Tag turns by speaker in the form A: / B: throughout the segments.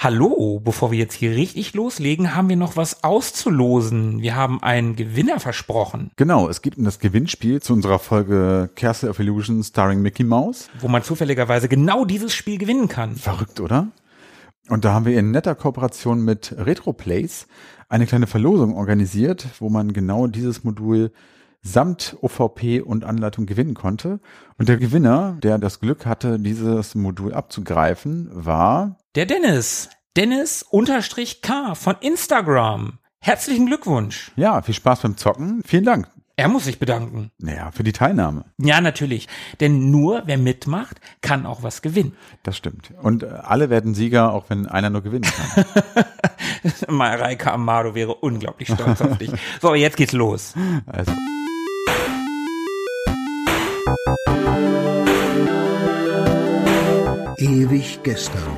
A: Hallo, bevor wir jetzt hier richtig loslegen, haben wir noch was auszulosen. Wir haben einen Gewinner versprochen.
B: Genau, es um das Gewinnspiel zu unserer Folge Castle of Illusion starring Mickey Mouse.
A: Wo man zufälligerweise genau dieses Spiel gewinnen kann.
B: Verrückt, oder? Und da haben wir in netter Kooperation mit RetroPlays eine kleine Verlosung organisiert, wo man genau dieses Modul samt OVP und Anleitung gewinnen konnte. Und der Gewinner, der das Glück hatte, dieses Modul abzugreifen, war
A: Der Dennis. Dennis unterstrich K von Instagram. Herzlichen Glückwunsch.
B: ja viel Spaß beim Zocken. Vielen Dank.
A: Er muss sich bedanken.
B: Naja, für die Teilnahme.
A: Ja, natürlich. Denn nur wer mitmacht, kann auch was gewinnen.
B: Das stimmt. Und äh, alle werden Sieger, auch wenn einer nur gewinnen kann.
A: Mareike Amado wäre unglaublich stolz auf dich. So, jetzt geht's los.
B: Also,
C: Ewig gestern.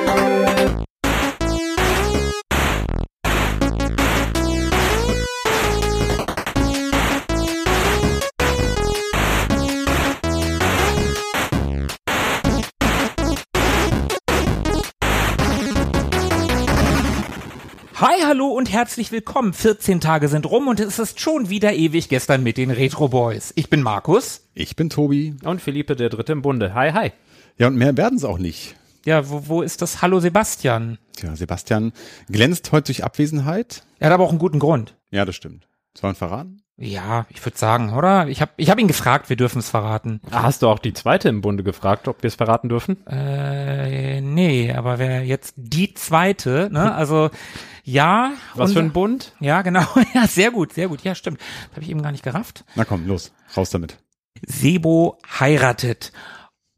A: Hi, hallo und herzlich willkommen. 14 Tage sind rum und es ist schon wieder ewig gestern mit den Retro Boys. Ich bin Markus.
B: ich bin Tobi.
D: Und Philippe der Dritte im Bunde. Hi, hi.
B: Ja, und mehr werden es auch nicht.
A: Ja, wo, wo ist das Hallo Sebastian?
B: Tja, Sebastian glänzt heute durch Abwesenheit.
A: Er hat aber auch einen guten Grund.
B: Ja, das stimmt. Sollen wir verraten?
A: Ja, ich würde sagen, oder? Ich habe ich hab ihn gefragt, wir dürfen es verraten.
D: Ah, Hast du auch die Zweite im Bunde gefragt, ob wir es verraten dürfen?
A: Äh, nee, aber wer jetzt die zweite, ne? Also ja.
D: Was für ein Bund?
A: Ja, genau. Ja, sehr gut, sehr gut. Ja, stimmt. Habe ich eben gar nicht gerafft.
B: Na komm, los, raus damit.
A: Sebo heiratet.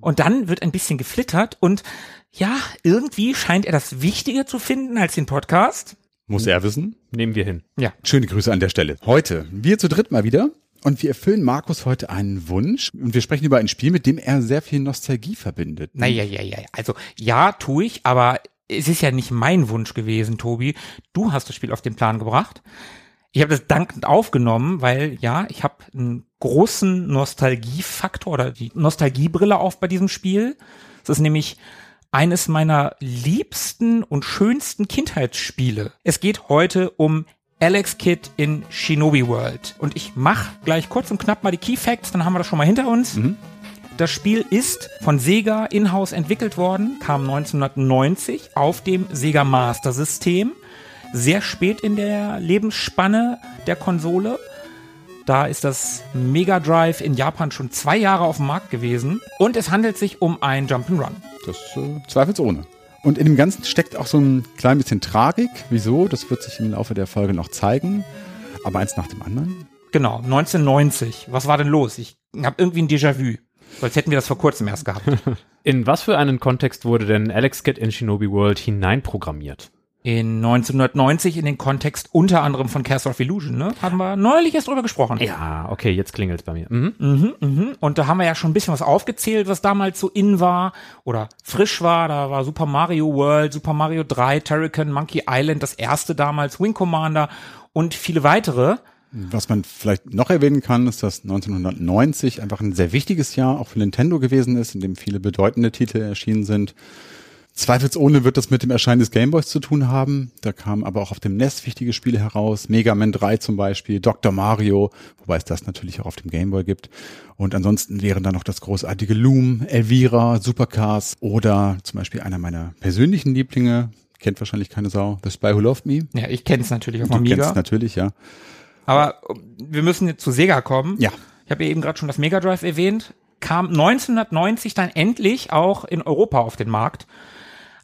A: Und dann wird ein bisschen geflittert und ja, irgendwie scheint er das wichtiger zu finden als den Podcast.
B: Muss er wissen.
D: Nehmen wir hin.
A: Ja.
B: Schöne Grüße an der Stelle. Heute, wir zu dritt mal wieder. Und wir erfüllen Markus heute einen Wunsch. Und wir sprechen über ein Spiel, mit dem er sehr viel Nostalgie verbindet.
A: Naja, ja, ja. Also ja, tue ich, aber es ist ja nicht mein Wunsch gewesen, Tobi. Du hast das Spiel auf den Plan gebracht. Ich habe das dankend aufgenommen, weil ja, ich habe einen großen Nostalgiefaktor oder die Nostalgiebrille auf bei diesem Spiel. Es ist nämlich eines meiner liebsten und schönsten Kindheitsspiele. Es geht heute um Alex Kidd in Shinobi World. Und ich mach gleich kurz und knapp mal die Key Facts, dann haben wir das schon mal hinter uns. Das Spiel ist von Sega in-house entwickelt worden, kam 1990 auf dem Sega Master System. Sehr spät in der Lebensspanne der Konsole. Da ist das Mega Drive in Japan schon zwei Jahre auf dem Markt gewesen. Und es handelt sich um ein Jump'n'Run.
B: Das äh, zweifelsohne. Und in dem Ganzen steckt auch so ein klein bisschen Tragik. Wieso? Das wird sich im Laufe der Folge noch zeigen. Aber eins nach dem anderen.
A: Genau, 1990. Was war denn los? Ich habe irgendwie ein Déjà-vu. So, Als hätten wir das vor kurzem erst gehabt.
D: In was für einen Kontext wurde denn Alex Kidd in Shinobi World hineinprogrammiert?
A: In 1990 in den Kontext unter anderem von Castle of Illusion, ne? Haben wir neulich erst drüber gesprochen.
D: Ja, okay, jetzt klingelt's bei mir. Mhm.
A: Mhm, mhm. Und da haben wir ja schon ein bisschen was aufgezählt, was damals so in war oder frisch war. Da war Super Mario World, Super Mario 3, Turrican, Monkey Island, das erste damals, Wing Commander und viele weitere.
B: Was man vielleicht noch erwähnen kann, ist, dass 1990 einfach ein sehr wichtiges Jahr auch für Nintendo gewesen ist, in dem viele bedeutende Titel erschienen sind. Zweifelsohne wird das mit dem Erscheinen des Gameboys zu tun haben. Da kamen aber auch auf dem NES wichtige Spiele heraus. Mega Man 3 zum Beispiel, Dr. Mario, wobei es das natürlich auch auf dem Gameboy gibt. Und ansonsten wären da noch das großartige Loom, Elvira, Supercars oder zum Beispiel einer meiner persönlichen Lieblinge, kennt wahrscheinlich keine Sau, The Spy Who Loved Me.
A: Ja, ich kenne es natürlich auf
B: Du
A: Amiga.
B: kennst natürlich, ja.
A: Aber äh, wir müssen jetzt zu Sega kommen.
B: Ja.
A: Ich habe ja eben gerade schon das Mega Drive erwähnt. Kam 1990 dann endlich auch in Europa auf den Markt.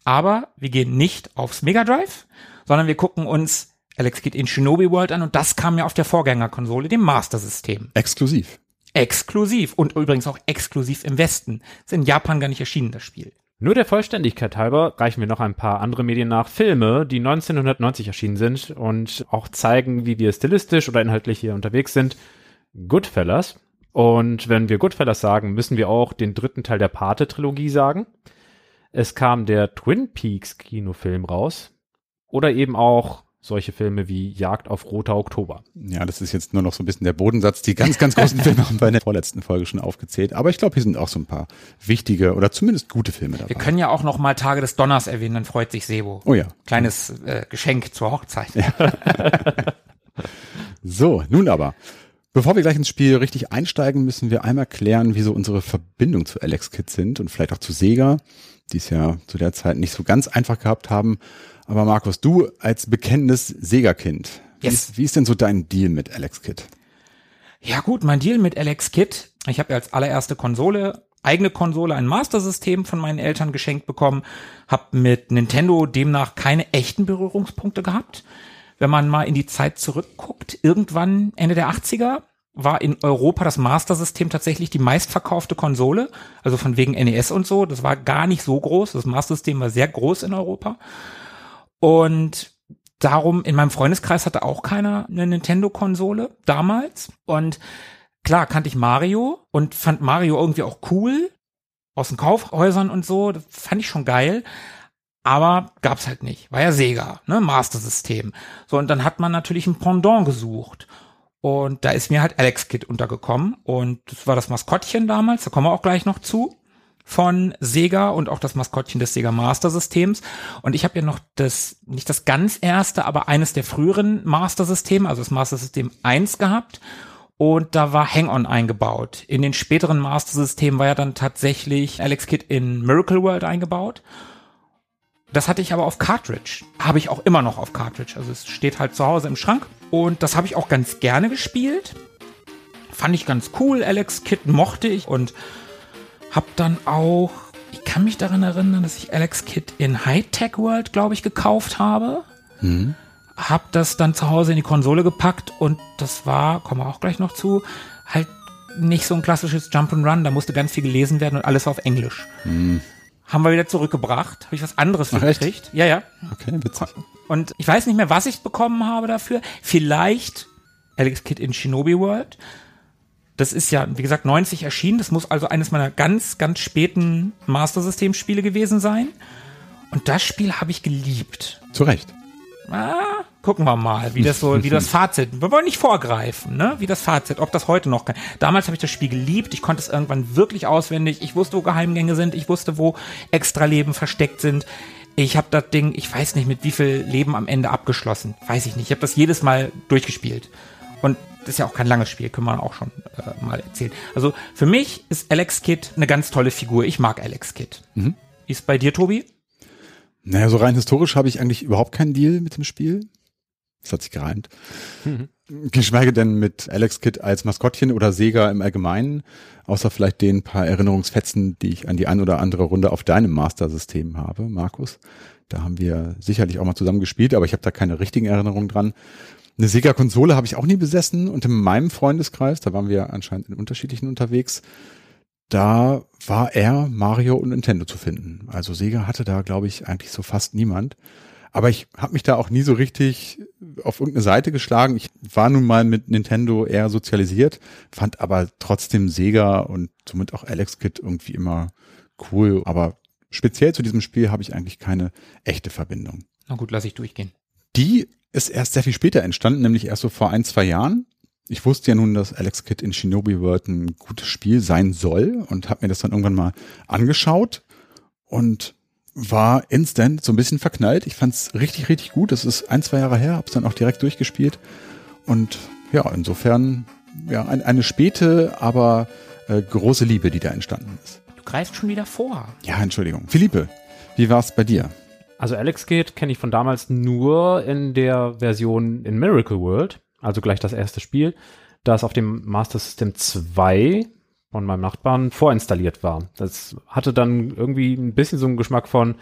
A: Aber wir gehen nicht aufs Mega Drive, sondern wir gucken uns Alex Kidd in Shinobi World an und das kam ja auf der Vorgängerkonsole, dem Master System.
B: Exklusiv.
A: Exklusiv und übrigens auch exklusiv im Westen. Ist in Japan gar nicht erschienen, das Spiel.
D: Nur der Vollständigkeit halber reichen wir noch ein paar andere Medien nach. Filme, die 1990 erschienen sind und auch zeigen, wie wir stilistisch oder inhaltlich hier unterwegs sind. Goodfellas. Und wenn wir Goodfellas sagen, müssen wir auch den dritten Teil der Pate-Trilogie sagen. Es kam der Twin Peaks Kinofilm raus. oder eben auch solche Filme wie Jagd auf Roter Oktober.
B: Ja, das ist jetzt nur noch so ein bisschen der Bodensatz. Die ganz, ganz großen Filme haben wir in der vorletzten Folge schon aufgezählt. Aber ich glaube, hier sind auch so ein paar wichtige oder zumindest gute Filme dabei.
A: Wir können ja auch noch mal Tage des Donners erwähnen, dann freut sich Sebo.
B: Oh ja.
A: Kleines äh, Geschenk zur Hochzeit. Ja.
B: so, nun aber. Bevor wir gleich ins Spiel richtig einsteigen, müssen wir einmal klären, wie so unsere Verbindung zu Alex Kidd sind und vielleicht auch zu Sega, die es ja zu der Zeit nicht so ganz einfach gehabt haben. Aber Markus, du als bekennendes Sega-Kind, yes. wie, wie, ist denn so dein Deal mit Alex Kidd?
A: Ja gut, mein Deal mit Alex Kidd, ich habe ja als allererste Konsole, eigene Konsole, ein Master-System von meinen Eltern geschenkt bekommen, habe mit Nintendo demnach keine echten Berührungspunkte gehabt. Wenn man mal in die Zeit zurückguckt, irgendwann Ende der 80er war in Europa das Master-System tatsächlich die meistverkaufte Konsole, also von wegen NES und so. Das war gar nicht so groß. Das Master-System war sehr groß in Europa. Und darum, in meinem Freundeskreis hatte auch keiner eine Nintendo-Konsole damals. Und klar kannte ich Mario und fand Mario irgendwie auch cool aus den Kaufhäusern und so. Das fand ich schon geil. Aber gab's halt nicht. War ja Sega, ne? Master-System. So, und dann hat man natürlich ein Pendant gesucht. Und da ist mir halt Alex Kid untergekommen. Und das war das Maskottchen damals, da kommen wir auch gleich noch zu von Sega und auch das Maskottchen des Sega Master Systems. Und ich habe ja noch das, nicht das ganz erste, aber eines der früheren Master Systeme, also das Master System 1 gehabt. Und da war Hang-On eingebaut. In den späteren Master Systemen war ja dann tatsächlich Alex Kidd in Miracle World eingebaut. Das hatte ich aber auf Cartridge. Habe ich auch immer noch auf Cartridge. Also es steht halt zu Hause im Schrank. Und das habe ich auch ganz gerne gespielt. Fand ich ganz cool. Alex Kidd mochte ich und hab dann auch, ich kann mich daran erinnern, dass ich Alex Kit in Hightech World, glaube ich, gekauft habe. Mhm. Hab das dann zu Hause in die Konsole gepackt und das war, kommen wir auch gleich noch zu, halt nicht so ein klassisches Jump and Run. Da musste ganz viel gelesen werden und alles auf Englisch. Mhm. Haben wir wieder zurückgebracht. Habe ich was anderes für gekriegt. Ja, ja.
B: Okay, witzig.
A: Und ich weiß nicht mehr, was ich bekommen habe dafür. Vielleicht Alex Kid in Shinobi World. Das ist ja, wie gesagt, 90 erschienen. Das muss also eines meiner ganz, ganz späten Master System Spiele gewesen sein. Und das Spiel habe ich geliebt.
B: Zu Recht.
A: Ah, gucken wir mal, wie das so, wie das Fazit. Wir wollen nicht vorgreifen, ne? Wie das Fazit, ob das heute noch kann. Damals habe ich das Spiel geliebt. Ich konnte es irgendwann wirklich auswendig. Ich wusste, wo Geheimgänge sind. Ich wusste, wo Extraleben versteckt sind. Ich habe das Ding, ich weiß nicht, mit wie viel Leben am Ende abgeschlossen. Weiß ich nicht. Ich habe das jedes Mal durchgespielt. Und ist ja auch kein langes Spiel, können wir auch schon äh, mal erzählen. Also für mich ist Alex Kidd eine ganz tolle Figur. Ich mag Alex Kidd. Mhm. Wie ist bei dir, Tobi?
B: Naja, so rein historisch habe ich eigentlich überhaupt keinen Deal mit dem Spiel. Das hat sich gereimt. Mhm. Geschweige denn mit Alex Kidd als Maskottchen oder Sega im Allgemeinen, außer vielleicht den paar Erinnerungsfetzen, die ich an die ein oder andere Runde auf deinem Master-System habe, Markus. Da haben wir sicherlich auch mal zusammen gespielt, aber ich habe da keine richtigen Erinnerungen dran. Eine Sega-Konsole habe ich auch nie besessen und in meinem Freundeskreis, da waren wir anscheinend in unterschiedlichen unterwegs, da war er, Mario und Nintendo zu finden. Also Sega hatte da, glaube ich, eigentlich so fast niemand. Aber ich habe mich da auch nie so richtig auf irgendeine Seite geschlagen. Ich war nun mal mit Nintendo eher sozialisiert, fand aber trotzdem Sega und somit auch Alex Kid irgendwie immer cool. Aber speziell zu diesem Spiel habe ich eigentlich keine echte Verbindung.
A: Na gut, lass ich durchgehen.
B: Die ist erst sehr viel später entstanden, nämlich erst so vor ein, zwei Jahren. Ich wusste ja nun, dass Alex Kidd in Shinobi World ein gutes Spiel sein soll und habe mir das dann irgendwann mal angeschaut und war instant so ein bisschen verknallt. Ich fand's richtig, richtig gut. Das ist ein, zwei Jahre her, hab's dann auch direkt durchgespielt. Und ja, insofern ja ein, eine späte, aber äh, große Liebe, die da entstanden ist.
A: Du greifst schon wieder vor.
B: Ja, Entschuldigung. Philippe, wie war's bei dir?
D: Also Alex Gate kenne ich von damals nur in der Version in Miracle World, also gleich das erste Spiel, das auf dem Master System 2 von meinem Nachbarn vorinstalliert war. Das hatte dann irgendwie ein bisschen so einen Geschmack von,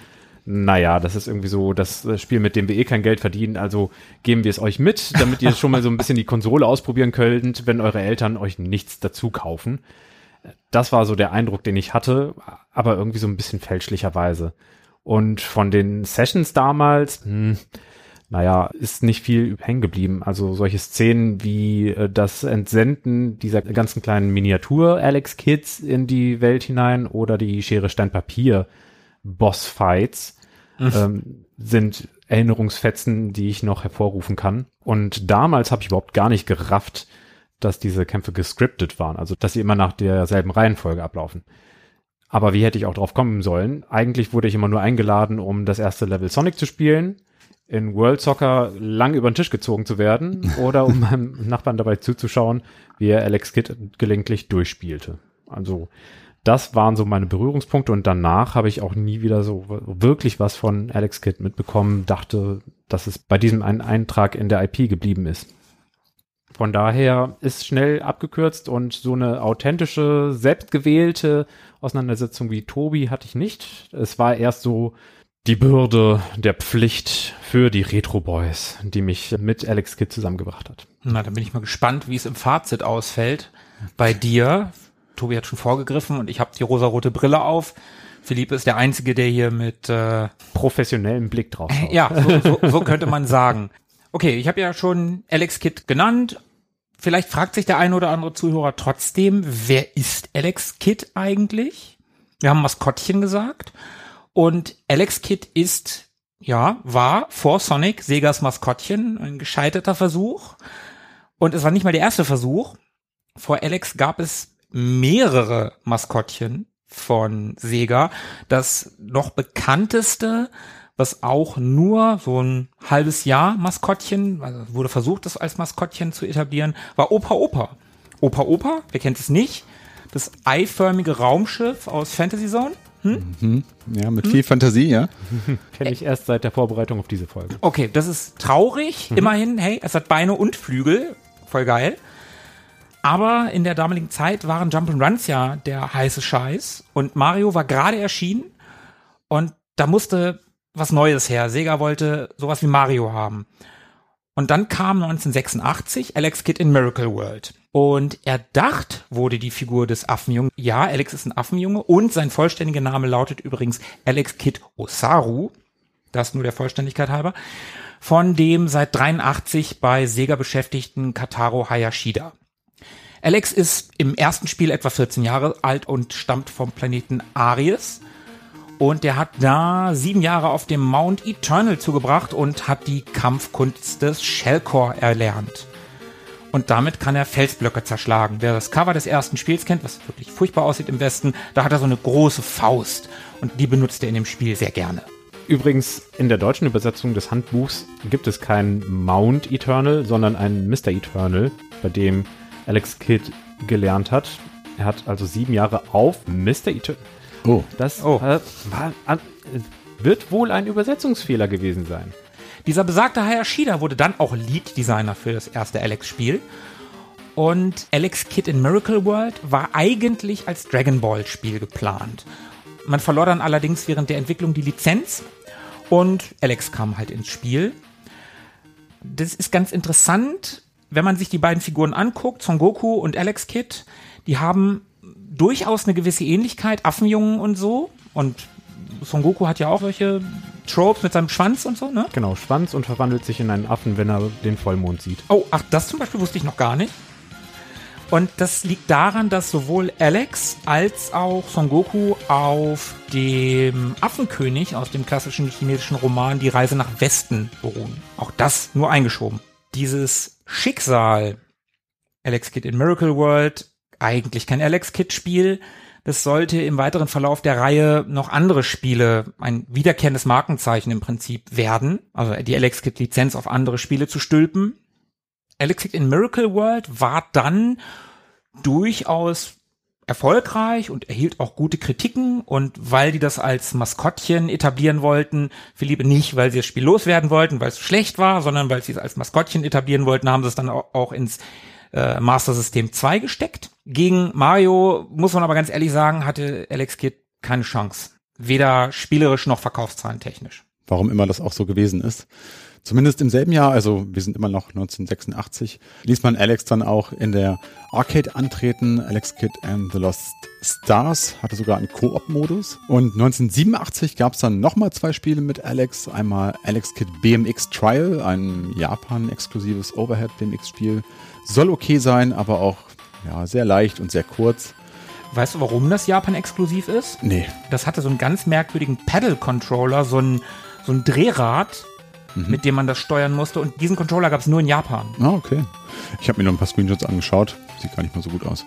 D: naja, das ist irgendwie so das Spiel, mit dem wir eh kein Geld verdienen, also geben wir es euch mit, damit ihr schon mal so ein bisschen die Konsole ausprobieren könnt, wenn eure Eltern euch nichts dazu kaufen. Das war so der Eindruck, den ich hatte, aber irgendwie so ein bisschen fälschlicherweise. Und von den Sessions damals, hm, naja, ist nicht viel hängen geblieben. Also solche Szenen wie äh, das Entsenden dieser ganzen kleinen Miniatur-Alex-Kids in die Welt hinein oder die Schere Stein Papier Boss-Fights mhm. ähm, sind Erinnerungsfetzen, die ich noch hervorrufen kann. Und damals habe ich überhaupt gar nicht gerafft, dass diese Kämpfe gescriptet waren, also dass sie immer nach derselben Reihenfolge ablaufen. Aber wie hätte ich auch drauf kommen sollen? Eigentlich wurde ich immer nur eingeladen, um das erste Level Sonic zu spielen, in World Soccer lang über den Tisch gezogen zu werden oder um meinem Nachbarn dabei zuzuschauen, wie er Alex Kidd gelegentlich durchspielte. Also das waren so meine Berührungspunkte und danach habe ich auch nie wieder so wirklich was von Alex Kidd mitbekommen, dachte, dass es bei diesem einen Eintrag in der IP geblieben ist. Von daher ist schnell abgekürzt und so eine authentische, selbstgewählte Auseinandersetzung wie Tobi hatte ich nicht. Es war erst so die Bürde der Pflicht für die Retro Boys, die mich mit Alex Kidd zusammengebracht hat.
A: Na, dann bin ich mal gespannt, wie es im Fazit ausfällt. Bei dir, Tobi hat schon vorgegriffen und ich habe die rosarote Brille auf. Philippe ist der Einzige, der hier mit äh,
D: professionellem Blick drauf schaut.
A: Ja, so, so, so könnte man sagen. Okay, ich habe ja schon Alex Kidd genannt. Vielleicht fragt sich der eine oder andere Zuhörer trotzdem, wer ist Alex Kidd eigentlich? Wir haben Maskottchen gesagt. Und Alex Kidd ist, ja, war vor Sonic Segas Maskottchen, ein gescheiterter Versuch. Und es war nicht mal der erste Versuch. Vor Alex gab es mehrere Maskottchen von Sega. Das noch bekannteste, was auch nur so ein halbes Jahr Maskottchen, also wurde versucht, das als Maskottchen zu etablieren, war Opa Opa. Opa Opa, wer kennt es nicht? Das eiförmige Raumschiff aus Fantasy Zone.
B: Hm? Mhm. Ja, mit hm? viel Fantasie, ja.
D: Kenne ich erst seit der Vorbereitung auf diese Folge.
A: Okay, das ist traurig. Mhm. Immerhin, hey, es hat Beine und Flügel. Voll geil. Aber in der damaligen Zeit waren Jump'n'Runs ja der heiße Scheiß. Und Mario war gerade erschienen. Und da musste was Neues her. Sega wollte sowas wie Mario haben. Und dann kam 1986 Alex Kidd in Miracle World. Und erdacht wurde die Figur des Affenjungen. Ja, Alex ist ein Affenjunge und sein vollständiger Name lautet übrigens Alex Kidd Osaru. Das nur der Vollständigkeit halber. Von dem seit 83 bei Sega beschäftigten Kataro Hayashida. Alex ist im ersten Spiel etwa 14 Jahre alt und stammt vom Planeten Aries. Und der hat da sieben Jahre auf dem Mount Eternal zugebracht und hat die Kampfkunst des Shellcore erlernt. Und damit kann er Felsblöcke zerschlagen. Wer das Cover des ersten Spiels kennt, was wirklich furchtbar aussieht im Westen, da hat er so eine große Faust. Und die benutzt er in dem Spiel sehr gerne.
D: Übrigens, in der deutschen Übersetzung des Handbuchs gibt es kein Mount Eternal, sondern ein Mr. Eternal, bei dem Alex Kidd gelernt hat. Er hat also sieben Jahre auf Mr. Eternal.
B: Oh.
D: Das oh. Äh, war, wird wohl ein Übersetzungsfehler gewesen sein.
A: Dieser besagte Hayashida wurde dann auch Lead-Designer für das erste Alex-Spiel. Und Alex Kid in Miracle World war eigentlich als Dragon Ball-Spiel geplant. Man verlor dann allerdings während der Entwicklung die Lizenz und Alex kam halt ins Spiel. Das ist ganz interessant, wenn man sich die beiden Figuren anguckt, Son Goku und Alex Kid, die haben durchaus eine gewisse Ähnlichkeit, Affenjungen und so. Und Son Goku hat ja auch solche Tropes mit seinem Schwanz und so, ne?
D: Genau, Schwanz und verwandelt sich in einen Affen, wenn er den Vollmond sieht.
A: Oh, ach, das zum Beispiel wusste ich noch gar nicht. Und das liegt daran, dass sowohl Alex als auch Son Goku auf dem Affenkönig aus dem klassischen chinesischen Roman Die Reise nach Westen beruhen. Auch das nur eingeschoben. Dieses Schicksal, Alex Kid in Miracle World, eigentlich kein Alex Kid Spiel, das sollte im weiteren Verlauf der Reihe noch andere Spiele, ein wiederkehrendes Markenzeichen im Prinzip werden, also die Alex Kid Lizenz auf andere Spiele zu stülpen. Alex Kid in Miracle World war dann durchaus erfolgreich und erhielt auch gute Kritiken. Und weil die das als Maskottchen etablieren wollten, Philippe nicht, weil sie das Spiel loswerden wollten, weil es schlecht war, sondern weil sie es als Maskottchen etablieren wollten, haben sie es dann auch ins äh, Master System 2 gesteckt. Gegen Mario, muss man aber ganz ehrlich sagen, hatte Alex Kidd keine Chance. Weder spielerisch noch verkaufszahlentechnisch.
B: Warum immer das auch so gewesen ist. Zumindest im selben Jahr, also wir sind immer noch 1986, ließ man Alex dann auch in der Arcade antreten. Alex Kidd and the Lost Stars hatte sogar einen Koop-Modus. Und 1987 gab es dann nochmal zwei Spiele mit Alex. Einmal Alex Kidd BMX Trial, ein Japan-exklusives Overhead-BMX-Spiel. Soll okay sein, aber auch ja, sehr leicht und sehr kurz.
A: Weißt du, warum das Japan-exklusiv ist?
B: Nee.
A: Das hatte so einen ganz merkwürdigen Pedal-Controller, so ein, so ein Drehrad, mit dem man das steuern musste. Und diesen Controller gab es nur in Japan.
B: Ah, okay. Ich habe mir noch ein paar Screenshots angeschaut. Sieht gar nicht mal so gut aus.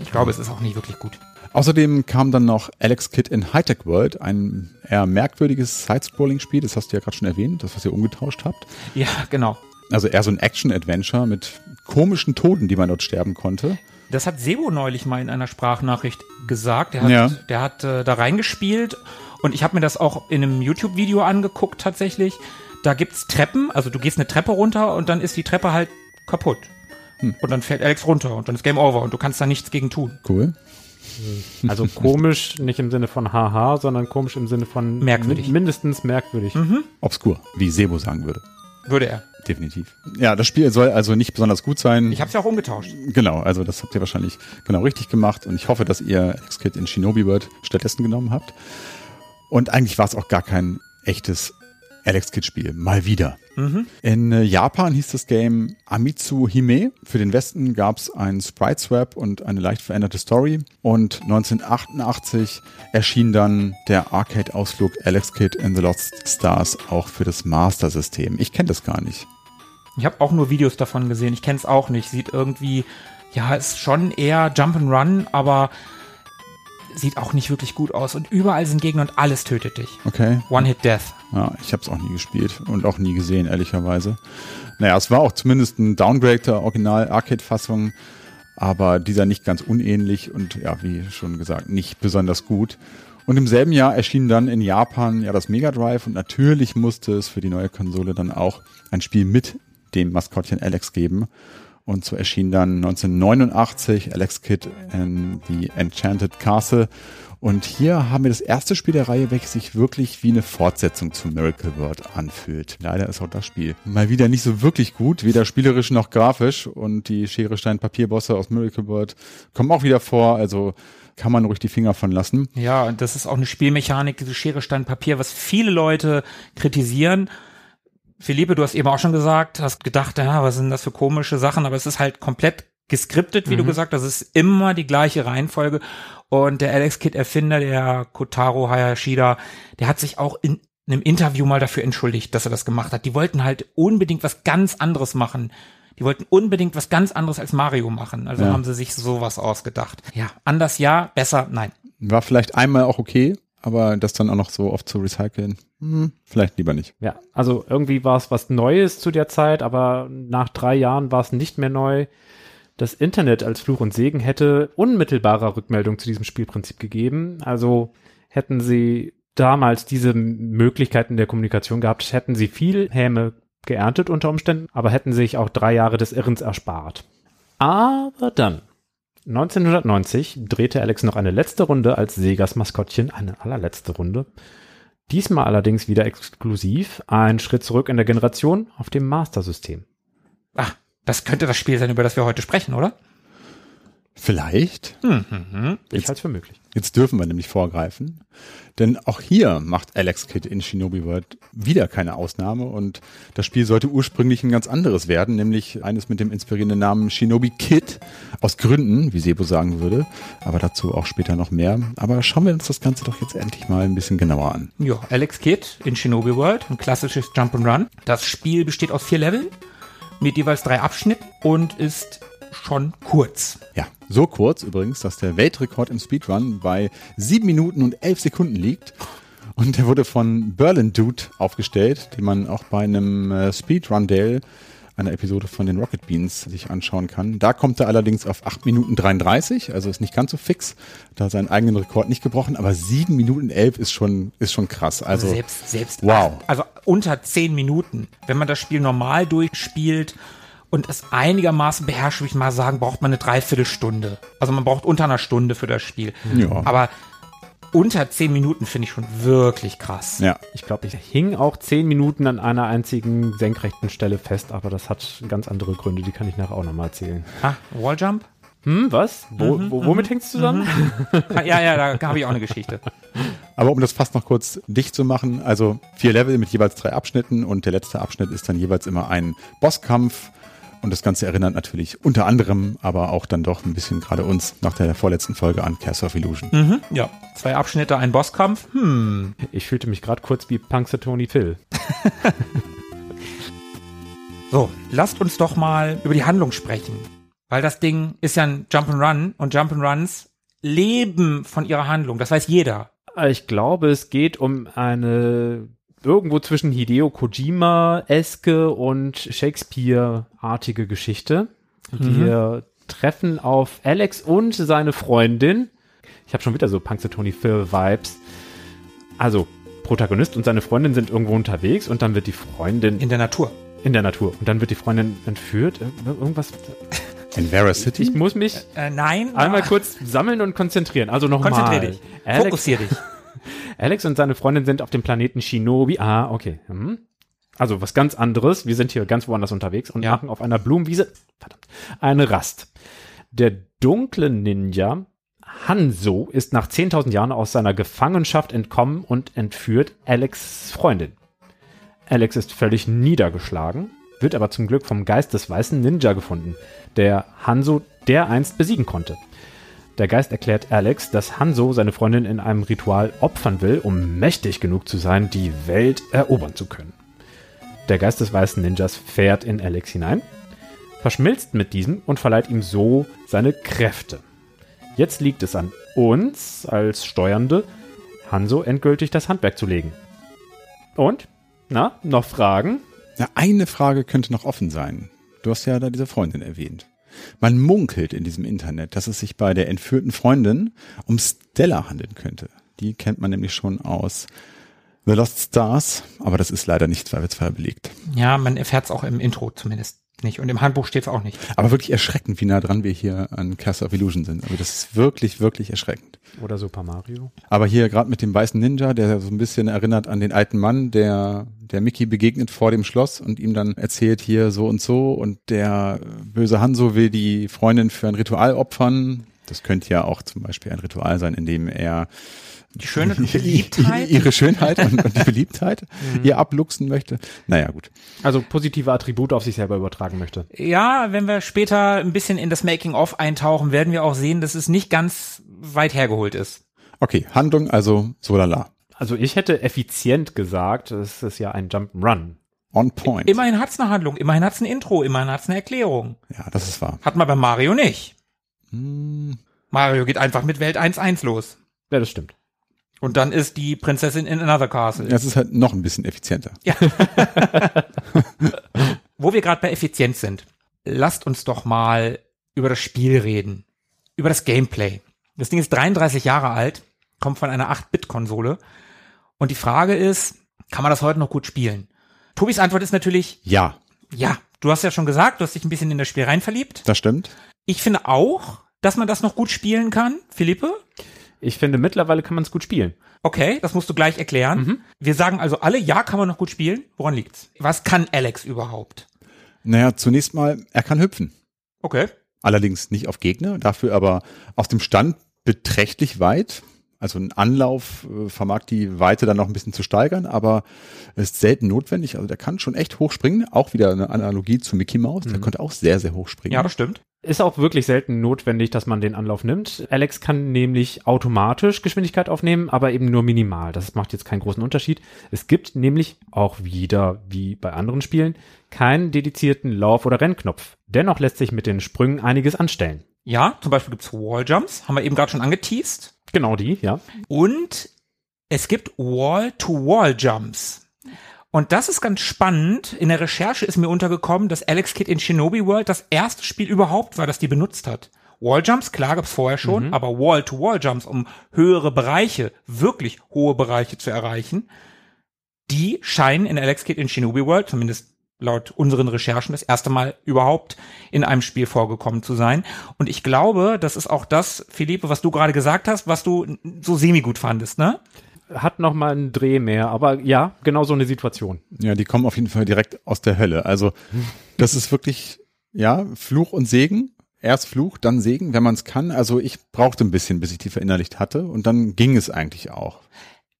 A: Ich glaube, es ist auch nicht wirklich gut.
B: Außerdem kam dann noch Alex Kidd in Hightech World, ein eher merkwürdiges Side-Scrolling-Spiel. Das hast du ja gerade schon erwähnt, das, was ihr umgetauscht habt.
A: Ja, genau.
B: Also eher so ein Action-Adventure mit komischen Toten, die man dort sterben konnte.
A: Das hat Sebo neulich mal in einer Sprachnachricht gesagt. Der hat,
B: Ja.
A: der hat äh, da reingespielt und ich habe mir das auch in einem YouTube-Video angeguckt tatsächlich. Da gibt's Treppen, also du gehst eine Treppe runter und dann ist die Treppe halt kaputt.
B: Hm.
A: Und dann fällt Alex runter und dann ist Game Over und du kannst da nichts gegen tun.
B: Cool.
D: Also komisch, nicht im Sinne von haha, sondern komisch im Sinne von
A: Merkwürdig.
D: min- mindestens merkwürdig.
B: Obskur, wie Sebo sagen würde.
A: Würde er.
B: Definitiv. Ja, das Spiel soll also nicht besonders gut sein.
A: Ich habe es ja auch umgetauscht.
B: Genau, also das habt ihr wahrscheinlich genau richtig gemacht und ich hoffe, dass ihr Alex Kidd in Shinobi World stattdessen genommen habt. Und eigentlich war es auch gar kein echtes Alex Kidd Spiel. Mal wieder. In äh, Japan hieß das Game Amitsu Hime. Für den Westen gab es einen Sprite Swap und eine leicht veränderte Story. Und 1988 erschien dann der Arcade-Ausflug Alex Kidd in the Lost Stars auch für das Master System. Ich kenne das gar nicht.
A: Ich habe auch nur Videos davon gesehen. Ich kenne es auch nicht. Sieht irgendwie, ja, ist schon eher Jump'n'Run, aber sieht auch nicht wirklich gut aus. Und überall sind Gegner und alles tötet dich.
B: Okay.
A: One-Hit-Death.
B: Ja, ich habe es auch nie gespielt und auch nie gesehen, ehrlicherweise. Naja, es war auch zumindest ein Downgrade der Original-Arcade-Fassung, aber dieser nicht ganz unähnlich und ja, wie schon gesagt, nicht besonders gut. Und im selben Jahr erschien dann in Japan ja das Mega Drive und natürlich musste es für die neue Konsole dann auch ein Spiel mit dem Maskottchen Alex geben. Und so erschien dann 1989 Alex Kidd in The Enchanted Castle. Und hier haben wir das erste Spiel der Reihe, welches sich wirklich wie eine Fortsetzung zu Miracle World anfühlt. Leider ist auch das Spiel mal wieder nicht so wirklich gut, weder spielerisch noch grafisch. Und die Schere, Stein, Papierbosse aus Miracle World kommen auch wieder vor. Also kann man ruhig die Finger von lassen.
A: Ja, und das ist auch eine Spielmechanik, diese Schere, Stein, Papier, was viele Leute kritisieren. Philippe, du hast eben auch schon gesagt, hast gedacht, ja, was sind das für komische Sachen, aber es ist halt komplett geskriptet, wie du gesagt hast, es ist immer die gleiche Reihenfolge und der Alex Kid Erfinder, der Kotaro Hayashida, der hat sich auch in einem Interview mal dafür entschuldigt, dass er das gemacht hat. Die wollten halt unbedingt was ganz anderes machen. Die wollten unbedingt was ganz anderes als Mario machen. Also
B: Ja.
A: haben sie sich sowas ausgedacht. Ja, anders ja, besser nein.
B: War vielleicht einmal auch okay, aber das dann auch noch so oft zu recyceln, hm, vielleicht lieber nicht.
D: Ja, also irgendwie war es was Neues zu der Zeit, aber nach drei Jahren war es nicht mehr neu. Das Internet als Fluch und Segen hätte unmittelbarer Rückmeldung zu diesem Spielprinzip gegeben. Also hätten sie damals diese Möglichkeiten der Kommunikation gehabt, hätten sie viel Häme geerntet unter Umständen, aber hätten sich auch drei Jahre des Irrens erspart. Aber dann, 1990, drehte Alex noch eine letzte Runde als Segas Maskottchen, eine allerletzte Runde. Diesmal allerdings wieder exklusiv, ein Schritt zurück in der Generation auf dem Master-System.
A: Ach, das könnte das Spiel sein, über das wir heute sprechen, oder?
B: Vielleicht.
D: Ich halte es für möglich.
B: Jetzt dürfen wir nämlich vorgreifen. Denn auch hier macht Alex Kidd in Shinobi World wieder keine Ausnahme und das Spiel sollte ursprünglich ein ganz anderes werden, nämlich eines mit dem inspirierenden Namen Shinobi Kid. Aus Gründen, wie Sebo sagen würde. Aber dazu auch später noch mehr. Aber schauen wir uns das Ganze doch jetzt endlich mal ein bisschen genauer an.
A: Ja, Alex Kidd in Shinobi World, ein klassisches Jump'n'Run. Das Spiel besteht aus vier Leveln mit jeweils drei Abschnitten und ist schon kurz.
B: Ja, so kurz übrigens, dass der Weltrekord im Speedrun bei sieben Minuten und elf Sekunden liegt. Und der wurde von Berlin Dude aufgestellt, den man auch bei einem äh, Speedrun Dale, einer Episode von den Rocket Beans, sich anschauen kann. Da kommt er allerdings auf 8 Minuten 33, also ist nicht ganz so fix, da seinen eigenen Rekord nicht gebrochen, aber 7 Minuten 11 ist schon, ist schon krass. Also,
A: selbst, selbst,
B: wow.
A: acht- also unter zehn Minuten. Wenn man das Spiel normal durchspielt und es einigermaßen beherrscht, würde ich mal sagen, braucht man eine Dreiviertelstunde. Also man braucht unter einer Stunde für das Spiel.
B: Ja.
A: Aber unter zehn Minuten finde ich schon wirklich krass.
B: ja,
D: Ich glaube, ich hing auch zehn Minuten an einer einzigen senkrechten Stelle fest, aber das hat ganz andere Gründe, die kann ich nachher auch nochmal erzählen.
A: Ha, Walljump?
D: Hm, was? Wo, wo, womit hängst du zusammen?
A: Ja, ja, da habe ich auch eine Geschichte.
B: Aber um das fast noch kurz dicht zu machen, also vier Level mit jeweils drei Abschnitten und der letzte Abschnitt ist dann jeweils immer ein Bosskampf. Und das Ganze erinnert natürlich unter anderem, aber auch dann doch ein bisschen gerade uns nach der vorletzten Folge an Curse of Illusion.
A: Mhm, ja, zwei Abschnitte, ein Bosskampf. Hm.
D: Ich fühlte mich gerade kurz wie Punxsutawney Phil.
A: So, lasst uns doch mal über die Handlung sprechen. Weil das Ding ist ja ein Jump'n'Run und Jump'n'Runs leben von ihrer Handlung. Das weiß jeder.
D: Ich glaube, es geht um eine irgendwo zwischen Hideo Kojima-eske und Shakespeare-artige Geschichte. Wir treffen auf Alex und seine Freundin. Ich habe schon wieder so Punxsutawney Phil-Vibes. Also, Protagonist und seine Freundin sind irgendwo unterwegs und dann wird die Freundin
A: In der Natur.
D: in der Natur und dann wird die Freundin entführt. Ir- Irgendwas.
B: In Vera City?
D: Ich muss mich
A: Äh, nein.
D: einmal
A: ah,
D: kurz sammeln und konzentrieren. Also nochmal.
A: Konzentrier dich.
D: Alex,
A: Fokussier dich.
D: Alex und seine Freundin sind auf dem Planeten Shinobi. Ah, okay. Hm. Also was ganz anderes. Wir sind hier ganz woanders unterwegs und
A: Ja.
D: machen auf einer Blumenwiese verdammt, eine Rast. Der dunkle Ninja Hanzo ist nach 10.000 Jahren aus seiner Gefangenschaft entkommen und entführt Alex' Freundin. Alex ist völlig niedergeschlagen, wird aber zum Glück vom Geist des weißen Ninja gefunden, der Hanzo dereinst besiegen konnte. Der Geist erklärt Alex, dass Hanzo seine Freundin in einem Ritual opfern will, um mächtig genug zu sein, die Welt erobern zu können. Der Geist des weißen Ninjas fährt in Alex hinein, verschmilzt mit diesem und verleiht ihm so seine Kräfte. Jetzt liegt es an uns als Steuernde, Hanzo endgültig das Handwerk zu legen. Und? Na, noch Fragen?
B: Na, eine Frage könnte noch offen sein. Du hast ja da diese Freundin erwähnt. Man munkelt in diesem Internet, dass es sich bei der entführten Freundin um Stella handeln könnte. Die kennt man nämlich schon aus The Lost Stars, aber das ist leider nicht zweifelsfrei belegt.
A: Ja, man erfährt es auch im Intro zumindest nicht. Und im Handbuch steht es auch nicht.
B: Aber wirklich erschreckend, wie nah dran wir hier an Castle of Illusion sind. Also das ist wirklich, wirklich erschreckend.
D: Oder Super Mario?
B: Aber hier gerade mit dem weißen Ninja, der so ein bisschen erinnert an den alten Mann, der der Mickey begegnet vor dem Schloss und ihm dann erzählt hier so und so und der böse Hanso will die Freundin für ein Ritual opfern. Das könnte ja auch zum Beispiel ein Ritual sein, in dem er
A: Die schöne Beliebtheit.
B: ihre Schönheit und, und die Beliebtheit ihr abluchsen möchte. Naja, gut.
D: Also positive Attribute auf sich selber übertragen möchte.
A: Ja, wenn wir später ein bisschen in das Making-of eintauchen, werden wir auch sehen, dass es nicht ganz weit hergeholt ist.
B: Okay, Handlung also so lala.
D: Also ich hätte effizient gesagt, es ist ja ein Jump'n'Run.
B: On point.
A: Immerhin hat's eine Handlung, immerhin hat's ein Intro, immerhin hat's eine Erklärung.
B: Ja, das ist wahr.
A: Hat man bei Mario nicht.
B: Hm,
A: Mario geht einfach mit Welt 1-1 los.
D: Ja, das stimmt.
A: Und dann ist die Prinzessin in Another Castle.
B: Das ist halt noch ein bisschen effizienter.
A: Wo wir gerade bei Effizienz sind, lasst uns doch mal über das Spiel reden. Über das Gameplay. Das Ding ist 33 Jahre alt, kommt von einer 8-Bit-Konsole. Und die Frage ist, kann man das heute noch gut spielen? Tobis Antwort ist natürlich,
B: Ja,
A: ja. Du hast ja schon gesagt, du hast dich ein bisschen in das Spiel rein verliebt.
B: das stimmt.
A: Ich finde auch, dass man das noch gut spielen kann. Philippe?
D: Ich finde, mittlerweile kann man es gut spielen.
A: Okay, das musst du gleich erklären. Wir sagen also alle, ja, kann man noch gut spielen. Woran liegt's? Was kann Alex überhaupt?
B: Naja, zunächst mal, er kann hüpfen.
A: Okay.
B: Allerdings nicht auf Gegner, dafür aber auf dem Stand beträchtlich weit. Also ein Anlauf äh, vermag die Weite dann noch ein bisschen zu steigern, aber ist selten notwendig. Also der kann schon echt hoch springen. Auch wieder eine Analogie zu Mickey Mouse. Der konnte auch sehr, sehr hoch springen.
A: Ja, das stimmt.
D: Ist auch wirklich selten notwendig, dass man den Anlauf nimmt. Alex kann nämlich automatisch Geschwindigkeit aufnehmen, aber eben nur minimal. Das macht jetzt keinen großen Unterschied. Es gibt nämlich auch wieder, wie bei anderen Spielen, keinen dedizierten Lauf- oder Rennknopf. Dennoch lässt sich mit den Sprüngen einiges anstellen.
A: Ja, zum Beispiel gibt's Walljumps, haben wir eben gerade schon angeteased.
D: Genau die, ja.
A: Und es gibt Wall-to-Wall-Jumps. Und das ist ganz spannend. In der Recherche ist mir untergekommen, dass Alex Kidd in Shinobi World das erste Spiel überhaupt war, das die benutzt hat. Walljumps, klar gab's vorher schon, aber Wall-to-Wall-Jumps, um höhere Bereiche, wirklich hohe Bereiche zu erreichen, die scheinen in Alex Kidd in Shinobi World, zumindest laut unseren Recherchen, das erste Mal überhaupt in einem Spiel vorgekommen zu sein. Und ich glaube, das ist auch das, Philippe, was du gerade gesagt hast, was du so semi-gut fandest, ne?
D: Hat noch mal einen Dreh mehr, aber ja, genau so eine Situation.
B: Ja, die kommen auf jeden Fall direkt aus der Hölle. Also das ist wirklich, ja, Fluch und Segen. Erst Fluch, dann Segen, wenn man es kann. Also ich brauchte ein bisschen, bis ich die verinnerlicht hatte. Und dann ging es eigentlich auch.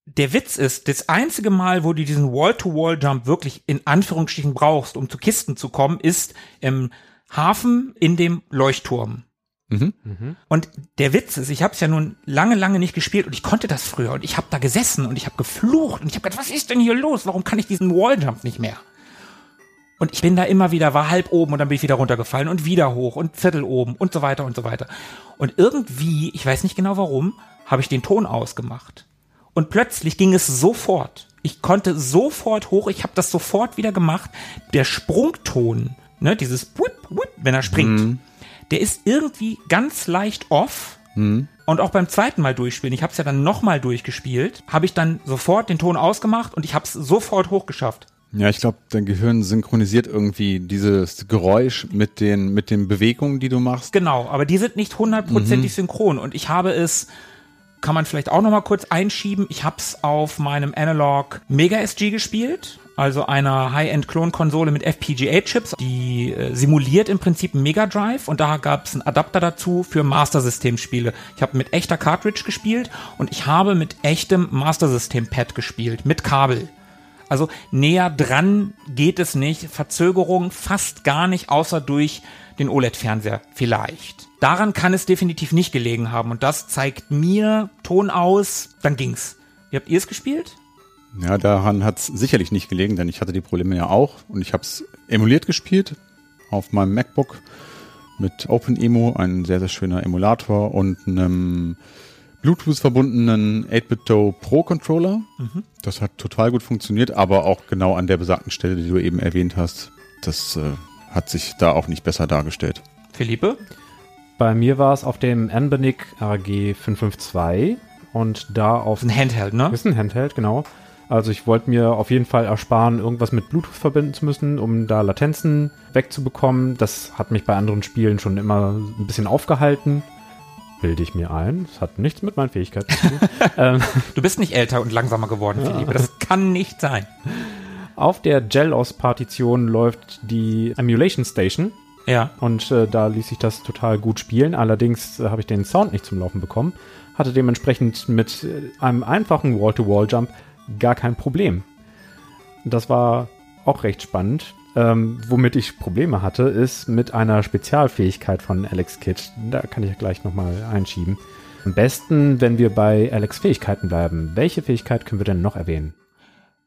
A: Der Witz ist, das einzige Mal, wo du diesen Wall-to-Wall-Jump wirklich in Anführungsstrichen brauchst, um zu Kisten zu kommen, ist im Hafen in dem Leuchtturm.
B: Mhm.
A: Und der Witz ist, ich habe es ja nun lange, lange nicht gespielt und ich konnte das früher und ich habe da gesessen und ich habe geflucht und ich habe gedacht, was ist denn hier los? Warum kann ich diesen Walljump nicht mehr? Und ich bin da immer wieder, war halb oben und dann bin ich wieder runtergefallen und wieder hoch und Viertel oben und so weiter und so weiter. Und irgendwie, ich weiß nicht genau warum, habe ich den Ton ausgemacht. Und plötzlich ging es sofort. Ich konnte sofort hoch, ich habe das sofort wieder gemacht. Der Sprungton, ne, dieses Whip, Whip, wenn er springt,
B: Mhm.
A: der ist irgendwie ganz leicht off. Und auch beim zweiten Mal durchspielen, ich habe es ja dann nochmal durchgespielt, habe ich dann sofort den Ton ausgemacht und ich habe es sofort hochgeschafft.
B: Ja, ich glaube, dein Gehirn synchronisiert irgendwie dieses Geräusch mit den, mit den Bewegungen, die du machst.
A: Genau, aber die sind nicht hundertprozentig
B: Mhm.
A: synchron und ich habe es, kann man vielleicht auch noch mal kurz einschieben, ich habe es auf meinem Analog Mega SG gespielt, also einer High-End-Klon-Konsole mit FPGA-Chips, die äh, simuliert im Prinzip Mega Drive und da gab es einen Adapter dazu für Master System-Spiele. Ich habe mit echter Cartridge gespielt und ich habe mit echtem Master System-Pad gespielt, mit Kabel. Also näher dran geht es nicht. Verzögerung fast gar nicht, außer durch den OLED-Fernseher vielleicht. Daran kann es definitiv nicht gelegen haben. Und das zeigt mir Ton aus, dann ging's. Wie habt ihr es gespielt?
B: Ja, daran hat es sicherlich nicht gelegen, denn ich hatte die Probleme ja auch und ich habe es emuliert gespielt auf meinem MacBook mit OpenEMU, ein sehr, sehr schöner Emulator und einem Bluetooth verbundenen 8-Bit-Do Pro Controller. Das hat total gut funktioniert, aber auch genau an der besagten Stelle, die du eben erwähnt hast. Das äh, hat sich da auch nicht besser dargestellt.
A: Philippe?
D: Bei mir war es auf dem Anbenic RG 552 und da auf
A: Ein Handheld, ne?
D: ist ein Handheld, genau. Also ich wollte mir auf jeden Fall ersparen, irgendwas mit Bluetooth verbinden zu müssen, um da Latenzen wegzubekommen. Das hat mich bei anderen Spielen schon immer ein bisschen aufgehalten. Bilde ich mir ein. Das hat nichts mit meinen Fähigkeiten zu tun. ähm,
A: Du bist nicht älter und langsamer geworden, Philippe. Das kann nicht sein.
D: auf der Gelos-Partition läuft die Emulation Station.
A: Ja.
D: Und äh, da ließ sich das total gut spielen. Allerdings äh, habe ich den Sound nicht zum Laufen bekommen. Hatte dementsprechend mit äh, einem einfachen Wall-to-Wall-Jump gar kein Problem. Das war auch recht spannend. Ähm, womit ich Probleme hatte, ist mit einer Spezialfähigkeit von Alex Kidd. Da kann ich ja gleich nochmal einschieben. Am besten, wenn wir bei Alex Fähigkeiten bleiben. Welche Fähigkeit können wir denn noch erwähnen?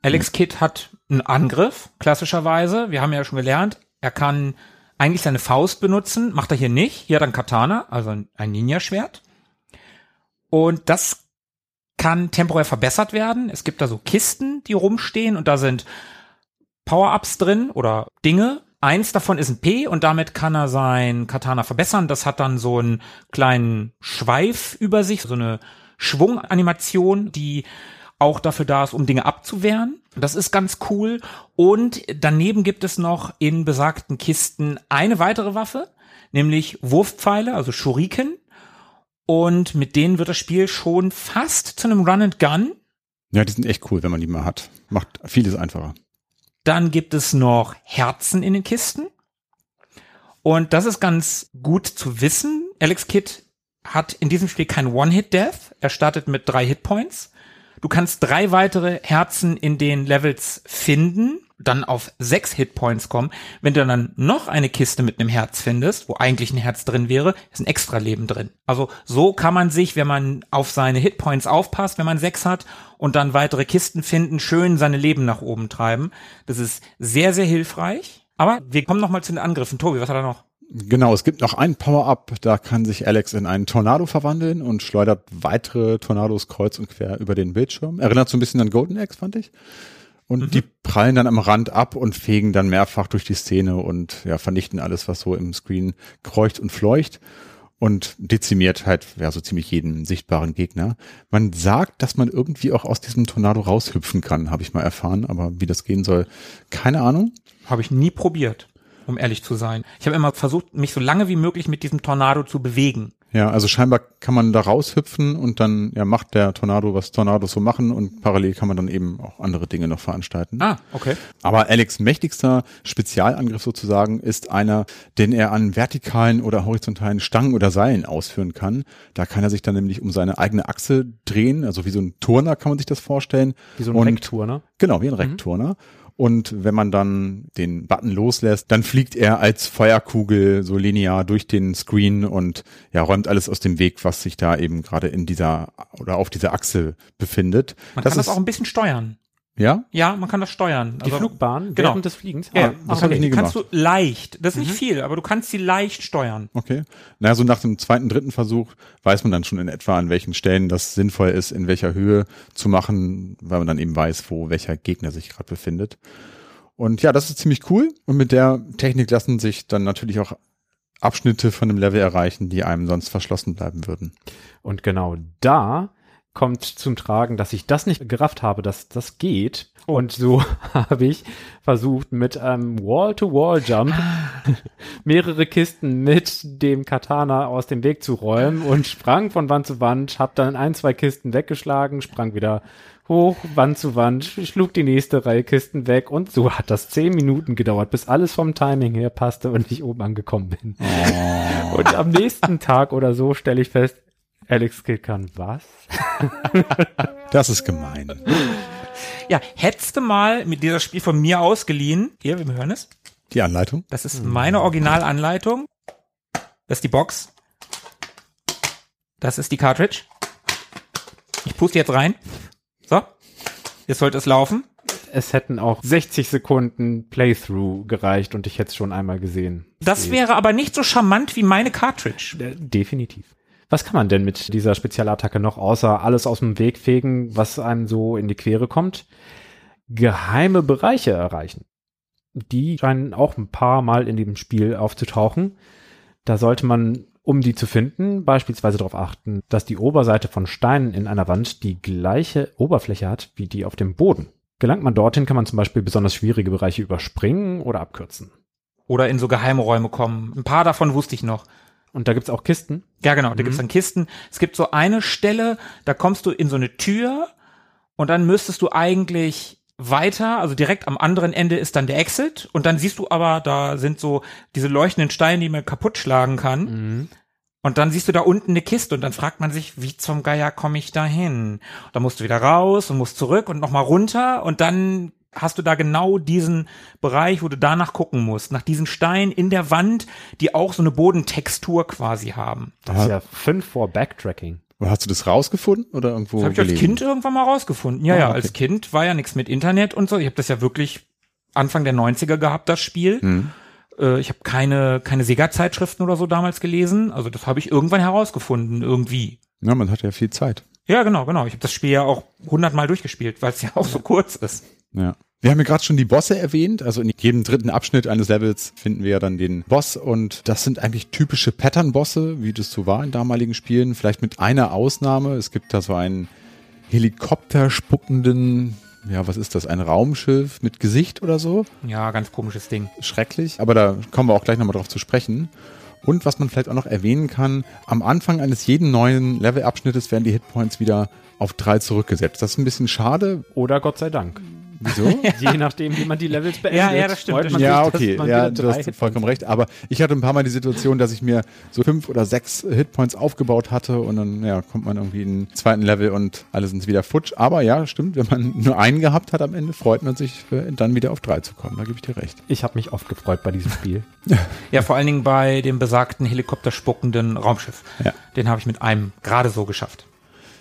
A: Alex Kidd hat einen Angriff, klassischerweise. Wir haben ja schon gelernt, er kann eigentlich seine Faust benutzen, macht er hier nicht. Hier hat er ein Katana, also ein Ninja-Schwert. Und das kann temporär verbessert werden. Es gibt da so Kisten, die rumstehen und da sind Power-Ups drin oder Dinge. Eins davon ist ein P und damit kann er sein Katana verbessern. Das hat dann so einen kleinen Schweif über sich, so eine Schwunganimation, die auch dafür da ist, um Dinge abzuwehren. Das ist ganz cool. Und daneben gibt es noch in besagten Kisten eine weitere Waffe, nämlich Wurfpfeile, also Shuriken. Und mit denen wird das Spiel schon fast zu einem Run and Gun.
B: Ja, die sind echt cool, wenn man die mal hat. Macht vieles einfacher.
A: Dann gibt es noch Herzen in den Kisten. Und das ist ganz gut zu wissen. Alex Kidd hat in diesem Spiel kein One-Hit-Death. Er startet mit drei Hitpoints. Du kannst drei weitere Herzen in den Levels finden, dann auf sechs Hitpoints kommen. Wenn du dann noch eine Kiste mit einem Herz findest, wo eigentlich ein Herz drin wäre, ist ein extra Leben drin. Also so kann man sich, wenn man auf seine Hitpoints aufpasst, wenn man sechs hat und dann weitere Kisten finden, schön seine Leben nach oben treiben. Das ist sehr, sehr hilfreich. Aber wir kommen noch mal zu den Angriffen. Tobi, was hat er noch?
B: Genau, es gibt noch ein Power-Up, da kann sich Alex in einen Tornado verwandeln und schleudert weitere Tornados kreuz und quer über den Bildschirm. Erinnert so ein bisschen an Golden Axe, fand ich. Und die prallen dann am Rand ab und fegen dann mehrfach durch die Szene und ja, vernichten alles, was so im Screen kreucht und fleucht und dezimiert halt ja, so ziemlich jeden sichtbaren Gegner. Man sagt, dass man irgendwie auch aus diesem Tornado raushüpfen kann, habe ich mal erfahren, aber wie das gehen soll, keine Ahnung.
A: Habe ich nie probiert, um ehrlich zu sein. Ich habe immer versucht, mich so lange wie möglich mit diesem Tornado zu bewegen.
B: Ja, also scheinbar kann man da raushüpfen und dann ja, macht der Tornado, was Tornados so machen und parallel kann man dann eben auch andere Dinge noch veranstalten.
A: Ah, okay.
B: Aber Alex mächtigster Spezialangriff sozusagen ist einer, den er an vertikalen oder horizontalen Stangen oder Seilen ausführen kann. Da kann er sich dann nämlich um seine eigene Achse drehen, also wie so ein Turner kann man sich das vorstellen.
D: Wie so ein
B: Und-
D: Rektur, ne?
B: Genau, wie ein Rekturner. Und wenn man dann den Button loslässt, dann fliegt er als Feuerkugel so linear durch den Screen und ja, räumt alles aus dem Weg, was sich da eben gerade in dieser oder auf dieser Achse befindet.
A: Man kann das auch ein bisschen steuern.
B: Ja?
A: Ja, man kann das steuern.
D: Die
A: Also-
D: Flugbahn
A: Genau.
D: während des Fliegens?
A: Ja,
D: Ah,
B: das hab ich nie
A: kannst
B: gemacht.
A: du leicht, das ist nicht viel, aber du kannst sie leicht steuern.
B: Okay. Na, so nach dem zweiten, dritten Versuch weiß man dann schon in etwa, an welchen Stellen das sinnvoll ist, in welcher Höhe zu machen, weil man dann eben weiß, wo welcher Gegner sich gerade befindet. Und ja, das ist ziemlich cool. Und mit der Technik lassen sich dann natürlich auch Abschnitte von einem Level erreichen, die einem sonst verschlossen bleiben würden.
D: Und genau da kommt zum Tragen, dass ich das nicht gerafft habe, dass das geht. Und so habe ich versucht, mit einem Wall-to-Wall-Jump mehrere Kisten mit dem Katana aus dem Weg zu räumen und sprang von Wand zu Wand, hab dann ein, zwei Kisten weggeschlagen, sprang wieder hoch, Wand zu Wand, schlug die nächste Reihe Kisten weg und so hat das zehn Minuten gedauert, bis alles vom Timing her passte und ich oben angekommen bin. Und am nächsten Tag oder so stelle ich fest, Alex Kidd kann was?
B: Das ist gemein.
A: Ja, hättest du mal mit dieser Spiel von mir ausgeliehen, hier, wir hören es,
B: Die Anleitung?
A: das ist meine Originalanleitung, das ist die Box, das ist die Cartridge, ich puste jetzt rein, so, jetzt sollte es laufen,
D: Es hätten auch 60 Sekunden Playthrough gereicht und ich hätte es schon einmal gesehen.
A: das wäre aber nicht so charmant wie meine Cartridge.
D: Äh, Definitiv. Was kann man denn mit dieser Spezialattacke noch, außer alles aus dem Weg fegen, was einem so in die Quere kommt? Geheime Bereiche erreichen. Die scheinen auch ein paar Mal in dem Spiel aufzutauchen. Da sollte man, um die zu finden, beispielsweise darauf achten, dass die Oberseite von Steinen in einer Wand die gleiche Oberfläche hat wie die auf dem Boden. Gelangt man dorthin, kann man zum Beispiel besonders schwierige Bereiche überspringen oder abkürzen.
A: Oder in so geheime Räume kommen. Ein paar davon wusste ich noch.
D: Und da gibt's auch Kisten.
A: Ja, genau, da gibt's dann Kisten. Es gibt so eine Stelle, da kommst du in so eine Tür und dann müsstest du eigentlich weiter, also direkt am anderen Ende ist dann der Exit und dann siehst du aber, da sind so diese leuchtenden Steine, die man kaputt schlagen kann. Und dann siehst du da unten eine Kiste und dann fragt man sich, wie zum Geier komme ich da hin? Da musst du wieder raus und musst zurück und nochmal runter und dann hast du da genau diesen Bereich, wo du danach gucken musst, nach diesen Steinen in der Wand, die auch so eine Bodentextur quasi haben.
D: Das ist ja fünf vor Backtracking.
B: Hast du das rausgefunden oder irgendwo
A: Das habe ich als? Kind irgendwann mal rausgefunden. Ja,
B: Ah,
A: ja,
B: okay.
A: als Kind war ja nichts mit Internet und so. Ich habe das ja wirklich Anfang der 90er gehabt, das Spiel.
B: Hm.
A: Äh, ich habe keine, keine Sega-Zeitschriften oder so damals gelesen. Also das habe ich irgendwann herausgefunden, irgendwie.
B: Ja, man hat ja viel Zeit.
A: Ja, genau, genau. Ich habe das Spiel ja auch hundertmal durchgespielt, weil es ja auch so kurz ist.
B: Ja. Wir haben ja gerade schon die Bosse erwähnt. Also in jedem dritten Abschnitt eines Levels finden wir ja dann den Boss und das sind eigentlich typische Pattern-Bosse, wie das so war in damaligen Spielen. Vielleicht mit einer Ausnahme. Es gibt da so einen Helikopter spuckenden, ja, was ist das? Ein Raumschiff mit Gesicht oder so?
A: Ja, ganz komisches Ding.
B: schrecklich, aber da kommen wir auch gleich nochmal drauf zu sprechen. Und was man vielleicht auch noch erwähnen kann, am Anfang eines jeden neuen Levelabschnittes werden die Hitpoints wieder auf drei zurückgesetzt. Das ist ein bisschen schade.
D: Oder Gott sei Dank.
B: Wieso?
D: Je nachdem, wie man die Levels beendet.
A: Ja, ja, das stimmt,
D: freut
A: das
D: man
B: ja,
D: sich, dass
B: okay,
D: man
B: ja, du hast vollkommen recht. Aber ich hatte ein paar Mal die Situation, dass ich mir so fünf oder sechs Hitpoints aufgebaut hatte und dann ja, kommt man irgendwie in den zweiten Level und alle sind wieder futsch. Aber ja, stimmt, wenn man nur einen gehabt hat am Ende, freut man sich, äh, dann wieder auf drei zu kommen. Da gebe ich dir recht.
D: Ich habe mich oft gefreut bei diesem Spiel.
A: Ja, vor allen Dingen bei dem besagten helikopterspuckenden Raumschiff.
B: Ja.
A: Den habe ich mit einem gerade so geschafft.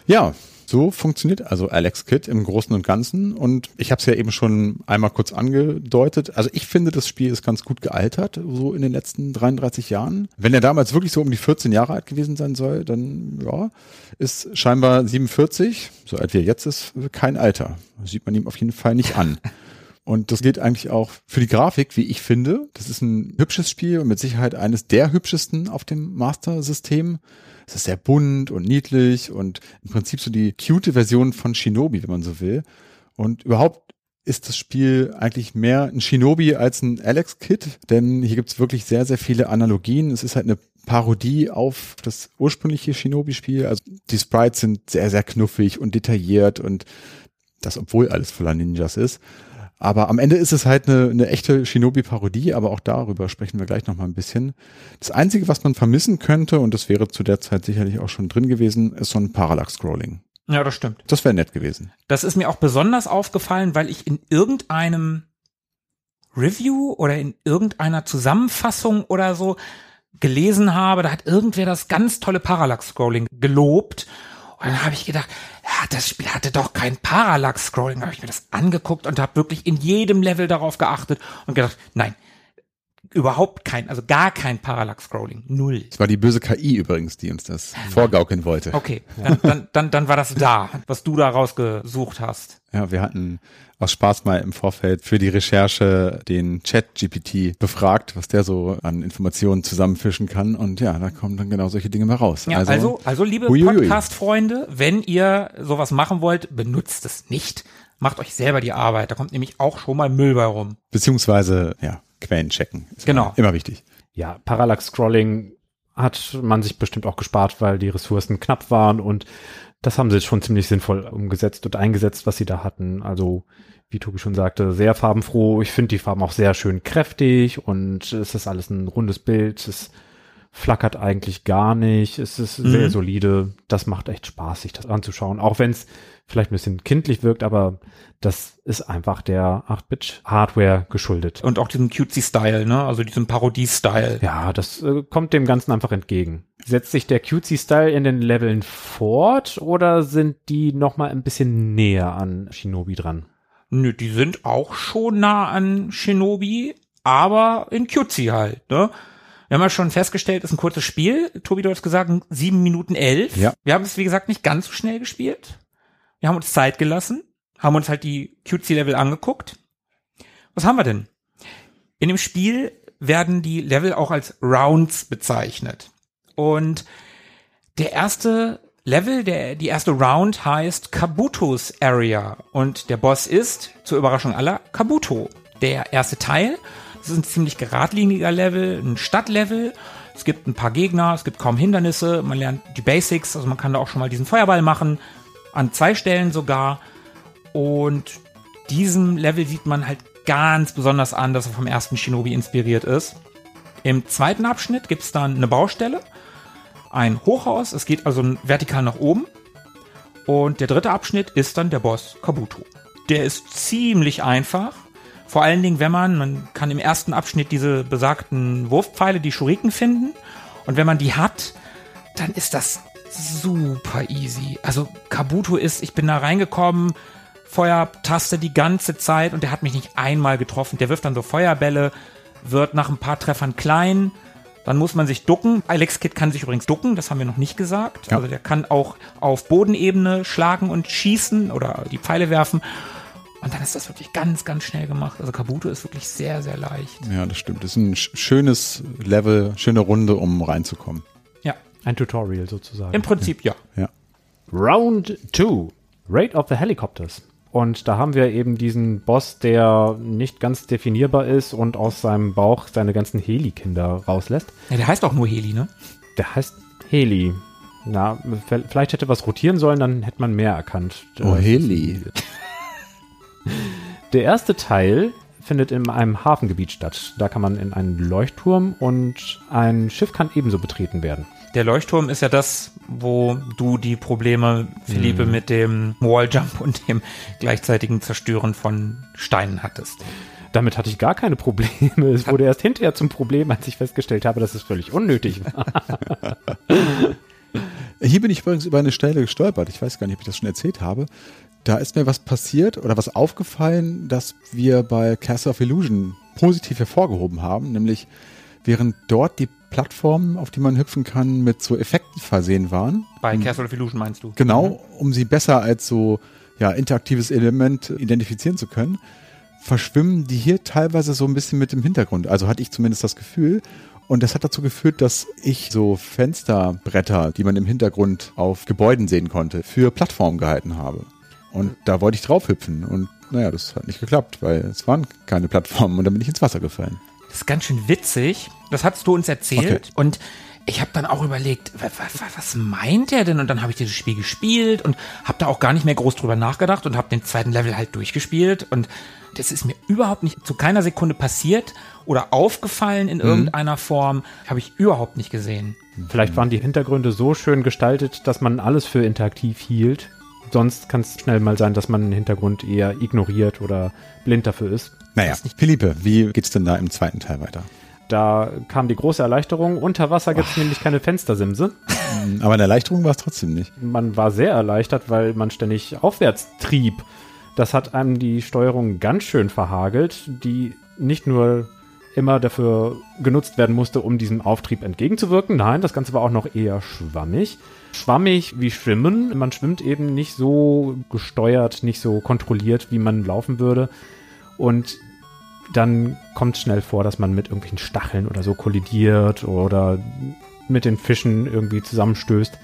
B: Ja, so funktioniert also Alex Kidd im Großen und Ganzen. Und ich habe es ja eben schon einmal kurz angedeutet. Also ich finde, das Spiel ist ganz gut gealtert, so in den letzten 33 Jahren. Wenn er damals wirklich so um die 14 Jahre alt gewesen sein soll, dann ja, ist scheinbar 47, so alt wie er jetzt ist, kein Alter. Das sieht man ihm auf jeden Fall nicht an. Und das gilt eigentlich auch für die Grafik, wie ich finde. Das ist ein hübsches Spiel und mit Sicherheit eines der hübschesten auf dem Master-System. Es ist sehr bunt und niedlich und im Prinzip so die cute Version von Shinobi, wenn man so will. Und überhaupt ist das Spiel eigentlich mehr ein Shinobi als ein Alex Kid, denn hier gibt's wirklich sehr, sehr viele Analogien. Es ist halt eine Parodie auf das ursprüngliche Shinobi-Spiel. Also die Sprites sind sehr, sehr knuffig und detailliert und das, obwohl alles voller Ninjas ist. Aber am Ende ist es halt eine, eine echte Shinobi-Parodie, aber auch darüber sprechen wir gleich nochmal ein bisschen. Das Einzige, was man vermissen könnte, und das wäre zu der Zeit sicherlich auch schon drin gewesen, ist so ein Parallax-Scrolling.
A: Ja, das stimmt.
B: Das wäre nett gewesen.
A: Das ist mir auch besonders aufgefallen, weil ich in irgendeinem Review oder in irgendeiner Zusammenfassung oder so gelesen habe, da hat irgendwer das ganz tolle Parallax-Scrolling gelobt. Und dann habe ich gedacht, ah, das Spiel hatte doch kein Parallax-Scrolling. Habe ich mir das angeguckt und habe wirklich in jedem Level darauf geachtet und gedacht, nein, überhaupt kein, also gar kein Parallax-Scrolling. Null.
B: Es war die böse KI übrigens, die uns das vorgaukeln wollte.
A: Okay, dann, dann, dann, dann war das da, was du da rausgesucht hast.
B: Ja, wir hatten aus Spaß mal im Vorfeld für die Recherche den Chat GPT befragt, was der so an Informationen zusammenfischen kann. Und ja, da kommen dann genau solche Dinge mal raus.
A: Ja, also, also, liebe
B: huiuiui.
A: Podcast-Freunde, wenn ihr sowas machen wollt, benutzt es nicht. Macht euch selber die Arbeit. Da kommt nämlich auch schon mal Müll bei rum.
B: Beziehungsweise, ja, Quellen checken. Ist
A: Genau.
B: Immer, wichtig.
D: Ja, Parallax-Scrolling hat man sich bestimmt auch gespart, weil die Ressourcen knapp waren und das haben sie schon ziemlich sinnvoll umgesetzt und eingesetzt, was sie da hatten. Also, wie Tobi schon sagte, sehr farbenfroh. Ich finde die Farben auch sehr schön kräftig und es ist alles ein rundes Bild. Es flackert eigentlich gar nicht. Es ist sehr
A: Mhm.
D: solide. Das macht echt Spaß, sich das anzuschauen. Auch wenn es vielleicht ein bisschen kindlich wirkt, aber das ist einfach der 8-Bit-Hardware geschuldet.
A: Und auch diesem cutesy-Style, ne? Also diesem Parodie-Style.
D: Ja, das äh, kommt dem Ganzen einfach entgegen. Setzt sich der Cutesy-Style in den Leveln fort oder sind die noch mal ein bisschen näher an Shinobi dran?
A: Nö, die sind auch schon nah an Shinobi, aber in cutesy halt, ne? Wir haben ja schon festgestellt, ist ein kurzes Spiel. Tobi, du hast gesagt, sieben Minuten elf.
B: Ja.
A: Wir haben es, wie gesagt, nicht ganz so schnell gespielt. Wir haben uns Zeit gelassen, haben uns halt die cutesy-Level angeguckt. Was haben wir denn? In dem Spiel werden die Level auch als Rounds bezeichnet. Und der erste Level, der, die erste Round heißt Kabutos Area. Und der Boss ist, zur Überraschung aller, Kabuto. Der erste Teil, das ist ein ziemlich geradliniger Level, ein Stadtlevel. Es gibt ein paar Gegner, es gibt kaum Hindernisse, man lernt die Basics, also man kann da auch schon mal diesen Feuerball machen, an zwei Stellen sogar. Und diesem Level sieht man halt ganz besonders an, dass er vom ersten Shinobi inspiriert ist. Im zweiten Abschnitt gibt's dann eine Baustelle, ein Hochhaus, es geht also vertikal nach oben. Und der dritte Abschnitt ist dann der Boss Kabuto. Der ist ziemlich einfach. Vor allen Dingen, wenn man, man kann im ersten Abschnitt diese besagten Wurfpfeile, die Schuriken finden. Und wenn man die hat, dann ist das super easy. Also Kabuto ist, ich bin da reingekommen, Feuertaste die ganze Zeit und der hat mich nicht einmal getroffen. Der wirft dann so Feuerbälle, wird nach ein paar Treffern klein, dann muss man sich ducken. Alex Kidd kann sich übrigens ducken, das haben wir noch nicht gesagt.
B: Ja.
A: Also der kann auch auf Bodenebene schlagen und schießen oder die Pfeile werfen. Und dann ist das wirklich ganz, ganz schnell gemacht. Also Kabuto ist wirklich sehr, sehr leicht.
B: Ja, das stimmt. Das ist ein sch- schönes Level, schöne Runde, um reinzukommen.
A: Ja,
D: Ein Tutorial sozusagen.
A: im Prinzip ja.
B: Ja.
D: Round 2. Raid of the Helicopters. Und da haben wir eben diesen Boss, der nicht ganz definierbar ist und aus seinem Bauch seine ganzen Heli-Kinder rauslässt.
A: ja. Der heißt auch nur Heli, ne?
D: Der heißt Heli. Na, vielleicht hätte was rotieren sollen, dann hätte man mehr erkannt.
B: Oh, Heli.
D: Der erste Teil findet in einem Hafengebiet statt. Da kann man in einen Leuchtturm und ein Schiff kann ebenso betreten werden.
A: Der Leuchtturm ist ja das, wo du die Probleme, Philippe, mit dem Walljump und dem gleichzeitigen Zerstören von Steinen hattest.
D: Damit hatte ich gar keine Probleme. Es wurde erst hinterher zum Problem, als ich festgestellt habe, dass es völlig unnötig war.
B: Hier bin ich übrigens über eine Stelle gestolpert. Ich weiß gar nicht, ob ich das schon erzählt habe. Da ist mir was passiert oder was aufgefallen, das wir bei Castle of Illusion positiv hervorgehoben haben, nämlich während dort die Plattformen, auf die man hüpfen kann, mit so Effekten versehen waren.
A: Bei Castle of Illusion meinst du?
B: Genau, um sie besser als so ja, interaktives Element identifizieren zu können, verschwimmen die hier teilweise so ein bisschen mit dem Hintergrund. Also hatte ich zumindest das Gefühl. Und das hat dazu geführt, dass ich so Fensterbretter, die man im Hintergrund auf Gebäuden sehen konnte, für Plattformen gehalten habe. Und da wollte ich drauf hüpfen. Und naja, das hat nicht geklappt, weil es waren keine Plattformen und dann bin ich ins Wasser gefallen.
A: Das ist ganz schön witzig. Das hattest du uns erzählt.
B: Okay.
A: Und ich habe dann auch überlegt, wa- wa- wa- was meint er denn? Und dann habe ich dieses Spiel gespielt und habe da auch gar nicht mehr groß drüber nachgedacht und habe den zweiten Level halt durchgespielt. Und das ist mir überhaupt nicht zu keiner Sekunde passiert oder aufgefallen in irgendeiner Form. Habe ich überhaupt nicht gesehen.
D: Vielleicht waren die Hintergründe so schön gestaltet, dass man alles für interaktiv hielt. Sonst kann es schnell mal sein, dass man den Hintergrund eher ignoriert oder blind dafür ist.
B: Naja, Philippe, wie geht's denn da im zweiten Teil weiter?
D: Da kam die große Erleichterung. Unter Wasser gibt es nämlich keine Fenstersimse.
B: Aber eine Erleichterung war es trotzdem nicht.
D: Man war sehr erleichtert, weil man ständig aufwärts trieb. Das hat einem die Steuerung ganz schön verhagelt, die nicht nur immer dafür genutzt werden musste, um diesem Auftrieb entgegenzuwirken. Nein, das Ganze war auch noch eher schwammig. Schwammig wie Schwimmen. Man schwimmt eben nicht so gesteuert, nicht so kontrolliert, wie man laufen würde. Und dann kommt schnell vor, dass man mit irgendwelchen Stacheln oder so kollidiert oder mit den Fischen irgendwie zusammenstößt.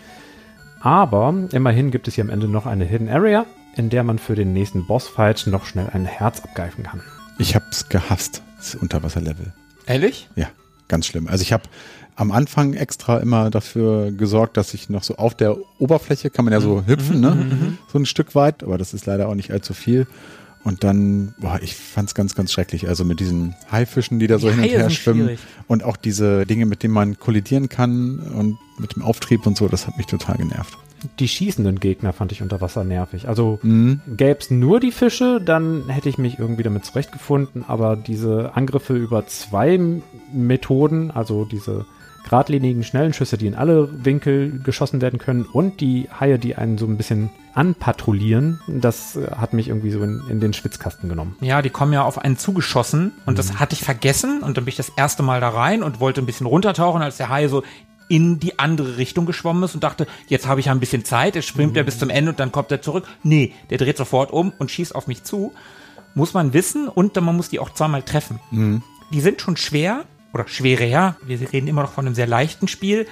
D: Aber immerhin gibt es hier am Ende noch eine Hidden Area, in der man für den nächsten Bossfight noch schnell ein Herz abgreifen kann.
B: Ich hab's gehasst, das Unterwasserlevel.
A: Ehrlich?
B: Ja, ganz schlimm. Also ich habe am Anfang extra immer dafür gesorgt, dass ich noch so auf der Oberfläche kann man ja so hüpfen, ne? So ein Stück weit, aber das ist leider auch nicht allzu viel. Und dann, boah, ich fand's ganz, ganz schrecklich. Also mit diesen Haifischen, die da so
A: Die
B: hin und
A: Haie
B: her schwimmen.
A: schwierig.
B: Und auch diese Dinge, mit denen man kollidieren kann und mit dem Auftrieb und so, das hat mich total genervt.
D: Die schießenden Gegner fand ich unter Wasser nervig. Also
B: Mhm.
D: gäb's nur die Fische, dann hätte ich mich irgendwie damit zurechtgefunden. Aber diese Angriffe über zwei Methoden, also diese geradlinigen, schnellen Schüsse, die in alle Winkel geschossen werden können und die Haie, die einen so ein bisschen anpatrouillieren, das äh, hat mich irgendwie so in, in den Schwitzkasten genommen.
A: Ja, die kommen ja auf einen zugeschossen und das hatte ich vergessen und dann bin ich das erste Mal da rein und wollte ein bisschen runtertauchen, als der Hai so in die andere Richtung geschwommen ist und dachte, jetzt habe ich ja ein bisschen Zeit, jetzt schwimmt er bis zum Ende und dann kommt er zurück. Nee, der dreht sofort um und schießt auf mich zu. Muss man wissen und dann man muss die auch zweimal treffen. Die sind schon schwer oder schwerer. Wir reden immer noch von einem sehr leichten Spiel.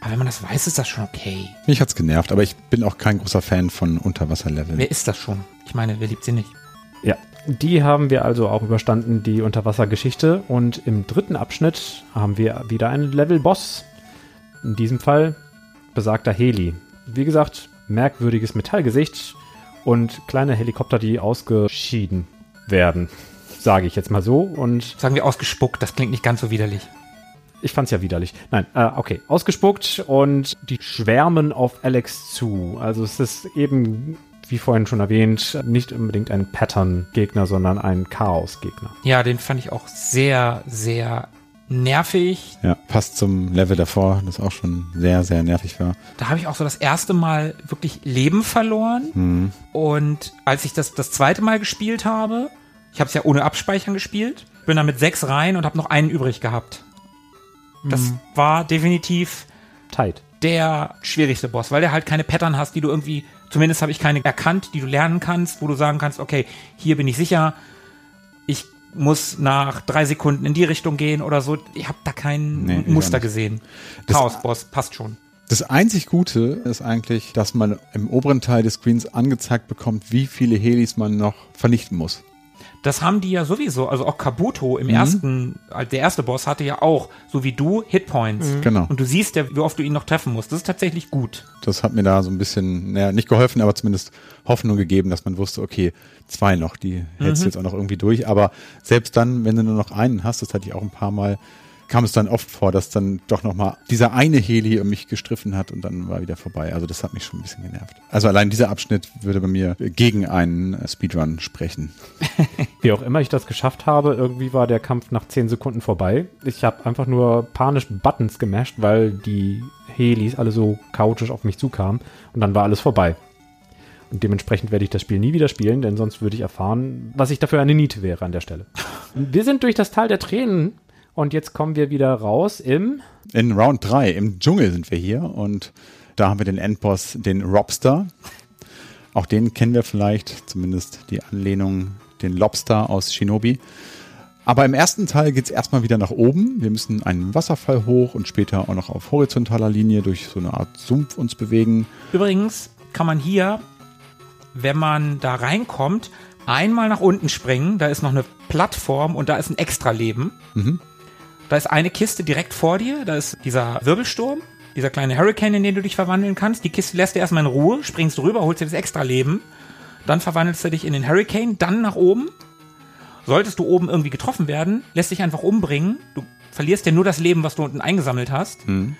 A: Aber wenn man das weiß, ist das schon okay.
B: Mich hat's genervt, aber ich bin auch kein großer Fan von Unterwasserleveln.
A: Wer ist das schon? Ich meine, wer liebt sie nicht?
D: Ja, die haben wir also auch überstanden, die Unterwassergeschichte. Und im dritten Abschnitt haben wir wieder einen Level-Boss. In diesem Fall besagter Heli. Wie gesagt, merkwürdiges Metallgesicht und kleine Helikopter, die ausgeschieden werden. Sage ich jetzt mal so. Und
A: Sagen wir ausgespuckt, das klingt nicht ganz so widerlich.
D: ich fand's ja widerlich. Nein, äh, okay. Ausgespuckt und die schwärmen auf Alex zu. Also es ist eben, wie vorhin schon erwähnt, nicht unbedingt ein Pattern-Gegner, sondern ein Chaos-Gegner.
A: Ja, den fand ich auch sehr, sehr nervig.
B: Ja, passt zum Level davor, das auch schon sehr, sehr nervig war.
A: Da habe ich auch so das erste Mal wirklich Leben verloren. Und als ich das das zweite Mal gespielt habe, ich habe es ja ohne Abspeichern gespielt, bin da mit sechs rein und habe noch einen übrig gehabt. Das war definitiv
D: Tight.
A: der schwierigste Boss, weil der halt keine Pattern hast, die du irgendwie, zumindest habe ich keine erkannt, die du lernen kannst, wo du sagen kannst, okay, hier bin ich sicher, ich muss nach drei Sekunden in die Richtung gehen oder so. Ich habe da kein
B: Nee,
A: Muster gesehen. Chaos-Boss, passt schon.
B: Das einzig Gute ist eigentlich, dass man im oberen Teil des Screens angezeigt bekommt, wie viele Helis man noch vernichten muss.
A: Das haben die ja sowieso, also auch Kabuto im ersten, äh, der erste Boss hatte ja auch, so wie du, Hitpoints.
B: Genau.
A: Und du siehst ja, wie oft du ihn noch treffen musst. Das ist tatsächlich gut.
B: Das hat mir da so ein bisschen, naja, nicht geholfen, aber zumindest Hoffnung gegeben, dass man wusste, okay, zwei noch, die hältst du jetzt auch noch irgendwie durch. Aber selbst dann, wenn du nur noch einen hast, das hatte ich auch ein paar Mal, kam es dann oft vor, dass dann doch nochmal dieser eine Heli um mich gestriffen hat und dann war wieder vorbei. Also das hat mich schon ein bisschen genervt. Also allein dieser Abschnitt würde bei mir gegen einen Speedrun sprechen.
D: Wie auch immer ich das geschafft habe, irgendwie war der Kampf nach 10 Sekunden vorbei. Ich habe einfach nur panisch Buttons gemasht, weil die Helis alle so chaotisch auf mich zukamen und dann war alles vorbei. Und dementsprechend werde ich das Spiel nie wieder spielen, denn sonst würde ich erfahren, was ich dafür eine Niete wäre an der Stelle. Wir sind durch das Tal der Tränen und jetzt kommen wir wieder raus im
B: In Round 3, im Dschungel sind wir hier und da haben wir den Endboss, den Robster. Auch den kennen wir vielleicht, zumindest die Anlehnung, den Lobster aus Shinobi. Aber im ersten Teil geht's erstmal wieder nach oben. Wir müssen einen Wasserfall hoch und später auch noch auf horizontaler Linie durch so eine Art Sumpf uns bewegen.
A: Übrigens kann man hier, wenn man da reinkommt, einmal nach unten springen. Da ist noch eine Plattform und da ist ein Extra-Leben. Da ist eine Kiste direkt vor dir. Da ist dieser Wirbelsturm, dieser kleine Hurricane, in den du dich verwandeln kannst. Die Kiste lässt du erstmal in Ruhe, springst rüber, holst dir das Extra-Leben. Dann verwandelst du dich in den Hurricane, dann nach oben. Solltest du oben irgendwie getroffen werden, lässt dich einfach umbringen. Du verlierst ja nur das Leben, was du unten eingesammelt hast. Und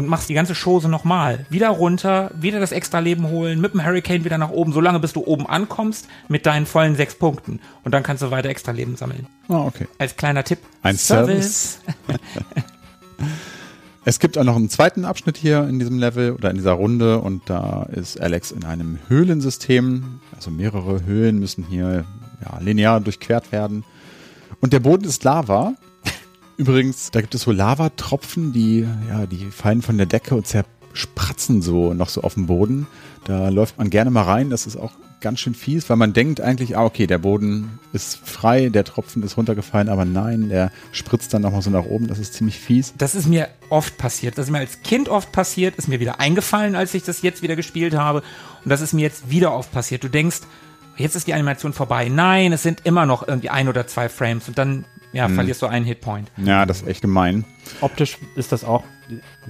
A: und machst die ganze Chose nochmal. Wieder runter, wieder das extra Leben holen, mit dem Hurricane wieder nach oben, solange bis du oben ankommst mit deinen vollen sechs Punkten. Und dann kannst du weiter extra Leben sammeln.
B: Ah, okay.
A: Als kleiner Tipp.
B: Ein Service. Es gibt auch noch einen zweiten Abschnitt hier in diesem Level oder in dieser Runde und da ist Alex in einem Höhlensystem. Also mehrere Höhlen müssen hier ja, linear durchquert werden. Und der Boden ist Lava. Übrigens, da gibt es so Lavatropfen, die, ja, die fallen von der Decke und zerspratzen so noch so auf dem Boden. Da läuft man gerne mal rein. Das ist auch ganz schön fies, weil man denkt eigentlich, ah, okay, der Boden ist frei, der Tropfen ist runtergefallen, aber nein, der spritzt dann nochmal so nach oben. Das ist ziemlich fies.
A: Das ist mir oft passiert. Das ist mir als Kind oft passiert, ist mir wieder eingefallen, als ich das jetzt wieder gespielt habe. Und das ist mir jetzt wieder oft passiert. Du denkst, jetzt ist die Animation vorbei. Nein, es sind immer noch irgendwie ein oder zwei Frames und dann ja, verlierst du einen Hitpoint.
B: Ja, das ist echt gemein.
D: Optisch ist das auch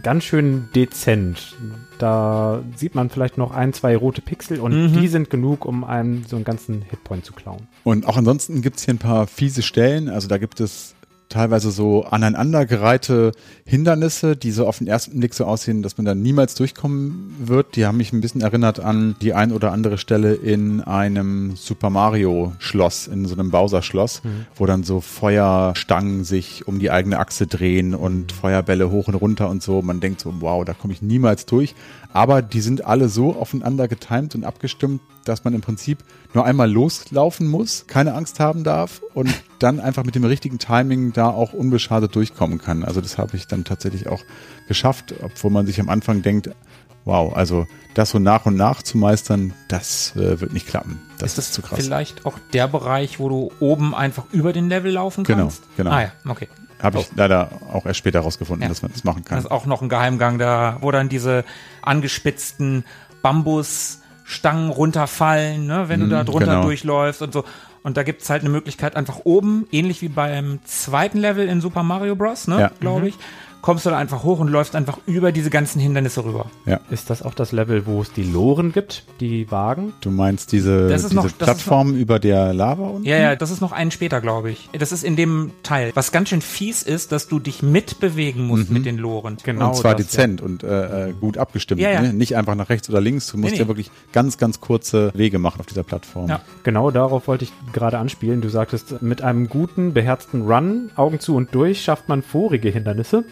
D: ganz schön dezent. Da sieht man vielleicht noch ein, zwei rote Pixel und die sind genug, um einem so einen ganzen Hitpoint zu klauen.
B: Und auch ansonsten gibt's hier ein paar fiese Stellen. Also da gibt es teilweise so aneinandergereihte Hindernisse, die so auf den ersten Blick so aussehen, dass man da niemals durchkommen wird. Die haben mich ein bisschen erinnert an die ein oder andere Stelle in einem Super Mario Schloss, in so einem Bowser Schloss, wo dann so Feuerstangen sich um die eigene Achse drehen und Feuerbälle hoch und runter und so. Man denkt so, wow, da komme ich niemals durch. Aber die sind alle so aufeinander getimt und abgestimmt, dass man im Prinzip nur einmal loslaufen muss, keine Angst haben darf und dann einfach mit dem richtigen Timing da auch unbeschadet durchkommen kann. Also das habe ich dann tatsächlich auch geschafft, obwohl man sich am Anfang denkt, wow, also das so nach und nach zu meistern, das äh, wird nicht klappen. Das ist,
A: ist das
B: zu krass.
A: vielleicht auch der Bereich, wo du oben einfach über den Level laufen
B: Genau,
A: kannst?
B: genau.
A: Ah ja, okay.
B: Habe ich leider auch erst später herausgefunden,
A: Ja.
B: dass man das machen kann.
A: Das ist auch noch ein Geheimgang da, wo dann diese angespitzten Bambusstangen runterfallen, ne, wenn du da drunter
B: genau.
A: durchläufst und so. Und da gibt's halt eine Möglichkeit, einfach oben, ähnlich wie beim zweiten Level in Super Mario Bros., ne,
B: Ja.
A: glaube ich, kommst du da einfach hoch und läufst einfach über diese ganzen Hindernisse rüber.
B: ja.
D: Ist das auch das Level, wo es die Loren gibt, die Wagen?
B: Du meinst diese,
A: Das ist
B: diese
A: noch- das ist
B: Plattform über der Lava unten?
A: Ja, ja, das ist noch einen später, glaube ich. Das ist in dem Teil. Was ganz schön fies ist, dass du dich mitbewegen musst mit den Loren.
D: Genau.
B: und zwar
D: das,
B: dezent und äh, äh, gut abgestimmt.
A: Ja, ja.
B: Ne? Nicht einfach nach rechts oder links. Du musst
A: Nee,
B: ja
A: nee.
B: wirklich ganz, ganz kurze Wege machen auf dieser Plattform.
A: Ja.
D: Genau darauf wollte ich gerade anspielen. Du sagtest, mit einem guten, beherzten Run, Augen zu und durch, schafft man vorige Hindernisse.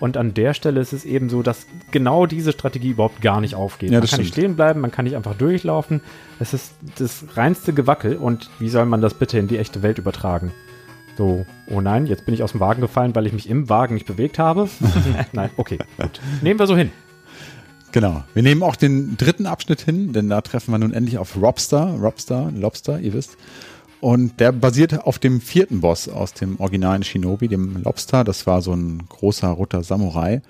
D: Und an der Stelle ist es eben so, dass genau diese Strategie überhaupt gar nicht aufgeht.
B: Ja,
D: man kann nicht
B: stimmt.
D: stehen bleiben, man kann nicht einfach durchlaufen. Es ist das reinste Gewackel. Und wie soll man das bitte in die echte Welt übertragen? So, oh nein, jetzt bin ich aus dem Wagen gefallen, weil ich mich im Wagen nicht bewegt habe. nein, okay, gut. Nehmen wir so hin.
B: Genau. Wir nehmen auch den dritten Abschnitt hin, denn da treffen wir nun endlich auf Robster. Robster, Lobster, ihr wisst. Und der basiert auf dem vierten Boss aus dem originalen Shinobi, dem Lobster. Das war so ein großer roter Samurai.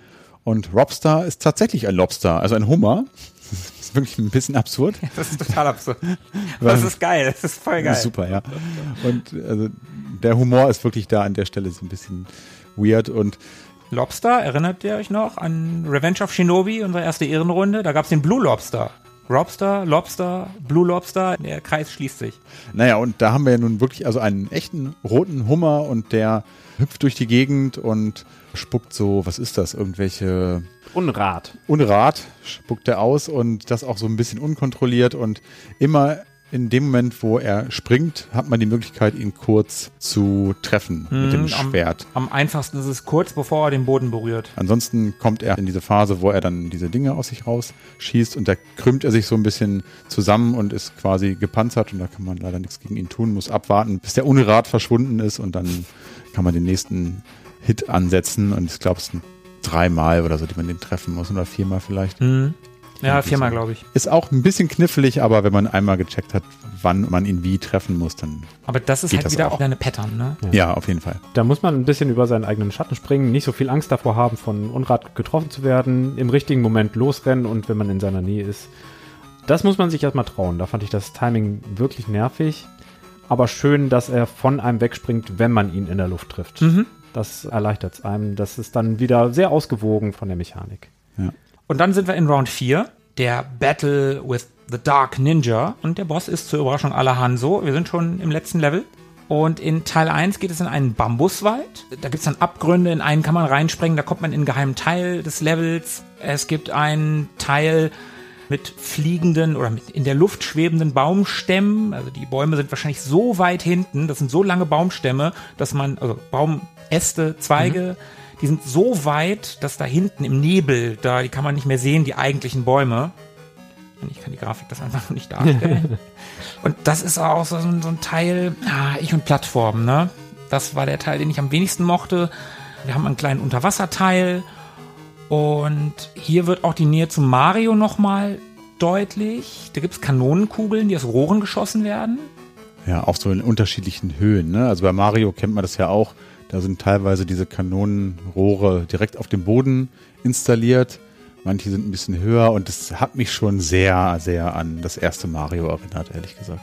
B: Und Robster ist tatsächlich ein Lobster, also ein Hummer. Das ist wirklich ein bisschen absurd.
A: Das ist total absurd. Das ist geil, das ist voll geil.
B: Super, ja. Und also, der Humor ist wirklich da an der Stelle so ein bisschen weird und
A: Lobster, erinnert ihr euch noch an Revenge of Shinobi, unsere erste Ehrenrunde? Da gab's den Blue Lobster. Lobster, Lobster, Blue Lobster, der Kreis schließt sich.
B: Naja, und da haben wir ja nun wirklich also einen echten roten Hummer und der hüpft durch die Gegend und spuckt so, was ist das, irgendwelche
D: Unrat.
B: Unrat spuckt er aus und das auch so ein bisschen unkontrolliert und immer in dem Moment, wo er springt, hat man die Möglichkeit, ihn kurz zu treffen mit dem
A: Mhm, am-
B: Schwert.
A: Am einfachsten ist es kurz, bevor er den Boden berührt.
B: Ansonsten kommt er in diese Phase, wo er dann diese Dinge aus sich rausschießt und da krümmt er sich so ein bisschen zusammen und ist quasi gepanzert und da kann man leider nichts gegen ihn tun, muss abwarten, bis der Unrat verschwunden ist und dann kann man den nächsten Hit ansetzen und ich glaube, es sind dreimal oder so, die man den treffen muss oder viermal vielleicht.
A: Mhm. Ja, viermal,
B: so.
A: glaube ich.
B: Ist auch ein bisschen knifflig, aber wenn man einmal gecheckt hat, wann man ihn wie treffen muss, dann
A: Aber das ist
B: Geht
A: halt
B: das
A: wieder
B: auch?
A: auch eine Pattern, ne?
B: ja, auf jeden Fall.
D: Da muss man ein bisschen über seinen eigenen Schatten springen, nicht so viel Angst davor haben, von Unrat getroffen zu werden, im richtigen Moment losrennen und wenn man in seiner Nähe ist. Das muss man sich erstmal trauen. Da fand ich das Timing wirklich nervig. Aber schön, dass er von einem wegspringt, wenn man ihn in der Luft trifft.
A: Mhm.
D: Das erleichtert es einem. Das ist dann wieder sehr ausgewogen von der Mechanik.
A: Und dann sind wir in Round 4, der Battle with the Dark Ninja. Und der Boss ist zur Überraschung aller Hanzo. Wir sind schon im letzten Level. Und in Teil 1 geht es in einen Bambuswald. Da gibt es dann Abgründe, in einen kann man reinsprengen, da kommt man in einen geheimen Teil des Levels. Es gibt einen Teil mit fliegenden oder mit in der Luft schwebenden Baumstämmen. Also die Bäume sind wahrscheinlich so weit hinten, das sind so lange Baumstämme, dass man, also Baumäste, Zweige, mhm. Die sind so weit, dass da hinten im Nebel, da die kann man nicht mehr sehen, die eigentlichen Bäume. Und ich kann die Grafik das einfach noch nicht darstellen. und das ist auch so, so ein Teil, ah, ich und Plattformen, ne? Das war der Teil, den ich am wenigsten mochte. Wir haben einen kleinen Unterwasserteil und hier wird auch die Nähe zu Mario nochmal deutlich. Da gibt es Kanonenkugeln, die aus Rohren geschossen werden.
B: Ja, auch so in unterschiedlichen Höhen. Ne? Also bei Mario kennt man das ja auch. Da sind teilweise diese Kanonenrohre direkt auf dem Boden installiert. Manche sind ein bisschen höher und das hat mich schon sehr, sehr an das erste Mario erinnert, ehrlich gesagt.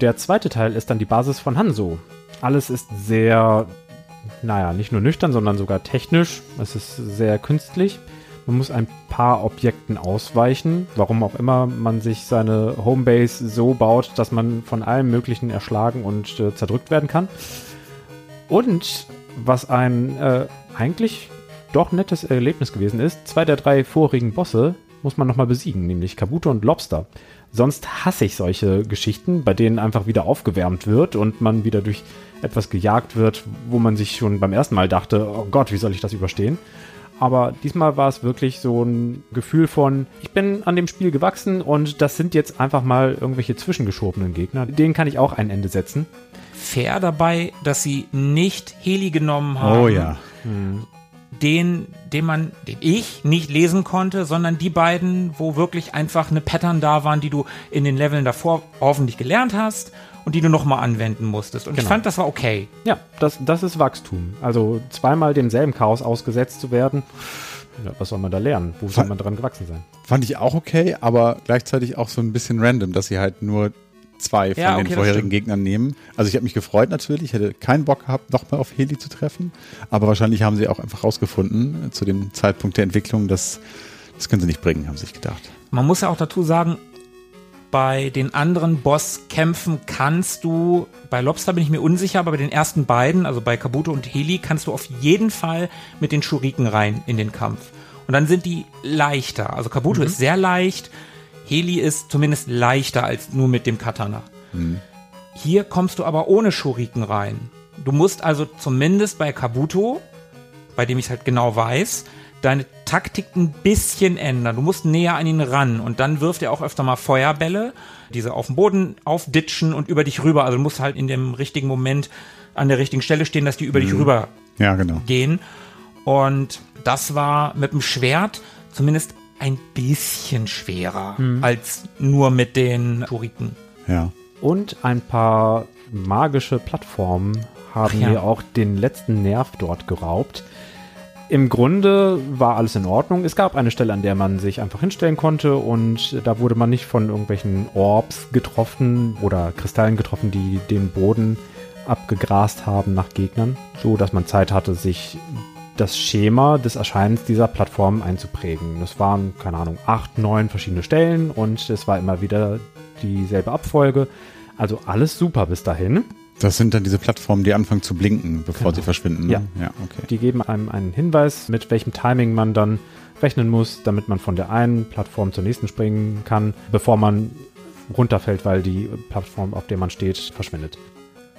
D: Der zweite Teil ist dann die Basis von Hanzo. Alles ist sehr naja, nicht nur nüchtern, sondern sogar technisch. Es ist sehr künstlich. Man muss ein paar Objekten ausweichen, warum auch immer man sich seine Homebase so baut, dass man von allem Möglichen erschlagen und äh, zerdrückt werden kann. Und was ein äh, eigentlich doch nettes Erlebnis gewesen ist, zwei der drei vorigen Bosse muss man nochmal besiegen, nämlich Kabuto und Lobster. Sonst hasse ich solche Geschichten, bei denen einfach wieder aufgewärmt wird und man wieder durch etwas gejagt wird, wo man sich schon beim ersten Mal dachte, oh Gott, wie soll ich das überstehen? Aber diesmal war es wirklich so ein Gefühl von, ich bin an dem Spiel gewachsen und das sind jetzt einfach mal irgendwelche zwischengeschobenen Gegner. Denen kann ich auch ein Ende setzen.
A: Fair dabei, dass sie nicht Heli genommen haben.
B: Oh ja.
A: Hm den, den man, den ich nicht lesen konnte, sondern die beiden, wo wirklich einfach eine Pattern da waren, die du in den Leveln davor hoffentlich gelernt hast und die du nochmal anwenden musstest. Und genau. ich fand, das war okay.
D: Ja, das, das ist Wachstum. Also zweimal demselben Chaos ausgesetzt zu werden. Ja, was soll man da lernen? Wo soll man dran gewachsen sein?
B: Fand ich auch okay, aber gleichzeitig auch so ein bisschen random, dass sie halt nur zwei von ja, okay, den vorherigen Gegnern nehmen. Also ich habe mich gefreut natürlich, ich hätte keinen Bock gehabt, nochmal auf Heli zu treffen. Aber wahrscheinlich haben sie auch einfach rausgefunden, äh, zu dem Zeitpunkt der Entwicklung, dass das können sie nicht bringen, haben sie sich gedacht.
A: Man muss ja auch dazu sagen, bei den anderen Bosskämpfen kannst du, bei Lobster bin ich mir unsicher, aber bei den ersten beiden, also bei Kabuto und Heli, kannst du auf jeden Fall mit den Schuriken rein in den Kampf. Und dann sind die leichter. Also Kabuto mhm. ist sehr leicht, Heli ist zumindest leichter als nur mit dem Katana. Mhm. Hier kommst du aber ohne Schuriken rein. Du musst also zumindest bei Kabuto, bei dem ich es halt genau weiß, deine Taktik ein bisschen ändern. Du musst näher an ihn ran und dann wirft er auch öfter mal Feuerbälle, diese auf dem Boden aufditschen und über dich rüber. Also du musst halt in dem richtigen Moment an der richtigen Stelle stehen, dass die über mhm. dich rüber
B: ja, genau.
A: gehen. Und das war mit dem Schwert zumindest ein bisschen schwerer mhm. als nur mit den Schuriken.
B: Ja.
D: Und ein paar magische Plattformen haben ja. mir auch den letzten Nerv dort geraubt. Im Grunde war alles in Ordnung. Es gab eine Stelle, an der man sich einfach hinstellen konnte und da wurde man nicht von irgendwelchen Orbs getroffen oder Kristallen getroffen, die den Boden abgegrast haben nach Gegnern, so dass man Zeit hatte, sich das Schema des Erscheinens dieser Plattform einzuprägen. Das waren, keine Ahnung, acht, neun verschiedene Stellen und es war immer wieder dieselbe Abfolge. Also alles super bis dahin.
B: Das sind dann diese Plattformen, die anfangen zu blinken, bevor genau. sie verschwinden. Ne?
D: Ja. ja, okay. Die geben einem einen Hinweis, mit welchem Timing man dann rechnen muss, damit man von der einen Plattform zur nächsten springen kann, bevor man runterfällt, weil die Plattform, auf der man steht, verschwindet.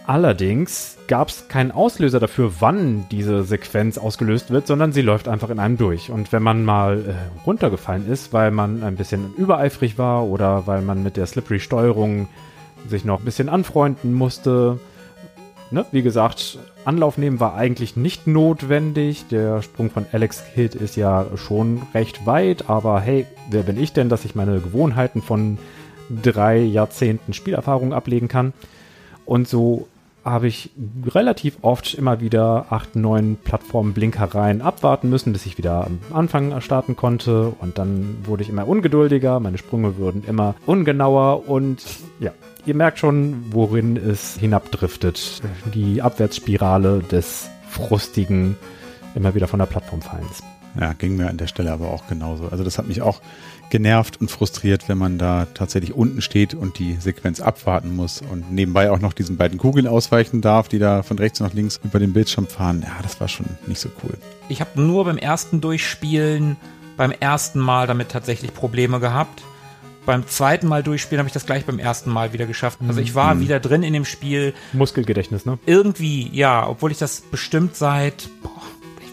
D: Allerdings gab es keinen Auslöser dafür, wann diese Sequenz ausgelöst wird, sondern sie läuft einfach in einem durch. Und wenn man mal äh, runtergefallen ist, weil man ein bisschen übereifrig war oder weil man mit der Slippery-Steuerung sich noch ein bisschen anfreunden musste, ne, wie gesagt, Anlauf nehmen war eigentlich nicht notwendig. Der Sprung von Alex Kidd ist ja schon recht weit, aber hey, wer bin ich denn, dass ich meine Gewohnheiten von drei Jahrzehnten Spielerfahrung ablegen kann? Und so habe ich relativ oft immer wieder acht, neun Plattformen-Blinkereien abwarten müssen, bis ich wieder am Anfang starten konnte. Und dann wurde ich immer ungeduldiger, meine Sprünge wurden immer ungenauer und ja, ihr merkt schon, worin es hinabdriftet. Die Abwärtsspirale des frustigen, immer wieder von der Plattform fallens.
B: Ja, ging mir an der Stelle aber auch genauso. Also das hat mich auch genervt und frustriert, wenn man da tatsächlich unten steht und die Sequenz abwarten muss und nebenbei auch noch diesen beiden Kugeln ausweichen darf, die da von rechts nach links über den Bildschirm fahren. Ja, das war schon nicht so cool.
A: Ich habe nur beim ersten Durchspielen, beim ersten Mal damit tatsächlich Probleme gehabt. Beim zweiten Mal durchspielen habe ich das gleich beim ersten Mal wieder geschafft. Also ich war wieder drin in dem Spiel.
D: Muskelgedächtnis, ne?
A: Irgendwie, ja, obwohl ich das bestimmt seit, boah,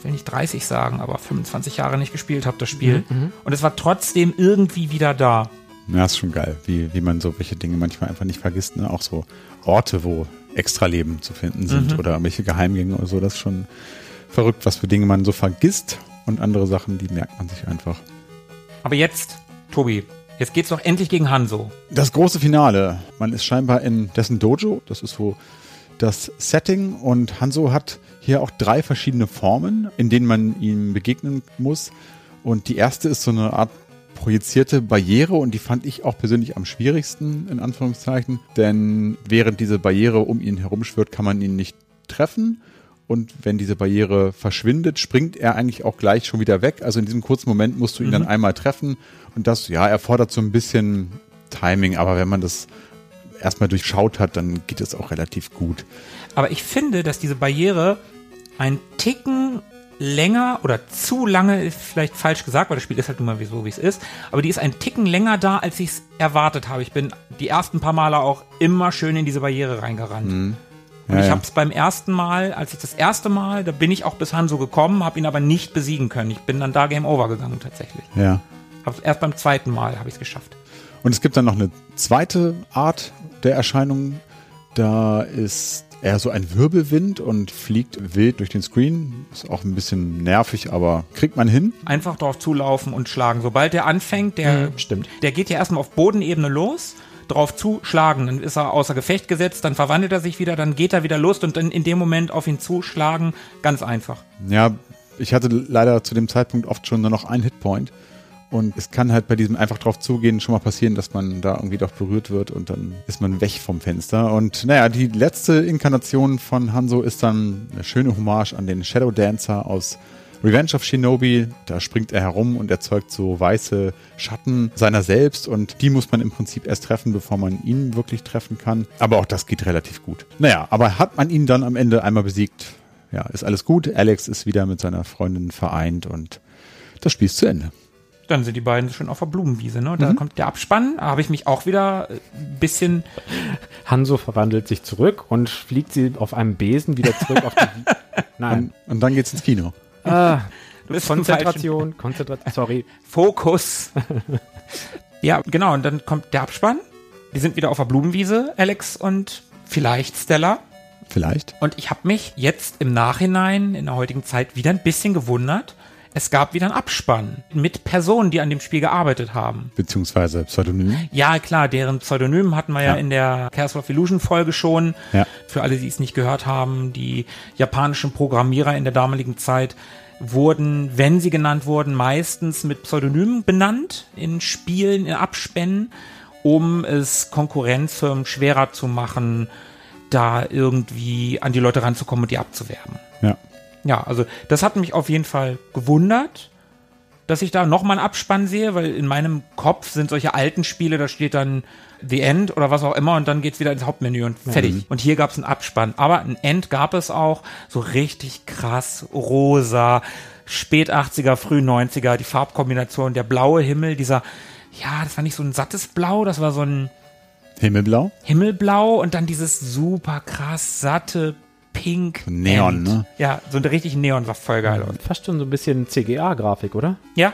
A: ich will nicht 30 sagen, aber 25 Jahre nicht gespielt habe, das Spiel. Und es war trotzdem irgendwie wieder da.
B: Ja, ist schon geil, wie, wie man so welche Dinge manchmal einfach nicht vergisst. Ne? Auch so Orte, wo Extraleben zu finden sind oder irgendwelche Geheimgänge oder so. Das ist schon verrückt, was für Dinge man so vergisst und andere Sachen, die merkt man sich einfach.
A: Aber jetzt, Tobi, jetzt geht's doch endlich gegen Hanso.
B: Das große Finale. Man ist scheinbar in dessen Dojo. Das ist so das Setting. Und Hanzo hat hier auch drei verschiedene Formen, in denen man ihm begegnen muss. Und die erste ist so eine Art projizierte Barriere und die fand ich auch persönlich am schwierigsten, in Anführungszeichen. Denn während diese Barriere um ihn herumschwirrt, kann man ihn nicht treffen. Und wenn diese Barriere verschwindet, springt er eigentlich auch gleich schon wieder weg. Also in diesem kurzen Moment musst du ihn dann einmal treffen. Und das, ja, erfordert so ein bisschen Timing. Aber wenn man das erstmal durchschaut hat, dann geht es auch relativ gut.
A: Aber ich finde, dass diese Barriere ein Ticken länger oder zu lange ist vielleicht falsch gesagt, weil das Spiel ist halt nun mal so, wie es ist. Aber die ist ein Ticken länger da, als ich es erwartet habe. Ich bin die ersten paar Male auch immer schön in diese Barriere reingerannt. Und
B: Ja,
A: ich
B: ja.
A: habe es beim ersten Mal, als ich das erste Mal, da bin ich auch bis Hanso gekommen, habe ihn aber nicht besiegen können. Ich bin dann da Game Over gegangen tatsächlich.
B: Ja.
A: Hab's erst beim zweiten Mal habe ich es geschafft.
B: Und es gibt dann noch eine zweite Art der Erscheinung. Da ist er so ein Wirbelwind und fliegt wild durch den Screen. Ist auch ein bisschen nervig, aber kriegt man hin.
A: Einfach drauf zulaufen und schlagen. Sobald der anfängt, der,
D: Stimmt.
A: der geht ja erstmal auf Bodenebene los, drauf zuschlagen, dann ist er außer Gefecht gesetzt, dann verwandelt er sich wieder, dann geht er wieder los und dann in dem Moment auf ihn zuschlagen, ganz einfach.
B: Ja, ich hatte leider zu dem Zeitpunkt oft schon nur noch einen Hitpoint. Und es kann halt bei diesem einfach drauf zugehen schon mal passieren, dass man da irgendwie doch berührt wird und dann ist man weg vom Fenster. Und naja, die letzte Inkarnation von Hanzo ist dann eine schöne Hommage an den Shadow Dancer aus Revenge of Shinobi. Da springt er herum und erzeugt so weiße Schatten seiner selbst und die muss man im Prinzip erst treffen, bevor man ihn wirklich treffen kann. Aber auch das geht relativ gut. Naja, aber hat man ihn dann am Ende einmal besiegt, ja, ist alles gut. Alex ist wieder mit seiner Freundin vereint und das Spiel ist zu Ende.
A: Dann sind die beiden schon auf der Blumenwiese, ne? Da kommt der Abspann, da habe ich mich auch wieder ein bisschen,
D: Hanso verwandelt sich zurück und fliegt sie auf einem Besen wieder zurück auf die. Nein.
B: Und dann geht's ins Kino.
D: Ah, Konzentration, Konzentration. Sorry.
A: Fokus. ja, genau, und dann kommt der Abspann. Die sind wieder auf der Blumenwiese, Alex und vielleicht Stella.
B: Vielleicht.
A: Und ich habe mich jetzt im Nachhinein, in der heutigen Zeit, wieder ein bisschen gewundert. Es gab wieder einen Abspann mit Personen, die an dem Spiel gearbeitet haben.
B: Beziehungsweise Pseudonym.
A: Ja, klar, deren Pseudonym hatten wir ja,
B: Ja.
A: in der Chaos of Illusion Folge schon.
B: Ja.
A: Für alle, die es nicht gehört haben, die japanischen Programmierer in der damaligen Zeit wurden, wenn sie genannt wurden, meistens mit Pseudonymen benannt in Spielen, in Abspännen, um es Konkurrenzfirmen schwerer zu machen, da irgendwie an die Leute ranzukommen und die abzuwerben.
B: Ja.
A: Ja, also das hat mich auf jeden Fall gewundert, dass ich da nochmal einen Abspann sehe, weil in meinem Kopf sind solche alten Spiele, da steht dann The End oder was auch immer und dann geht's wieder ins Hauptmenü und fertig. Und hier gab's einen Abspann. Aber ein End gab es auch, so richtig krass, rosa, spät 80er, früh 90er, die Farbkombination, der blaue Himmel, dieser, ja, das war nicht so ein sattes Blau, das war so ein
B: Himmelblau.
A: Himmelblau und dann dieses super krass satte Pink.
B: Neon,
A: End.
B: ne?
A: Ja, so ein richtig Neon war voll geil. aus.
D: Fast schon so ein bisschen CGA-Grafik, oder?
A: Ja,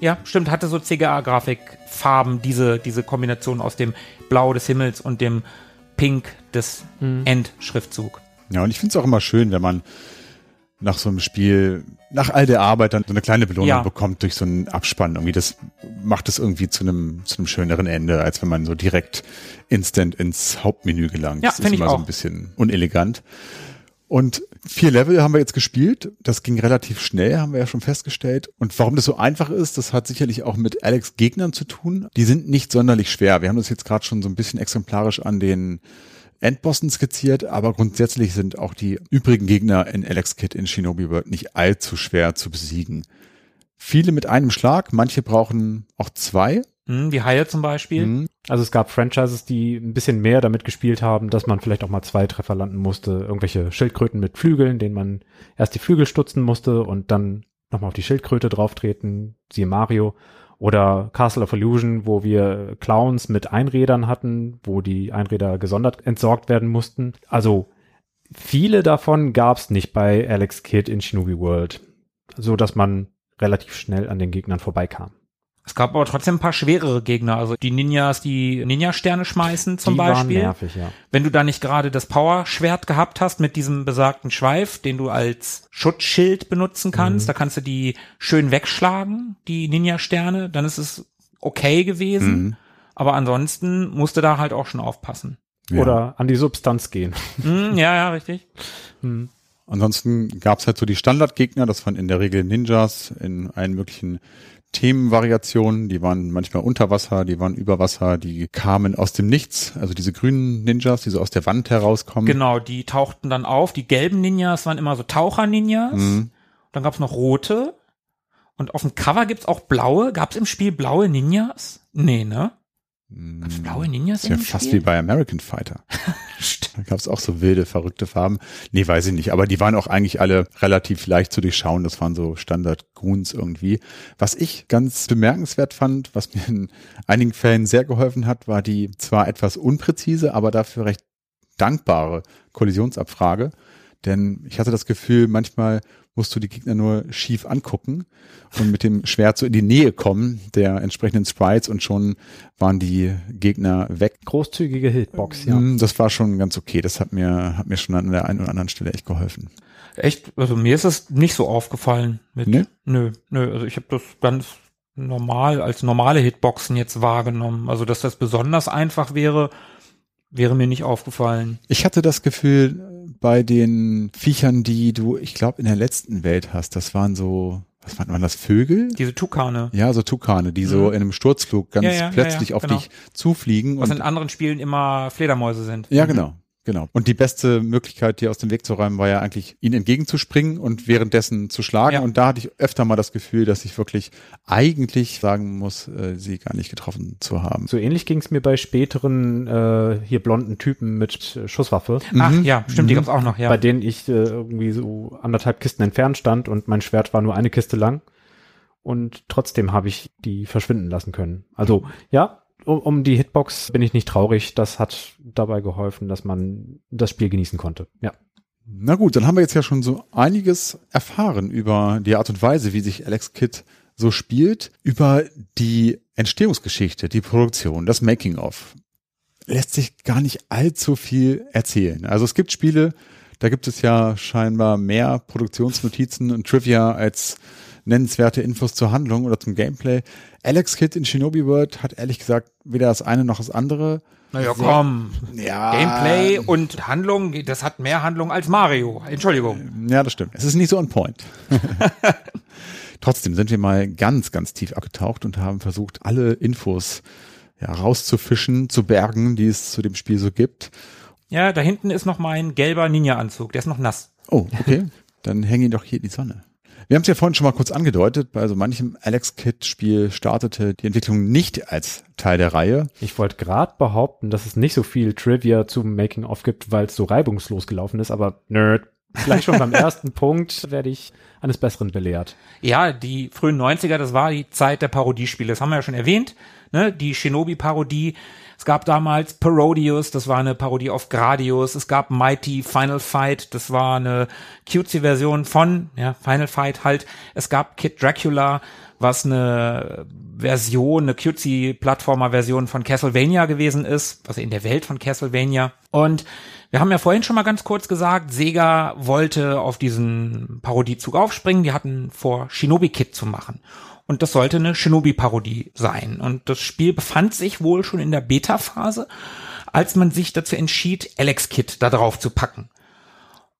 A: ja, stimmt, hatte so CGA-Grafikfarben, diese, diese Kombination aus dem Blau des Himmels und dem Pink des Endschriftzug.
B: Ja, und ich finde es auch immer schön, wenn man nach so einem Spiel, nach all der Arbeit dann so eine kleine Belohnung
A: Ja.
B: bekommt durch so einen Abspann. Irgendwie, das macht es irgendwie zu einem, zu einem schöneren Ende, als wenn man so direkt instant ins Hauptmenü gelangt.
A: Ja,
B: das ist
A: find ich
B: immer so
A: auch.
B: ein bisschen unelegant. Und vier Level haben wir jetzt gespielt. Das ging relativ schnell, haben wir ja schon festgestellt. Und warum das so einfach ist, das hat sicherlich auch mit Alex Gegnern zu tun. Die sind nicht sonderlich schwer. Wir haben das jetzt gerade schon so ein bisschen exemplarisch an den Endbossen skizziert, aber grundsätzlich sind auch die übrigen Gegner in Alex Kid in Shinobi World nicht allzu schwer zu besiegen. viele mit einem Schlag, manche brauchen auch zwei.
A: Hm, wie Haie zum Beispiel.
B: Mhm.
D: Also es gab Franchises, die ein bisschen mehr damit gespielt haben, dass man vielleicht auch mal zwei Treffer landen musste. Irgendwelche Schildkröten mit Flügeln, denen man erst die Flügel stutzen musste und dann nochmal auf die Schildkröte drauftreten, siehe Mario. Oder Castle of Illusion, wo wir Clowns mit Einrädern hatten, wo die Einräder gesondert entsorgt werden mussten. Also viele davon gab's nicht bei Alex Kidd in Shinobi World, so dass man relativ schnell an den Gegnern vorbeikam.
A: Es gab aber trotzdem ein paar schwerere Gegner. Also die Ninjas, die Ninja-Sterne schmeißen zum
D: die
A: Beispiel.
D: Waren nervig, ja.
A: Wenn du da nicht gerade das Power-Schwert gehabt hast mit diesem besagten Schweif, den du als Schutzschild benutzen kannst,
D: Mhm.
A: da kannst du die schön wegschlagen, die Ninja-Sterne, dann ist es okay gewesen.
B: Mhm.
A: Aber ansonsten musst du da halt auch schon aufpassen.
B: Ja.
D: Oder an die Substanz gehen.
A: Hm, ja, ja, richtig.
D: Hm.
B: Ansonsten gab's halt so die Standardgegner, das waren in der Regel Ninjas in allen möglichen Themenvariationen. Die waren manchmal unter Wasser, die waren über Wasser, die kamen aus dem Nichts, also diese grünen Ninjas, die so aus der Wand herauskommen.
A: Genau, die tauchten dann auf. Die gelben Ninjas waren immer so Taucher-Ninjas.
B: Mhm.
A: Dann gab's noch rote. Und auf dem Cover gibt's auch blaue. Gab's im Spiel blaue Ninjas? Nee, ne? Gab's blaue Ninjas
B: Ist ja fast
A: Spiel?
B: wie bei American Fighter. Da gab's auch so wilde, verrückte Farben. Nee, weiß ich nicht. Aber die waren auch eigentlich alle relativ leicht zu durchschauen. Das waren so Standard-Goons irgendwie. Was ich ganz bemerkenswert fand, was mir in einigen Fällen sehr geholfen hat, war die zwar etwas unpräzise, aber dafür recht dankbare Kollisionsabfrage. Denn ich hatte das Gefühl, manchmal musst du die Gegner nur schief angucken und mit dem Schwert so in die Nähe kommen der entsprechenden Sprites und schon waren die Gegner weg.
D: Großzügige Hitbox, ja.
B: Mm, Das war schon ganz okay. Das hat mir, hat mir schon an der einen oder anderen Stelle echt geholfen.
A: Echt? Also mir ist es nicht so aufgefallen. Mit,
B: Nee?
A: Nö, nö. Also ich habe das ganz normal als normale Hitboxen jetzt wahrgenommen. Also dass das besonders einfach wäre, wäre mir nicht aufgefallen.
B: Ich hatte das Gefühl, bei den Viechern, die du, ich glaube, in der letzten Welt hast, das waren so, was waren, waren das Vögel?
A: Diese Tukane.
B: Ja, so Tukane, die so
A: Mhm.
B: in einem Sturzflug ganz
A: Ja, ja,
B: plötzlich
A: ja,
B: auf
A: genau.
B: dich zufliegen.
A: Was
B: und
A: in anderen Spielen immer Fledermäuse sind.
B: Ja, genau. Genau. Und die beste Möglichkeit, dir aus dem Weg zu räumen, war ja eigentlich, ihnen entgegenzuspringen und währenddessen zu schlagen.
A: Ja.
B: Und da hatte ich öfter mal das Gefühl, dass ich wirklich eigentlich sagen muss, äh, sie gar nicht getroffen zu haben.
D: So ähnlich ging es mir bei späteren äh, hier blonden Typen mit Schusswaffe,
A: Ach
B: Mhm.
A: ja, stimmt, die
B: Mhm.
A: gab's auch noch, ja.
D: bei denen ich äh, irgendwie so anderthalb Kisten entfernt stand und mein Schwert war nur eine Kiste lang. Und trotzdem habe ich die verschwinden lassen können. Also ja, um, um die Hitbox bin ich nicht traurig. Das hat dabei geholfen, dass man das Spiel genießen konnte. Ja.
B: Na gut, dann haben wir jetzt ja schon so einiges erfahren über die Art und Weise, wie sich Alex Kidd so spielt, über die Entstehungsgeschichte, die Produktion, das Making-of. Lässt sich gar nicht allzu viel erzählen. Also es gibt Spiele, da gibt es ja scheinbar mehr Produktionsnotizen und Trivia als nennenswerte Infos zur Handlung oder zum Gameplay. Alex Kidd in Shinobi World hat ehrlich gesagt weder das eine noch das andere.
A: naja, komm.
B: Ja,
A: Gameplay und Handlung, das hat mehr Handlung als Mario. Entschuldigung.
B: Ja, das stimmt. Es ist nicht so on point. Trotzdem sind wir mal ganz, ganz tief abgetaucht und haben versucht, alle Infos ja, rauszufischen, zu bergen, die es zu dem Spiel so gibt.
A: Ja, da hinten ist noch mein gelber Ninja-Anzug. Der ist noch nass.
B: Oh, okay. Dann hänge ihn doch hier in die Sonne. Wir haben es ja vorhin schon mal kurz angedeutet, bei so manchem Alex Kidd Spiel startete die Entwicklung nicht als Teil der Reihe.
D: Ich wollte gerade behaupten, dass es nicht so viel Trivia zum Making-of gibt, weil es so reibungslos gelaufen ist, aber nerd. Gleich schon beim ersten Punkt werde ich eines Besseren belehrt.
A: Ja, die frühen 90er, das war die Zeit der Parodiespiele. Das haben wir ja schon erwähnt. Ne? Die Shinobi-Parodie. Es gab damals Parodius, das war eine Parodie auf Gradius. Es gab Mighty Final Fight, das war eine cutesy-Version von ja, Final Fight halt. Es gab Kid Dracula, was eine Version, eine cutesy-Plattformer-Version von Castlevania gewesen ist, also in der Welt von Castlevania. Und wir haben ja vorhin schon mal ganz kurz gesagt, Sega wollte auf diesen Parodiezug aufspringen. Die hatten vor, Shinobi Kid zu machen. Und das sollte eine Shinobi-Parodie sein. Und das Spiel befand sich wohl schon in der Beta-Phase, als man sich dazu entschied, Alex Kid da drauf zu packen.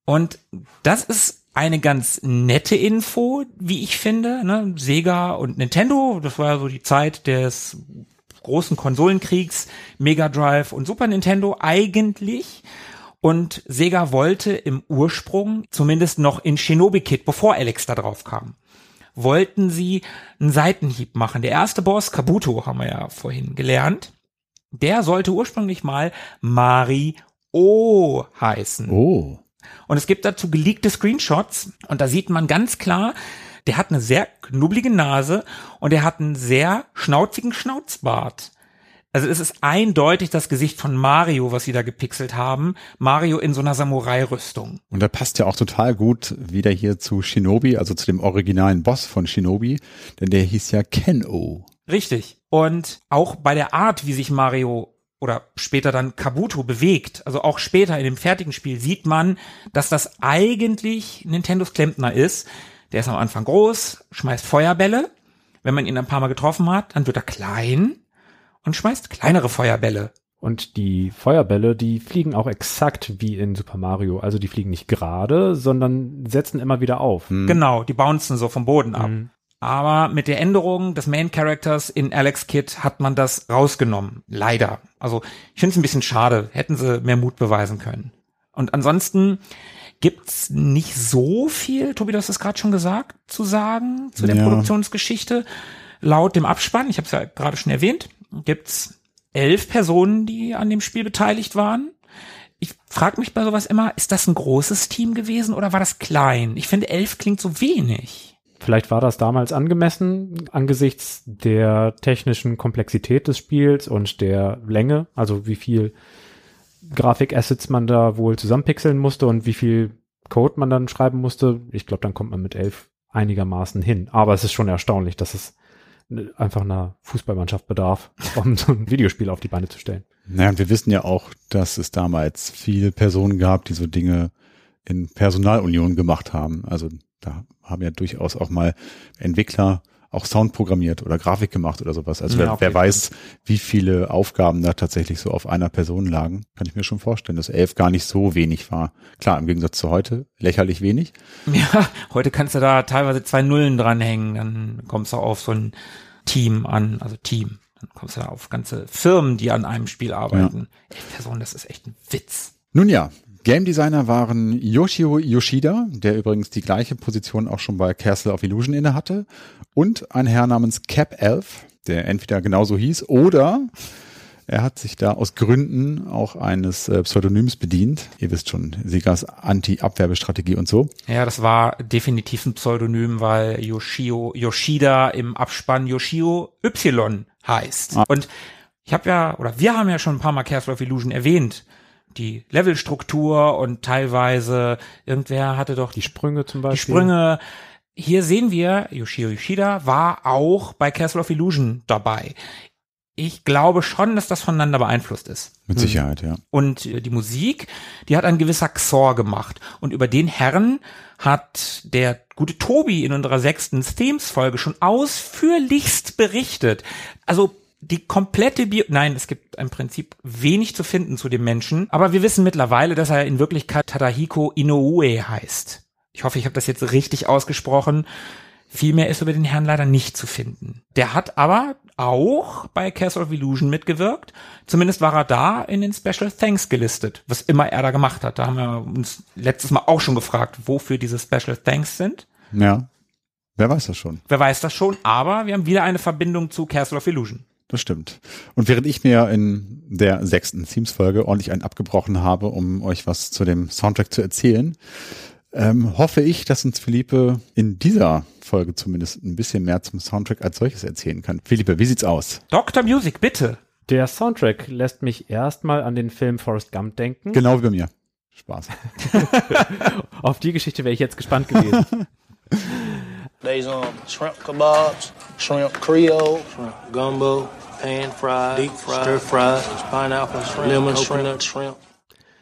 A: Und das ist eine ganz nette Info, wie ich finde. Ne? Sega und Nintendo, das war ja so die Zeit des großen Konsolenkriegs, Mega Drive und Super Nintendo eigentlich. Und Sega wollte im Ursprung zumindest noch in Shinobi Kid, bevor Alex da drauf kam. Wollten sie einen Seitenhieb machen. Der erste Boss, Kabuto, haben wir ja vorhin gelernt, der sollte ursprünglich mal Mari O heißen.
B: Oh.
A: Und es gibt dazu geleakte Screenshots und da sieht man ganz klar, der hat eine sehr knubbelige Nase und er hat einen sehr schnauzigen Schnauzbart. Also es ist eindeutig das Gesicht von Mario, was sie da gepixelt haben. Mario in so einer Samurai-Rüstung.
B: Und der passt ja auch total gut wieder hier zu Shinobi, also zu dem originalen Boss von Shinobi, denn der hieß ja Ken-O.
A: Richtig. Und auch bei der Art, wie sich Mario oder später dann Kabuto bewegt, also auch später in dem fertigen Spiel sieht man, dass das eigentlich Nintendos Klempner ist. Der ist am Anfang groß, schmeißt Feuerbälle. Wenn man ihn ein paar Mal getroffen hat, dann wird er klein und schmeißt kleinere Feuerbälle.
D: Und die Feuerbälle, die fliegen auch exakt wie in Super Mario. Also die fliegen nicht gerade, sondern setzen immer wieder auf.
B: Hm.
A: Genau, die bouncen so vom Boden ab.
D: Mhm.
A: Aber mit der Änderung des Main Characters in Alex Kid hat man das rausgenommen. Leider. Also ich finde es ein bisschen schade. Hätten sie mehr Mut beweisen können. Und ansonsten gibt's nicht so viel, Tobi, du hast es gerade schon gesagt, zu sagen zu der
B: Ja.
A: Produktionsgeschichte. Laut dem Abspann, ich habe es ja gerade schon erwähnt, gibt's elf Personen, die an dem Spiel beteiligt waren. Ich frage mich bei sowas immer, ist das ein großes Team gewesen oder war das klein? Ich finde, elf klingt so wenig.
D: Vielleicht war das damals angemessen angesichts der technischen Komplexität des Spiels und der Länge, also wie viel Grafikassets man da wohl zusammenpixeln musste und wie viel Code man dann schreiben musste. Ich glaube, dann kommt man mit elf einigermaßen hin. Aber es ist schon erstaunlich, dass es einfach einer Fußballmannschaft bedarf, um so ein Videospiel auf die Beine zu stellen.
B: Naja, und wir wissen ja auch, dass es damals viele Personen gab, die so Dinge in Personalunion gemacht haben. Also da haben ja durchaus auch mal Entwickler auch Sound programmiert oder Grafik gemacht oder sowas. Also
A: Ja,
B: wer,
A: auf
B: wer weiß, wie viele Aufgaben da tatsächlich so auf einer Person lagen, kann ich mir schon vorstellen, dass elf gar nicht so wenig war. Klar, im Gegensatz zu heute, lächerlich wenig.
A: Ja, heute kannst du da teilweise zwei Nullen dranhängen, dann kommst du auf so ein Team an, also Team. Dann kommst du da auf ganze Firmen, die an einem Spiel arbeiten. Elf Personen, das ist echt ein Witz.
B: Nun ja, Game Designer waren Yoshio Yoshida, der übrigens die gleiche Position auch schon bei Castle of Illusion inne hatte, und ein Herr namens Cap Elf, der entweder genauso hieß oder er hat sich da aus Gründen auch eines äh, Pseudonyms bedient. Ihr wisst schon, Segas Anti-Abwerbestrategie und so.
A: Ja, das war definitiv ein Pseudonym, weil Yoshio Yoshida im Abspann Yoshio Y heißt.
B: Ah.
A: Und ich habe ja, oder wir haben ja schon ein paar Mal Castle of Illusion erwähnt. Die Levelstruktur und teilweise irgendwer hatte doch
D: Die Sprünge zum
A: die
D: Beispiel.
A: Sprünge. Hier sehen wir, Yoshio Yoshida war auch bei Castle of Illusion dabei. Ich glaube schon, dass das voneinander beeinflusst ist.
B: Mit Sicherheit, ja.
A: Und äh, die Musik, die hat ein gewisser Xor gemacht. Und über den Herrn hat der gute Tobi in unserer sechsten Themes-Folge schon ausführlichst berichtet. Also die komplette Bio, nein, es gibt im Prinzip wenig zu finden zu dem Menschen, aber wir wissen mittlerweile, dass er in Wirklichkeit Tadahiko Inoue heißt. Ich hoffe, ich habe das jetzt richtig ausgesprochen. Viel mehr ist über den Herrn leider nicht zu finden. Der hat aber auch bei Castle of Illusion mitgewirkt. Zumindest war er da in den Special Thanks gelistet, was immer er da gemacht hat. Da haben wir uns letztes Mal auch schon gefragt, wofür diese Special Thanks sind.
B: Ja. Wer weiß das schon?
A: Wer weiß das schon, aber wir haben wieder eine Verbindung zu Castle of Illusion.
B: Das stimmt. Und während ich mir in der sechsten Themes-Folge ordentlich einen abgebrochen habe, um euch was zu dem Soundtrack zu erzählen, ähm, hoffe ich, dass uns Philippe in dieser Folge zumindest ein bisschen mehr zum Soundtrack als solches erzählen kann. Philippe, wie sieht's aus?
A: Dr. Music, bitte.
D: Der Soundtrack lässt mich erstmal an den Film Forrest Gump denken.
B: Genau wie bei mir. Spaß.
D: Auf die Geschichte wäre ich jetzt gespannt gewesen.
E: They's um shrimp kebabs, shrimp creole, shrimp gumbo, pan fried, deep fried, stir fried, pineapple shrimp, lemon coconut shrimp.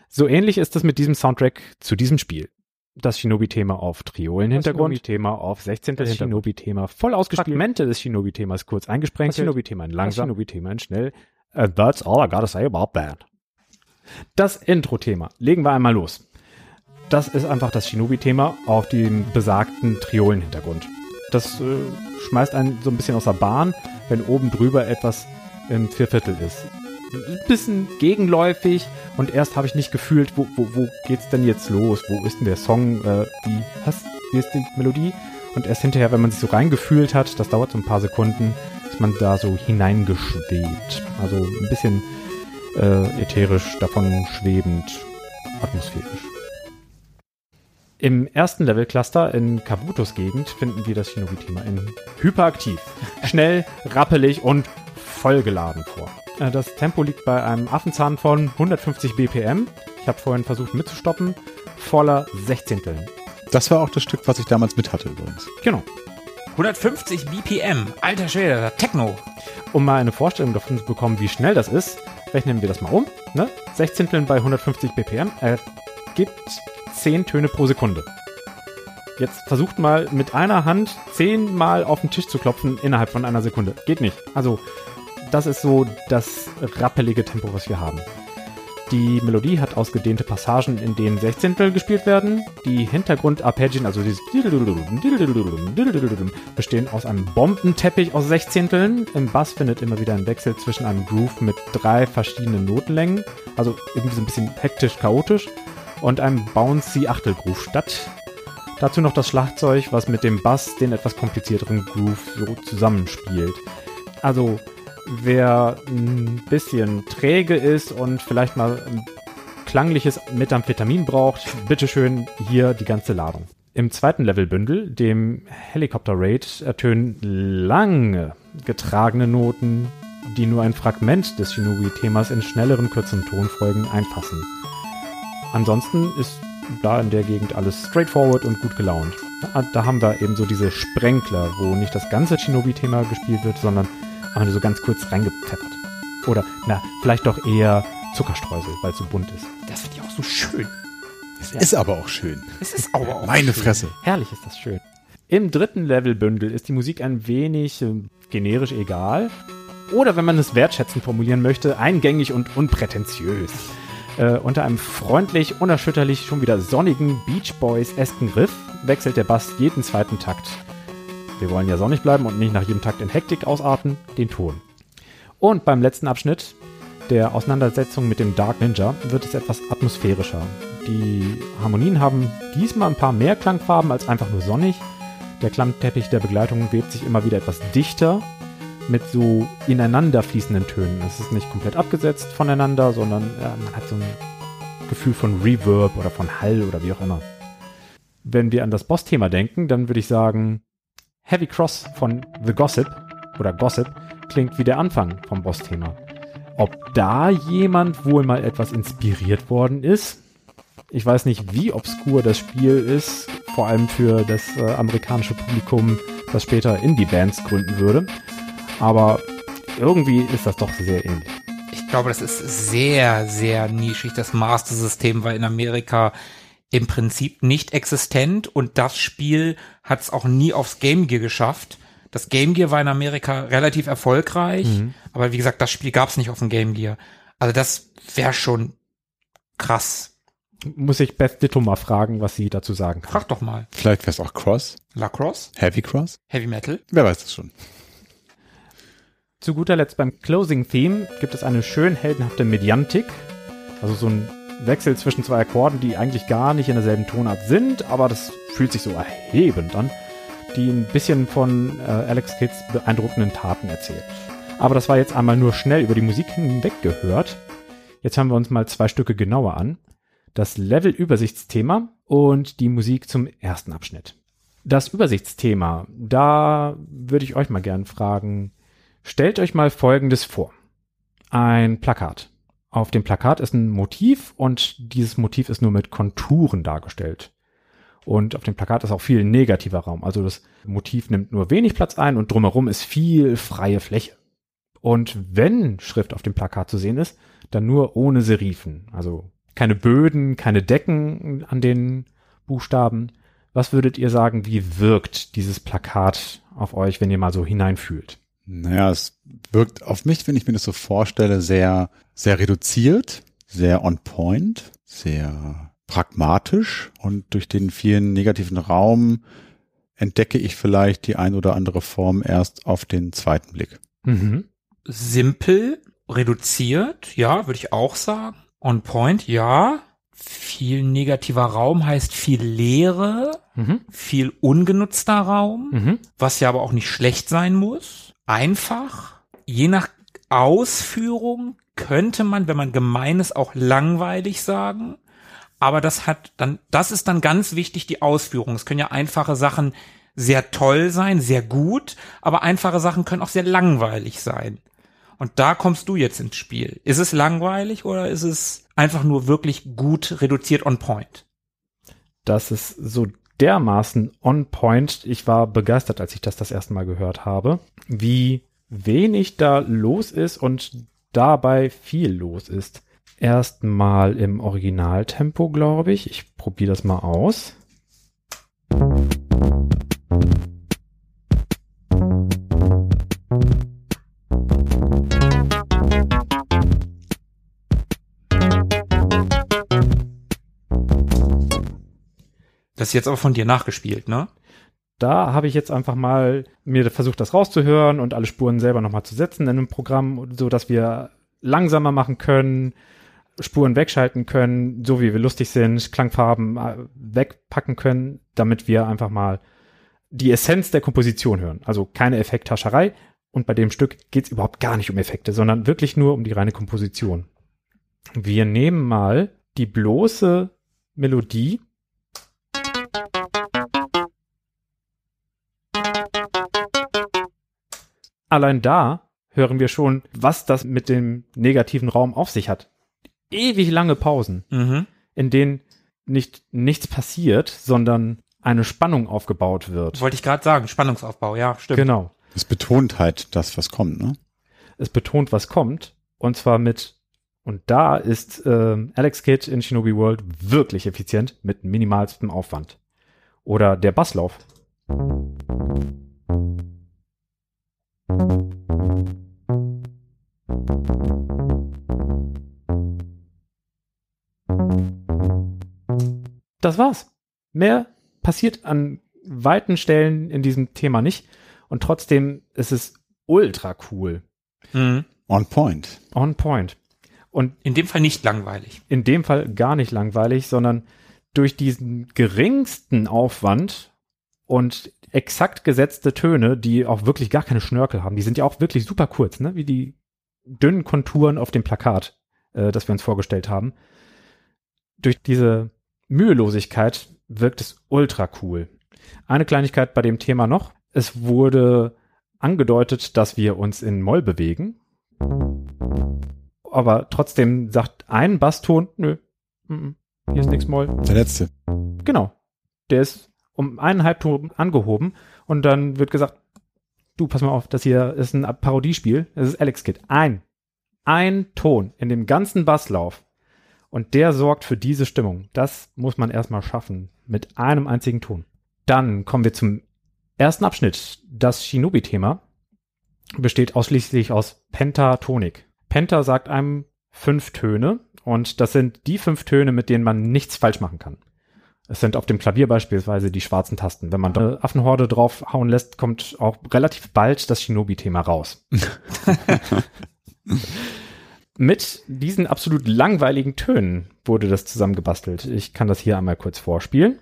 D: So ähnlich ist es mit diesem Soundtrack zu diesem Spiel. Das Shinobi-Thema auf Triolen-Hintergrund, Shinobi-Thema auf 16. Das Shinobi-Thema voll ausgespielt, Fragmente des Shinobi-Themas kurz eingesprenkelt, das Shinobi-Thema in langsam, das Shinobi-Thema in schnell. And that's all I gotta say about that. Das Intro-Thema. Legen wir einmal los. Das ist einfach das Shinobi-Thema auf dem besagten Triolen-Hintergrund. Das äh, schmeißt einen so ein bisschen aus der Bahn, wenn oben drüber etwas im Vierviertel ist. Ein bisschen gegenläufig und erst habe ich nicht gefühlt, wo, wo, wo geht's denn jetzt los? Wo ist denn der Song? Äh, wie, was, wie ist die Melodie? Und erst hinterher, wenn man sich so reingefühlt hat, das dauert so ein paar Sekunden, ist man da so hineingeschwebt. Also ein bisschen äh, ätherisch, davon schwebend, atmosphärisch. Im ersten Level-Cluster in Kabutos Gegend finden wir das Shinobi-Thema in hyperaktiv, schnell, rappelig und vollgeladen vor. Äh, Das Tempo liegt bei einem Affenzahn von 150 BPM. Ich habe vorhin versucht mitzustoppen. Voller Sechzehnteln.
B: Das war auch das Stück, was ich damals mit hatte übrigens.
D: Genau.
A: 150 BPM. Alter Schwede, Techno.
D: Um mal eine Vorstellung davon zu bekommen, wie schnell das ist, rechnen wir das mal um. Ne? Sechzehnteln bei 150 BPM ergibt 10 Töne pro Sekunde. Jetzt versucht mal mit einer Hand zehnmal auf den Tisch zu klopfen innerhalb von einer Sekunde. Geht nicht. Also, das ist so das rappelige Tempo, was wir haben. Die Melodie hat ausgedehnte Passagen, in denen Sechzehntel gespielt werden. Die Hintergrundarpeggien, also dieses bestehen aus einem Bombenteppich aus Sechzehnteln. Im Bass findet immer wieder ein Wechsel zwischen einem Groove mit drei verschiedenen Notenlängen, also irgendwie so ein bisschen hektisch chaotisch, und einem bouncy Achtelgroove statt. Dazu noch das Schlagzeug, was mit dem Bass den etwas komplizierteren Groove so zusammenspielt. Also wer ein bisschen träge ist und vielleicht mal ein klangliches Methamphetamin braucht, bitteschön hier die ganze Ladung. Im zweiten Levelbündel, dem Helicopter Raid, ertönen lange getragene Noten, die nur ein Fragment des Shinobi-Themas in schnelleren, kürzeren Tonfolgen einfassen. Ansonsten ist da in der Gegend alles straightforward und gut gelaunt. Da, haben wir eben so diese Sprenkler, wo nicht das ganze Shinobi-Thema gespielt wird, sondern einfach nur so ganz kurz reingepfeffert. Oder, na, vielleicht doch eher Zuckerstreusel, weil es so bunt ist.
A: Das finde ich auch so schön.
B: Es ist aber auch schön.
A: Es ist aber auch
B: Meine
A: schön.
B: Fresse.
D: Herrlich ist das schön. Im dritten Levelbündel ist die Musik ein wenig äh, generisch egal. Oder wenn man es wertschätzend formulieren möchte, eingängig und unprätentiös. Äh, unter einem freundlich, unerschütterlich, schon wieder sonnigen Beach Boys-esken Riff wechselt der Bass jeden zweiten Takt. Wir wollen ja sonnig bleiben und nicht nach jedem Takt in Hektik ausarten, den Ton. Und beim letzten Abschnitt der Auseinandersetzung mit dem Dark Ninja wird es etwas atmosphärischer. Die Harmonien haben diesmal ein paar mehr Klangfarben als einfach nur sonnig. Der Klammteppich der Begleitung webt sich immer wieder etwas dichter mit so ineinander fließenden Tönen. Es ist nicht komplett abgesetzt voneinander, sondern ja, man hat so ein Gefühl von Reverb oder von Hall oder wie auch immer. Wenn wir an das Boss-Thema denken, dann würde ich sagen, Heavy Cross von The Gossip oder Gossip klingt wie der Anfang vom Boss-Thema. Ob da jemand wohl mal etwas inspiriert worden ist? Ich weiß nicht, wie obskur das Spiel ist, vor allem für das äh, amerikanische Publikum, das später Indie-Bands gründen würde. Aber irgendwie ist das doch sehr ähnlich.
A: Ich glaube, das ist sehr, sehr nischig. Das Master-System war in Amerika im Prinzip nicht existent und das Spiel hat es auch nie aufs Game Gear geschafft. Das Game Gear war in Amerika relativ erfolgreich, aber wie gesagt, das Spiel gab es nicht auf dem Game Gear. Also das wäre schon krass.
D: Muss ich Beth Ditto mal fragen, was sie dazu sagen kann.
A: Frag doch mal.
B: Vielleicht wäre es auch Cross.
A: Lacrosse?
B: Heavy Cross?
A: Heavy Metal?
B: Wer weiß das schon.
D: Zu guter Letzt beim Closing Theme gibt es eine schön heldenhafte Mediantik. Also so ein Wechsel zwischen zwei Akkorden, die eigentlich gar nicht in derselben Tonart sind, aber das fühlt sich so erhebend an, die ein bisschen von äh, Alex Kids beeindruckenden Taten erzählt. Aber das war jetzt einmal nur schnell über die Musik hinweg gehört. Jetzt hören wir uns mal zwei Stücke genauer an. Das Level-Übersichtsthema und die Musik zum ersten Abschnitt. Das Übersichtsthema, da würde ich euch mal gern fragen, stellt euch mal Folgendes vor. Ein Plakat. Auf dem Plakat ist ein Motiv und dieses Motiv ist nur mit Konturen dargestellt. Und auf dem Plakat ist auch viel negativer Raum. Also das Motiv nimmt nur wenig Platz ein und drumherum ist viel freie Fläche. Und wenn Schrift auf dem Plakat zu sehen ist, dann nur ohne Serifen. Also keine Böden, keine Decken an den Buchstaben. Was würdet ihr sagen, wie wirkt dieses Plakat auf euch, wenn ihr mal so hineinfühlt?
B: Naja, es wirkt auf mich, wenn ich mir das so vorstelle, sehr, sehr reduziert, sehr on point, sehr pragmatisch und durch den vielen negativen Raum entdecke ich vielleicht die ein oder andere Form erst auf den zweiten Blick.
D: Mhm.
A: Simpel, reduziert, ja, würde ich auch sagen. On point, ja. Viel negativer Raum heißt viel Leere,
D: Mhm.
A: viel ungenutzter Raum,
D: Mhm.
A: was ja aber auch nicht schlecht sein muss. Einfach, je nach Ausführung könnte man, wenn man gemein ist, auch langweilig sagen. Aber das hat dann, das ist dann ganz wichtig, die Ausführung. Es können ja einfache Sachen sehr toll sein, sehr gut, aber einfache Sachen können auch sehr langweilig sein. Und da kommst du jetzt ins Spiel. Ist es langweilig oder ist es einfach nur wirklich gut reduziert on point?
D: Das ist so dermaßen on point. Ich war begeistert, als ich das das erste Mal gehört habe, wie wenig da los ist und dabei viel los ist. Erstmal im Originaltempo, glaube ich. Ich probiere das mal aus.
A: Das ist jetzt aber von dir nachgespielt, ne?
D: Da habe ich jetzt einfach mal mir versucht, das rauszuhören und alle Spuren selber nochmal zu setzen in einem Programm, so dass wir langsamer machen können, Spuren wegschalten können, so wie wir lustig sind, Klangfarben äh, wegpacken können, damit wir einfach mal die Essenz der Komposition hören. Also keine Effekthascherei. Und bei dem Stück geht es überhaupt gar nicht um Effekte, sondern wirklich nur um die reine Komposition. Wir nehmen mal die bloße Melodie allein da hören wir schon, was das mit dem negativen Raum auf sich hat. Ewig lange Pausen,
A: Mhm.
D: in denen nicht nichts passiert, sondern eine Spannung aufgebaut wird.
A: Wollte ich gerade sagen, Spannungsaufbau, ja, stimmt.
D: Genau.
B: Es betont halt das, was kommt, ne?
D: Es betont, was kommt, und zwar mit, und da ist ähm, Alex Kidd in Shinobi World wirklich effizient mit minimalstem Aufwand. Oder der Basslauf. Das war's. Mehr passiert an weiten Stellen in diesem Thema nicht. Und trotzdem ist es ultra cool.
A: Mhm.
B: On point.
D: On point. Und
A: In dem Fall nicht langweilig.
D: in dem Fall gar nicht langweilig, sondern durch diesen geringsten Aufwand und exakt gesetzte Töne, die auch wirklich gar keine Schnörkel haben, die sind ja auch wirklich super kurz, ne? wie die dünnen Konturen auf dem Plakat, äh, das wir uns vorgestellt haben. Durch diese Mühelosigkeit wirkt es ultra cool. Eine Kleinigkeit bei dem Thema noch. Es wurde angedeutet, dass wir uns in Moll bewegen. Aber trotzdem sagt ein Basston, nö, hier ist nichts Moll.
B: Der letzte.
D: Genau. Der ist um einen Halbton angehoben und dann wird gesagt, du, pass mal auf, das hier ist ein Parodiespiel, das ist Alex Kid. Ein, ein Ton in dem ganzen Basslauf und der sorgt für diese Stimmung. Das muss man erstmal schaffen mit einem einzigen Ton. Dann kommen wir zum ersten Abschnitt. Das Shinobi-Thema besteht ausschließlich aus Pentatonik. Penta sagt einem fünf Töne und das sind die fünf Töne, mit denen man nichts falsch machen kann. Es sind auf dem Klavier beispielsweise die schwarzen Tasten. Wenn man da eine Affenhorde draufhauen lässt, kommt auch relativ bald das Shinobi-Thema raus. Mit diesen absolut langweiligen Tönen wurde das zusammengebastelt. Ich kann das hier einmal kurz vorspielen.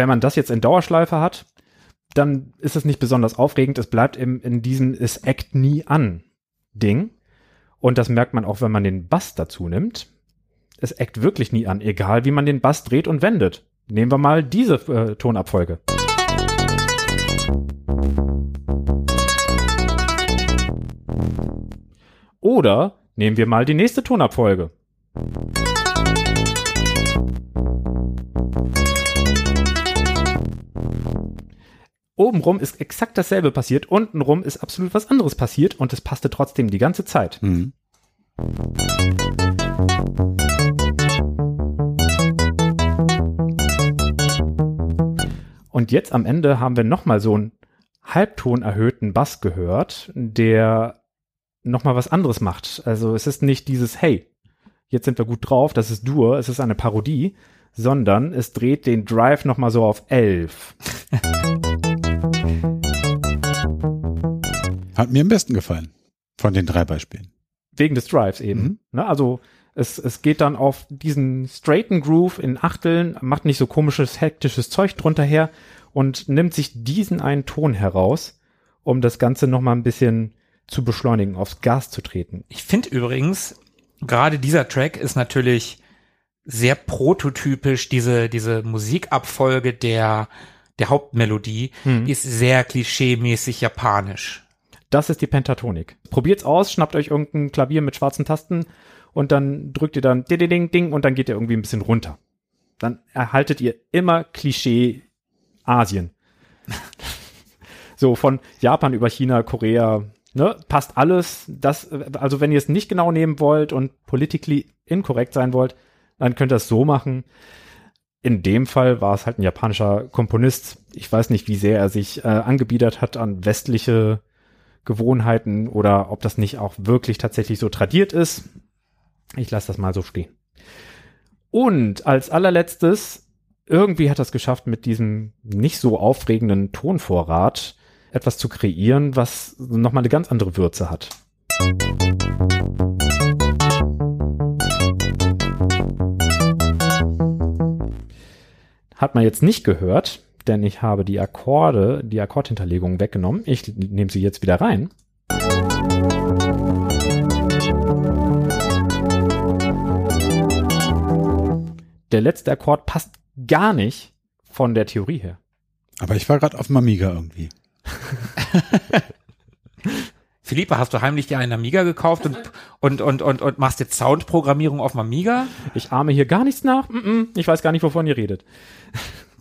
D: Wenn man das jetzt in Dauerschleife hat, dann ist es nicht besonders aufregend. Es bleibt im, in diesem Es Act nie an Ding. Und das merkt man auch, wenn man den Bass dazu nimmt. Es eckt wirklich nie an, egal wie man den Bass dreht und wendet. Nehmen wir mal diese äh, Tonabfolge. Oder nehmen wir mal die nächste Tonabfolge. Obenrum ist exakt dasselbe passiert, untenrum ist absolut was anderes passiert und es passte trotzdem die ganze Zeit.
B: Mhm.
D: Und jetzt am Ende haben wir nochmal so einen Halbton erhöhten Bass gehört, der nochmal was anderes macht. Also es ist nicht dieses, hey, jetzt sind wir gut drauf, das ist Dur, es ist eine Parodie, sondern es dreht den Drive nochmal so auf 11.
B: Hat mir am besten gefallen von den drei Beispielen.
D: Wegen des Drives eben.
B: Mhm.
D: Ne? Also es, es geht dann auf diesen straighten Groove in Achteln, macht nicht so komisches, hektisches Zeug drunter her und nimmt sich diesen einen Ton heraus, um das Ganze nochmal ein bisschen zu beschleunigen, aufs Gas zu treten.
A: Ich finde übrigens, gerade dieser Track ist natürlich sehr prototypisch, diese, diese Musikabfolge der, der Hauptmelodie, die ist sehr klischeemäßig japanisch.
D: Das ist die Pentatonik. Probiert's aus, schnappt euch irgendein Klavier mit schwarzen Tasten und dann drückt ihr dann ding, ding, ding, und dann geht ihr irgendwie ein bisschen runter. Dann erhaltet ihr immer Klischee Asien. so von Japan über China, Korea, ne, passt alles. Das, also wenn ihr es nicht genau nehmen wollt und politically inkorrekt sein wollt, dann könnt ihr es so machen. In dem Fall war es halt ein japanischer Komponist. Ich weiß nicht, wie sehr er sich äh, angebiedert hat an westliche Gewohnheiten oder ob das nicht auch wirklich tatsächlich so tradiert ist. Ich lasse das mal so stehen. Und als allerletztes, irgendwie hat es geschafft, mit diesem nicht so aufregenden Tonvorrat etwas zu kreieren, was nochmal eine ganz andere Würze hat. Hat man jetzt nicht gehört, denn ich habe die Akkorde, die Akkordhinterlegung weggenommen. Ich nehme sie jetzt wieder rein. Der letzte Akkord passt gar nicht von der Theorie her.
B: Aber ich war gerade auf dem Amiga irgendwie.
A: Philippe, hast du heimlich dir einen Amiga gekauft und, und, und, und, und machst jetzt Soundprogrammierung auf dem Amiga?
D: Ich ahme hier gar nichts nach. Ich weiß gar nicht, wovon ihr redet.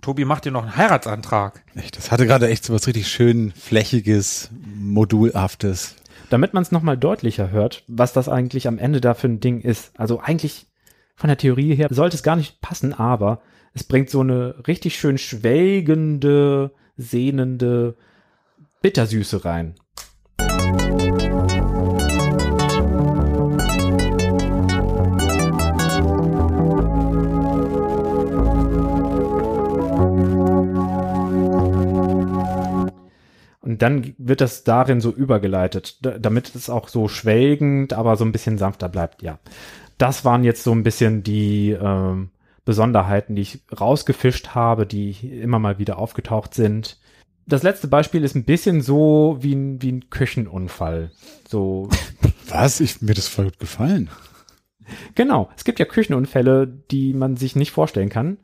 A: Tobi macht dir noch einen Heiratsantrag.
B: Echt, das hatte gerade echt so was richtig schön flächiges, modulhaftes.
D: Damit man es nochmal deutlicher hört, was das eigentlich am Ende da für ein Ding ist. Also eigentlich von der Theorie her sollte es gar nicht passen, aber es bringt so eine richtig schön schwelgende, sehnende Bittersüße rein. Und dann wird das darin so übergeleitet, da- damit es auch so schwelgend, aber so ein bisschen sanfter bleibt, ja. Das waren jetzt so ein bisschen die ähm, Besonderheiten, die ich rausgefischt habe, die immer mal wieder aufgetaucht sind. Das letzte Beispiel ist ein bisschen so wie ein, wie ein Küchenunfall. So,
B: Was? Ich, mir das voll gut gefallen.
D: genau. Es gibt ja Küchenunfälle, die man sich nicht vorstellen kann.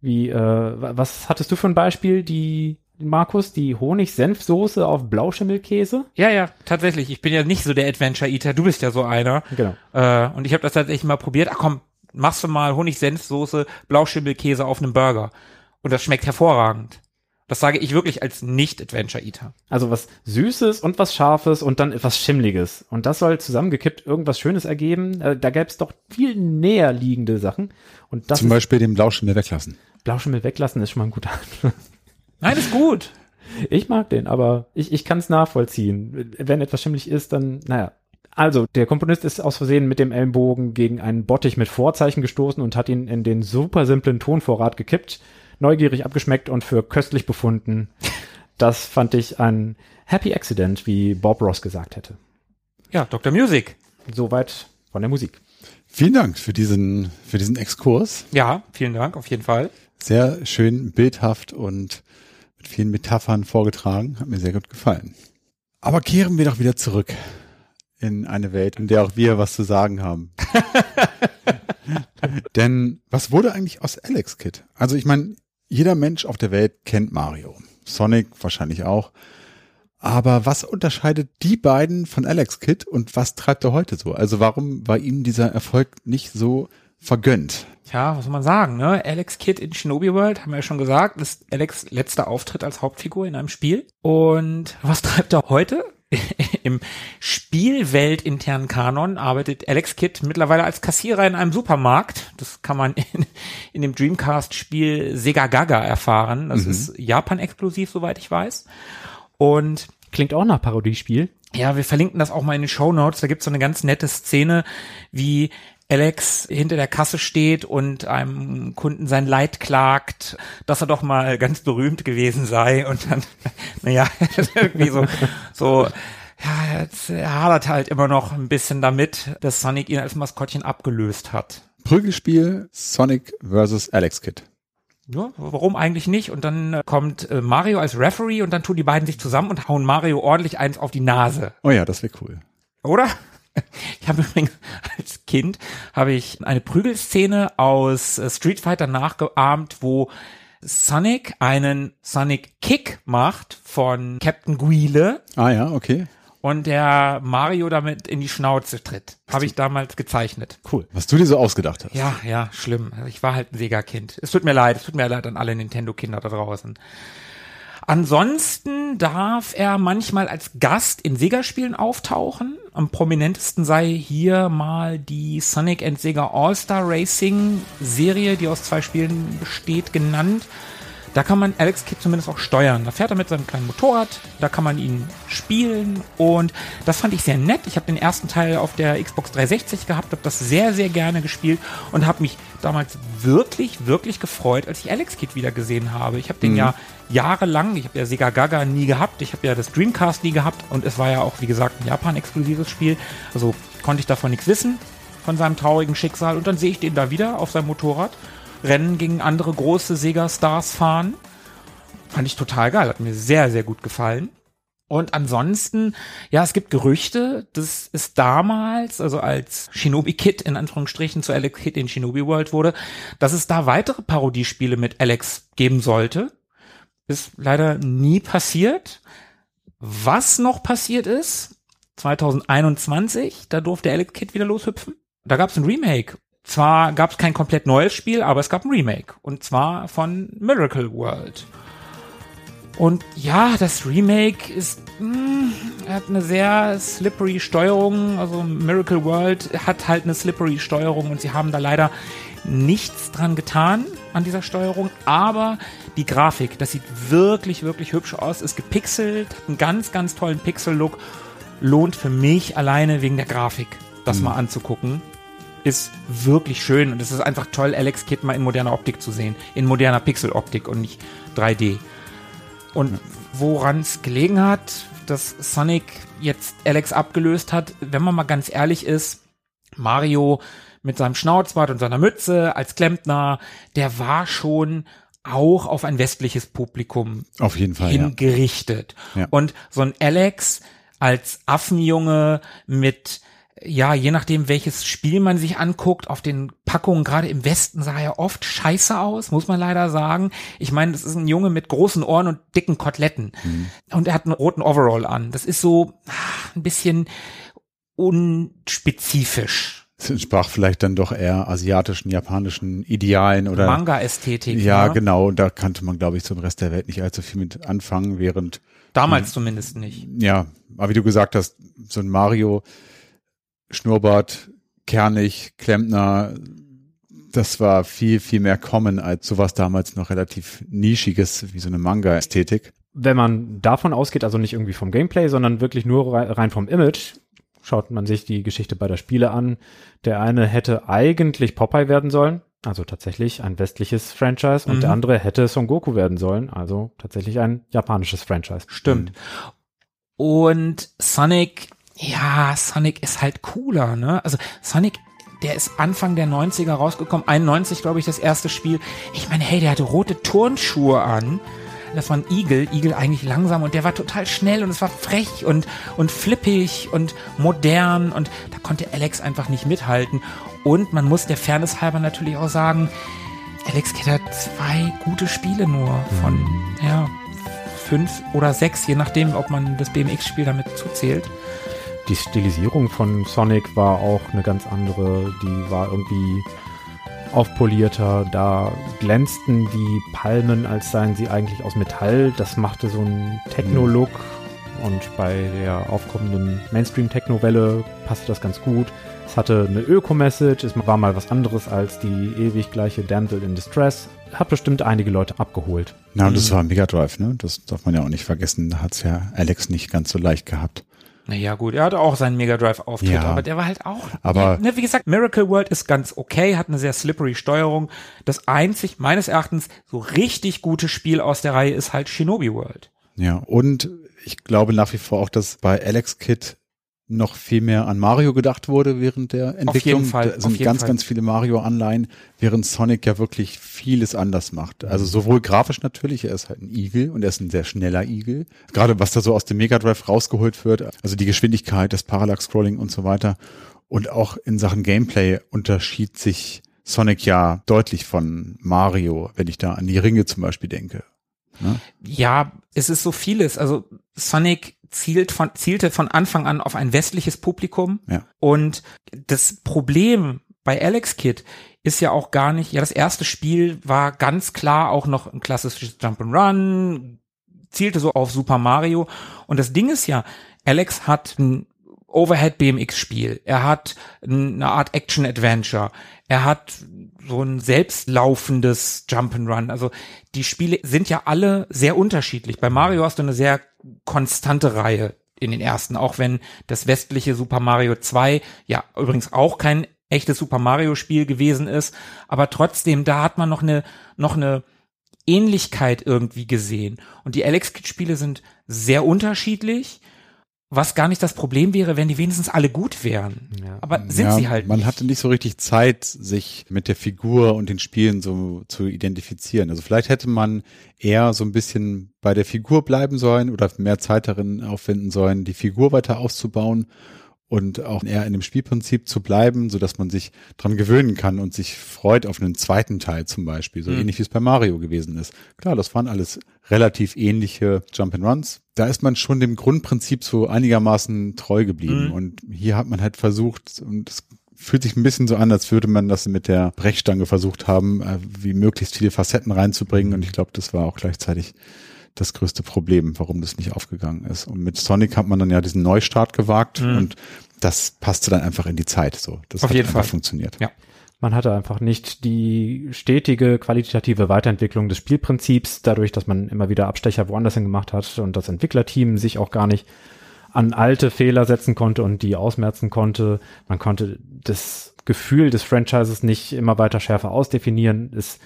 D: Wie, äh, wa- was hattest du für ein Beispiel? Die, Markus, die Honig-Senfsoße auf Blauschimmelkäse?
A: Ja, ja, tatsächlich. Ich bin ja nicht so der Adventure Eater. Du bist ja so einer.
D: Genau.
A: Äh, und ich habe das tatsächlich mal probiert. Ach komm, machst du mal Honig-Senfsoße, Blauschimmelkäse auf einem Burger. Und das schmeckt hervorragend. Das sage ich wirklich als Nicht-Adventure-Eater.
D: Also was Süßes und was Scharfes und dann etwas Schimmliges. Und das soll zusammengekippt irgendwas Schönes ergeben. Äh, da gäbe es doch viel näher liegende Sachen. Und das
B: Zum Beispiel den Blauschimmel weglassen.
D: Blauschimmel weglassen ist schon mal ein guter Anfang.
A: Nein, ist gut.
D: Ich mag den, aber ich, ich kann es nachvollziehen. Wenn etwas schimmlig ist, dann, naja. Also, der Komponist ist aus Versehen mit dem Ellenbogen gegen einen Bottich mit Vorzeichen gestoßen und hat ihn in den super simplen Tonvorrat gekippt, neugierig abgeschmeckt und für köstlich befunden. Das fand ich ein Happy Accident, wie Bob Ross gesagt hätte.
A: Ja, Dr. Music.
D: Soweit von der Musik.
B: Vielen Dank für diesen, für diesen Exkurs.
A: Ja, vielen Dank, auf jeden Fall.
B: Sehr schön bildhaft und mit vielen Metaphern vorgetragen. Hat mir sehr gut gefallen. Aber kehren wir doch wieder zurück in eine Welt, in der auch wir was zu sagen haben. Denn was wurde eigentlich aus Alex Kid? Also ich meine, jeder Mensch auf der Welt kennt Mario. Sonic wahrscheinlich auch. Aber was unterscheidet die beiden von Alex Kid und was treibt er heute so? Also warum war ihm dieser Erfolg nicht so vergönnt?
A: Tja, was soll man sagen, ne? Alex Kidd in Shinobi World, haben wir ja schon gesagt, ist Alex letzter Auftritt als Hauptfigur in einem Spiel. Und was treibt er heute? Im Spielweltinternen Kanon arbeitet Alex Kidd mittlerweile als Kassierer in einem Supermarkt. Das kann man in, in dem Dreamcast-Spiel Sega Gaga erfahren. Das ist Japan-exklusiv, soweit ich weiß. Und
D: Klingt auch nach Parodiespiel.
A: ja, wir verlinken das auch mal in den Show Notes. Da gibt's so eine ganz nette Szene, wie Alex hinter der Kasse steht und einem Kunden sein Leid klagt, dass er doch mal ganz berühmt gewesen sei und dann, naja, irgendwie so, so, ja, jetzt, er hadert halt immer noch ein bisschen damit, dass Sonic ihn als Maskottchen abgelöst hat.
B: Prügelspiel Sonic vs. Alex Kid.
A: Ja, warum eigentlich nicht? Und dann äh, kommt äh, Mario als Referee und dann tun die beiden sich zusammen und hauen Mario ordentlich eins auf die Nase.
B: Oh ja, das wäre cool.
A: Oder? Ich habe übrigens als Kind habe ich eine Prügelszene aus äh, Street Fighter nachgeahmt, wo Sonic einen Sonic Kick macht von Captain Guile
B: Ah ja, okay.
A: und der Mario damit in die Schnauze tritt. Habe ich damals gezeichnet.
B: Cool. Was du dir so ausgedacht hast.
A: Ja, ja, schlimm. Ich war halt ein Sega-Kind. Es tut mir leid, es tut mir leid an alle Nintendo-Kinder da draußen. Ansonsten darf er manchmal als Gast in Sega-Spielen auftauchen. Am prominentesten sei hier mal die Sonic and Sega All-Star Racing Serie, die aus zwei Spielen besteht, genannt. Da kann man Alex Kidd zumindest auch steuern. Da fährt er mit seinem kleinen Motorrad, da kann man ihn spielen und das fand ich sehr nett. Ich habe den ersten Teil auf der Xbox 360 gehabt, habe das sehr, sehr gerne gespielt und habe mich damals wirklich, wirklich gefreut, als ich Alex Kidd wieder gesehen habe. Ich habe den ja jahrelang, ich habe ja Sega Gaga nie gehabt, ich habe ja das Dreamcast nie gehabt und es war ja auch, wie gesagt, ein Japan-exklusives Spiel. Also konnte ich davon nichts wissen, von seinem traurigen Schicksal und dann sehe ich den da wieder auf seinem Motorrad. Rennen gegen andere große Sega-Stars fahren. Fand ich total geil, hat mir sehr, sehr gut gefallen. Und ansonsten, ja, es gibt Gerüchte, dass es damals, also als Shinobi Kid in Anführungsstrichen zu Alex Kid in Shinobi World wurde, dass es da weitere Parodiespiele mit Alex geben sollte. Ist leider nie passiert. Was noch passiert ist, 2021, da durfte Alex Kid wieder loshüpfen. Da gab es ein Remake zwar gab es kein komplett neues Spiel, aber es gab ein Remake. Und zwar von Miracle World. Und ja, das Remake ist, mh, hat eine sehr slippery Steuerung. Also Miracle World hat halt eine slippery Steuerung und sie haben da leider nichts dran getan an dieser Steuerung. Aber die Grafik, das sieht wirklich, wirklich hübsch aus, ist gepixelt, hat einen ganz, ganz tollen Pixel-Look. Lohnt für mich alleine wegen der Grafik, das mal anzugucken ist wirklich schön und es ist einfach toll, Alex Kidd mal in moderner Optik zu sehen. In moderner Pixeloptik und nicht 3D. Und woran es gelegen hat, dass Sonic jetzt Alex abgelöst hat, wenn man mal ganz ehrlich ist, Mario mit seinem Schnauzbart und seiner Mütze als Klempner, der war schon auch auf ein westliches Publikum
B: Auf jeden Fall, ja.
A: hingerichtet.
B: Ja.
A: Und so ein Alex als Affenjunge mit ja, je nachdem, welches Spiel man sich anguckt, auf den Packungen, gerade im Westen, sah er oft scheiße aus, muss man leider sagen. Ich meine, das ist ein Junge mit großen Ohren und dicken Koteletten. Und er hat einen roten Overall an. Das ist so ah, ein bisschen unspezifisch.
B: Es entsprach vielleicht dann doch eher asiatischen, japanischen Idealen oder
A: Manga-Ästhetik.
B: ja,
A: ne?
B: genau. Da kannte man, glaube ich, zum Rest der Welt nicht allzu viel mit anfangen, während
A: Damals zumindest nicht.
B: ja, aber wie du gesagt hast, so ein Mario, Schnurrbart, kernig, Klempner, das war viel, viel mehr common als sowas damals noch relativ nischiges, wie so eine Manga-Ästhetik.
D: Wenn man davon ausgeht, also nicht irgendwie vom Gameplay, sondern wirklich nur rei- rein vom Image, schaut man sich die Geschichte beider Spiele an. Der eine hätte eigentlich Popeye werden sollen, also tatsächlich ein westliches Franchise, und
A: Mhm.
D: der andere hätte Son Goku werden sollen, also tatsächlich ein japanisches Franchise.
A: Stimmt. Und Sonic, ja, Sonic ist halt cooler, ne? Also Sonic, der ist Anfang der 90er rausgekommen, 91 glaube ich das erste Spiel. Ich meine, hey, der hatte rote Turnschuhe an. Das war ein Igel, Igel eigentlich langsam und der war total schnell und es war frech und, und flippig und modern und da konnte Alex einfach nicht mithalten. Und man muss der Fairness halber natürlich auch sagen, Alex Kidd hat zwei gute Spiele nur von, ja, fünf oder sechs, je nachdem, ob man das BMX-Spiel damit zuzählt.
D: Die Stilisierung von Sonic war auch eine ganz andere. Die war irgendwie aufpolierter. Da glänzten die Palmen, als seien sie eigentlich aus Metall. Das machte so einen Techno-Look. Und bei der aufkommenden Mainstream-Techno-Welle passte das ganz gut. Es hatte eine Öko-Message. Es war mal was anderes als die ewig gleiche Damsel in Distress. Hat bestimmt einige Leute abgeholt.
B: Na, und das war Mega Drive, ne? Das darf man ja auch nicht vergessen. Da hat's ja Alex nicht ganz so leicht gehabt.
A: Naja, gut, er hatte auch seinen Mega Drive-Auftritt,
B: Ja.
A: aber der war halt auch.
B: Aber-
A: ne, wie gesagt, Miracle World ist ganz okay, hat eine sehr slippery Steuerung. Das einzig, meines Erachtens, so richtig gute Spiel aus der Reihe ist halt Shinobi World.
B: Ja, und ich glaube nach wie vor auch, dass bei Alex Kid noch viel mehr an Mario gedacht wurde während der Entwicklung.
A: jeden Fall,
B: Da
A: auf
B: sind
A: jeden
B: ganz,
A: Fall.
B: ganz viele Mario-Anleihen, während Sonic ja wirklich vieles anders macht. Also sowohl grafisch natürlich, er ist halt ein Igel und er ist ein sehr schneller Igel. Gerade was da so aus dem Mega Drive rausgeholt wird, also die Geschwindigkeit, das Parallax-Scrolling und so weiter. Und auch in Sachen Gameplay unterschied sich Sonic ja deutlich von Mario, wenn ich da an die Ringe zum Beispiel denke.
A: Ja, es ist so vieles. Also Sonic zielt von, zielte von Anfang an auf ein westliches Publikum.
B: Ja.
A: Und das Problem bei Alex Kid ist ja auch gar nicht, ja, das erste Spiel war ganz klar auch noch ein klassisches Jump'n'Run, zielte so auf Super Mario. Und das Ding ist ja, Alex hat ein Overhead BMX Spiel. Er hat eine Art Action Adventure. Er hat so ein selbstlaufendes Jump'n'Run. Also die Spiele sind ja alle sehr unterschiedlich. Bei Mario hast du eine sehr konstante Reihe in den ersten, auch wenn das westliche Super Mario 2 ja übrigens auch kein echtes Super Mario Spiel gewesen ist, aber trotzdem da hat man noch eine noch eine Ähnlichkeit irgendwie gesehen. Und die Alex Kid Spiele sind sehr unterschiedlich, was gar nicht das Problem wäre, wenn die wenigstens alle gut wären.
D: Ja.
A: Aber sind
B: ja,
A: sie halt
B: Man
A: nicht.
B: hatte nicht so richtig Zeit, sich mit der Figur und den Spielen so zu identifizieren. Also vielleicht hätte man eher so ein bisschen bei der Figur bleiben sollen oder mehr Zeit darin aufwenden sollen, die Figur weiter auszubauen und auch eher in dem Spielprinzip zu bleiben, so dass man sich dran gewöhnen kann und sich freut auf einen zweiten Teil zum Beispiel, so
A: Mhm.
B: ähnlich wie es bei Mario gewesen ist. Klar, das waren alles relativ ähnliche Jump'n'Runs. Da ist man schon dem Grundprinzip so einigermaßen treu geblieben
A: Mhm.
B: und hier hat man halt versucht und es fühlt sich ein bisschen so an, als würde man das mit der Brechstange versucht haben, äh, wie möglichst viele Facetten reinzubringen und ich glaube, das war auch gleichzeitig das größte Problem, warum das nicht aufgegangen ist. Und mit Sonic hat man dann ja diesen Neustart gewagt
A: Mhm.
B: und das passte dann einfach in die Zeit. So, das
A: Auf
B: hat
A: jeden
B: einfach
A: Fall.
B: funktioniert.
A: Ja.
D: Man hatte einfach nicht die stetige qualitative Weiterentwicklung des Spielprinzips, dadurch, dass man immer wieder Abstecher woanders hin gemacht hat und das Entwicklerteam sich auch gar nicht an alte Fehler setzen konnte und die ausmerzen konnte. Man konnte das Gefühl des Franchises nicht immer weiter schärfer ausdefinieren. Es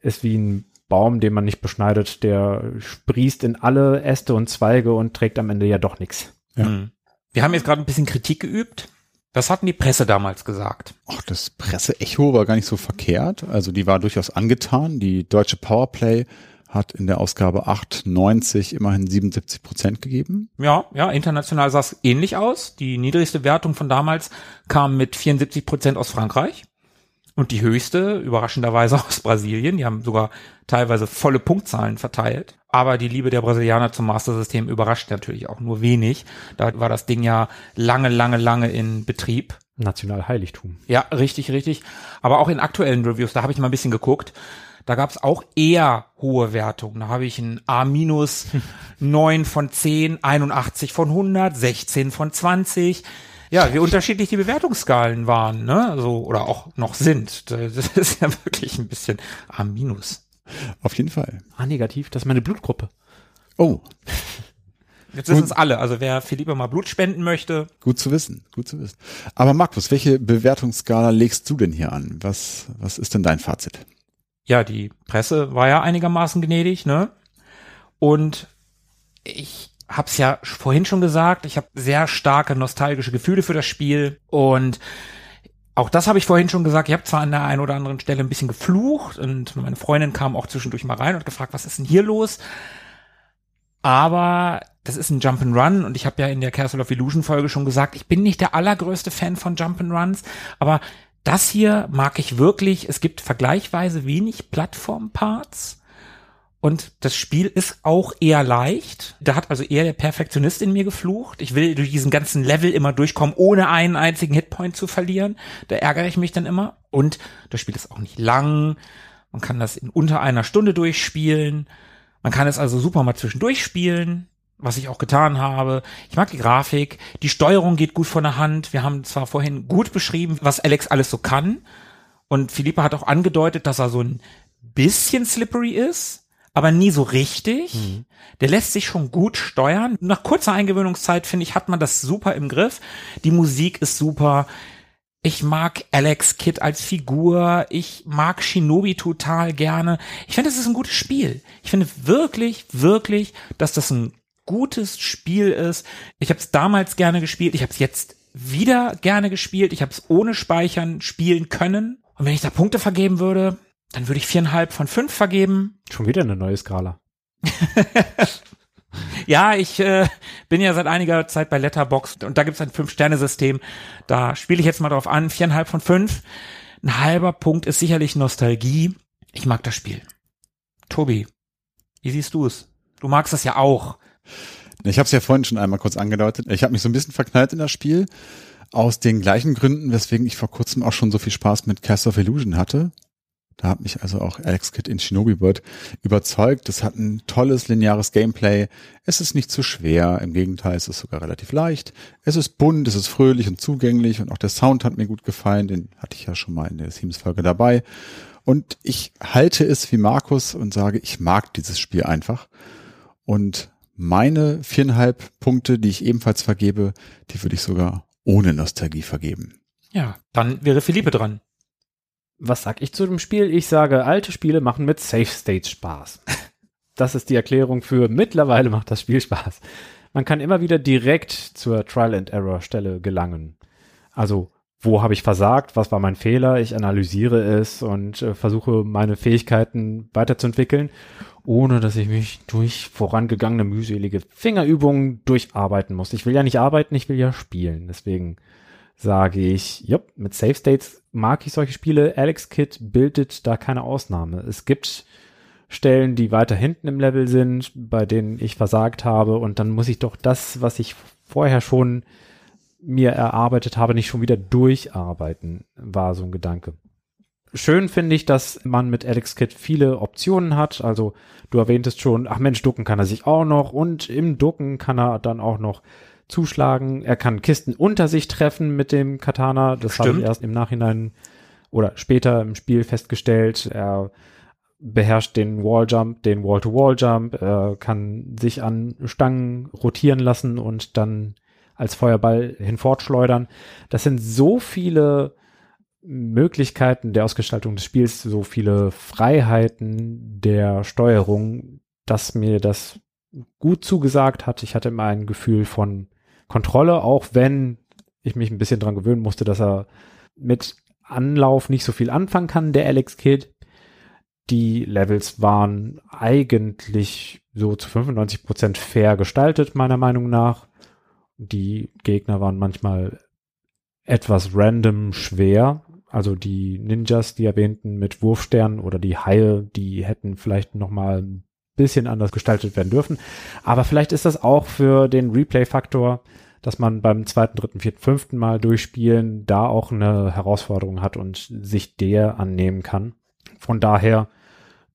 D: ist wie ein Baum, den man nicht beschneidet, der sprießt in alle Äste und Zweige und trägt am Ende ja doch nichts.
B: Ja.
A: Mhm. Wir haben jetzt gerade ein bisschen Kritik geübt. Was hatten die Presse damals gesagt?
B: Ach, das Presseecho war gar nicht so verkehrt. Also die war durchaus angetan. Die deutsche Powerplay hat in der Ausgabe 890 immerhin 77 Prozent gegeben.
A: Ja, ja, international sah es ähnlich aus. Die niedrigste Wertung von damals kam mit 74 Prozent aus Frankreich. Und die höchste, überraschenderweise aus Brasilien. Die haben sogar teilweise volle Punktzahlen verteilt. Aber die Liebe der Brasilianer zum Master-System überrascht natürlich auch nur wenig. Da war das Ding ja lange, lange, lange in Betrieb.
D: Nationalheiligtum.
A: Ja, richtig, richtig. Aber auch in aktuellen Reviews, da habe ich mal ein bisschen geguckt. Da gab es auch eher hohe Wertungen. Da habe ich ein A minus 9 von 10, 81 von 100, 16 von 20. Ja, wie unterschiedlich die Bewertungsskalen waren, ne? So, oder auch noch sind. Das ist ja wirklich ein bisschen A minus.
B: Auf jeden Fall.
D: Ah, negativ, das ist meine Blutgruppe.
B: Oh,
A: Jetzt wissen es alle. Also wer Philippe mal Blut spenden möchte,
B: gut zu wissen, gut zu wissen. Aber Markus, welche Bewertungsskala legst du denn hier an? Was, was ist denn dein Fazit?
A: ja, die Presse war ja einigermaßen gnädig, ne? Und ich hab's ja vorhin schon gesagt, ich habe sehr starke nostalgische Gefühle für das Spiel und auch das habe ich vorhin schon gesagt. Ich habe zwar an der einen oder anderen Stelle ein bisschen geflucht und meine Freundin kam auch zwischendurch mal rein und gefragt, was ist denn hier los? Aber das ist ein Jump'n'Run und ich habe ja in der Castle of Illusion Folge schon gesagt, ich bin nicht der allergrößte Fan von Jump'n'Runs, aber das hier mag ich wirklich. Es gibt vergleichsweise wenig Plattformparts. Und das Spiel ist auch eher leicht. Da hat also eher der Perfektionist in mir geflucht. Ich will durch diesen ganzen Level immer durchkommen, ohne einen einzigen Hitpoint zu verlieren. Da ärgere ich mich dann immer. Und das Spiel ist auch nicht lang. Man kann das in unter einer Stunde durchspielen. Man kann es also super mal zwischendurch spielen, was ich auch getan habe. Ich mag die Grafik. Die Steuerung geht gut von der Hand. Wir haben zwar vorhin gut beschrieben, was Alex alles so kann. Und Philippe hat auch angedeutet, dass er so ein bisschen slippery ist. Aber nie so richtig. Der lässt sich schon gut steuern. Nach kurzer Eingewöhnungszeit, finde ich, hat man das super im Griff. Die Musik ist super. Ich mag Alex Kidd als Figur. Ich mag Shinobi total gerne. Ich finde, es ist ein gutes Spiel. Ich finde wirklich, wirklich, dass das ein gutes Spiel ist. Ich habe es damals gerne gespielt. Ich habe es jetzt wieder gerne gespielt. Ich habe es ohne Speichern spielen können. Und wenn ich da Punkte vergeben würde, dann würde ich viereinhalb von fünf vergeben.
D: Schon wieder eine neue Skala.
A: Ja, ich äh, bin ja seit einiger Zeit bei Letterboxd und da gibt's ein Fünf-Sterne-System. Da spiele ich jetzt mal drauf an, viereinhalb von fünf. Ein halber Punkt ist sicherlich Nostalgie. Ich mag das Spiel. Tobi, wie siehst du es? Du magst das ja auch.
B: Ich habe es ja vorhin schon einmal kurz angedeutet. Ich habe mich so ein bisschen verknallt in das Spiel. Aus den gleichen Gründen, weswegen ich vor kurzem auch schon so viel Spaß mit Cast of Illusion hatte. Da hat mich also auch Alex Kidd in Shinobi World überzeugt. Es hat ein tolles lineares Gameplay. Es ist nicht zu schwer. Im Gegenteil, es ist sogar relativ leicht. Es ist bunt, es ist fröhlich und zugänglich und auch der Sound hat mir gut gefallen. Den hatte ich ja schon mal in der Themes-Folge dabei. Und ich halte es wie Markus und sage, ich mag dieses Spiel einfach. Und meine viereinhalb Punkte, die ich ebenfalls vergebe, die würde ich sogar ohne Nostalgie vergeben.
A: Ja, dann wäre Philippe dran.
D: Was sag ich zu dem Spiel? Ich sage, alte Spiele machen mit Safe States Spaß. Das ist die Erklärung für mittlerweile macht das Spiel Spaß. Man kann immer wieder direkt zur Trial and Error Stelle gelangen. Also, wo habe ich versagt? Was war mein Fehler? Ich analysiere es und äh, versuche meine Fähigkeiten weiterzuentwickeln, ohne dass ich mich durch vorangegangene mühselige Fingerübungen durcharbeiten muss. Ich will ja nicht arbeiten, ich will ja spielen. Deswegen sage ich, ja, mit Safe States mag ich solche Spiele. Alex Kidd bildet da keine Ausnahme. Es gibt Stellen, die weiter hinten im Level sind, bei denen ich versagt habe und dann muss ich doch das, was ich vorher schon mir erarbeitet habe, nicht schon wieder durcharbeiten, war so ein Gedanke. Schön finde ich, dass man mit Alex Kidd viele Optionen hat. Also du erwähntest schon, ach Mensch, ducken kann er sich auch noch und im Ducken kann er dann auch noch zuschlagen. Er kann Kisten unter sich treffen mit dem Katana. Das habe ich erst im Nachhinein oder später im Spiel festgestellt. Er beherrscht den Walljump, den Wall-to-Wall-Jump, er kann sich an Stangen rotieren lassen und dann als Feuerball hinfortschleudern. Das sind so viele Möglichkeiten der Ausgestaltung des Spiels, so viele Freiheiten der Steuerung, dass mir das gut zugesagt hat. Ich hatte immer ein Gefühl von Kontrolle, auch wenn ich mich ein bisschen dran gewöhnen musste, dass er mit Anlauf nicht so viel anfangen kann, der Alex Kidd. Die Levels waren eigentlich so zu 95 Prozent fair gestaltet, meiner Meinung nach. Die Gegner waren manchmal etwas random schwer. Also die Ninjas, die erwähnten mit Wurfsternen oder die Haie, die hätten vielleicht noch mal ein bisschen anders gestaltet werden dürfen. Aber vielleicht ist das auch für den Replay-Faktor, dass man beim zweiten, dritten, vierten, fünften Mal durchspielen da auch eine Herausforderung hat und sich der annehmen kann. Von daher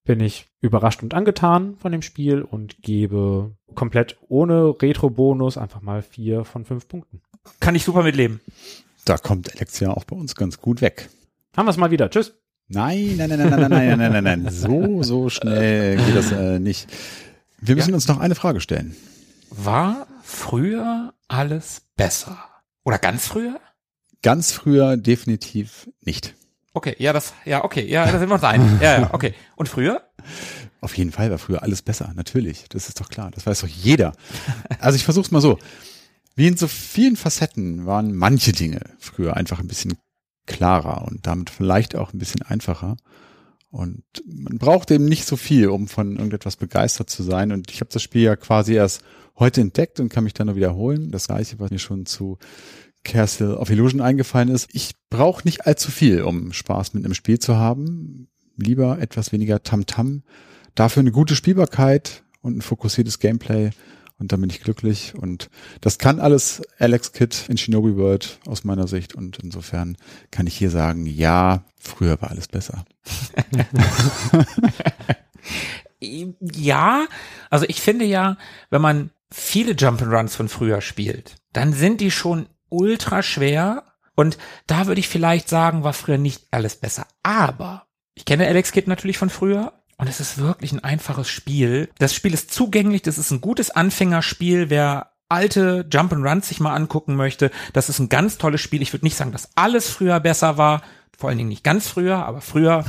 D: bin ich überrascht und angetan von dem Spiel und gebe komplett ohne Retro-Bonus einfach mal vier von fünf Punkten.
A: Kann ich super mitleben.
B: Da kommt Alex ja auch bei uns ganz gut weg.
D: Haben wir es mal wieder. Tschüss.
B: Nein, nein, nein, nein, nein, nein, nein, nein, nein, nein. So, so schnell geht das äh, nicht. Wir müssen
A: Ja.
B: uns noch eine Frage stellen.
A: War früher alles besser? Oder ganz früher?
B: Ganz früher definitiv nicht.
A: Okay, ja, das, ja, okay, ja, da sind wir uns einig. Ja, ja, okay. Und früher?
B: Auf jeden Fall war früher alles besser, natürlich. Das ist doch klar. Das weiß doch jeder. Also ich versuch's mal so. Wie in so vielen Facetten waren manche Dinge früher einfach ein bisschen klarer und damit vielleicht auch ein bisschen einfacher. Und man braucht eben nicht so viel, um von irgendetwas begeistert zu sein. Und ich habe das Spiel ja quasi erst heute entdeckt und kann mich dann nur wiederholen. Das gleiche, was mir schon zu Castle of Illusion eingefallen ist. Ich brauche nicht allzu viel, um Spaß mit einem Spiel zu haben. Lieber etwas weniger Tamtam. Dafür eine gute Spielbarkeit und ein fokussiertes Gameplay. Und dann bin ich glücklich. Und das kann alles Alex Kidd in Shinobi World aus meiner Sicht. Und insofern kann ich hier sagen, ja, früher war alles besser.
A: Ja, also ich finde ja, wenn man viele Jump'n'Runs von früher spielt, dann sind die schon ultra schwer. Und da würde ich vielleicht sagen, war früher nicht alles besser. Aber ich kenne Alex Kidd natürlich von früher Und es ist wirklich ein einfaches Spiel. Das Spiel ist zugänglich, das ist ein gutes Anfängerspiel. Wer alte Jump'n'Runs sich mal angucken möchte, das ist ein ganz tolles Spiel. Ich würde nicht sagen, dass alles früher besser war, vor allen Dingen nicht ganz früher, aber früher.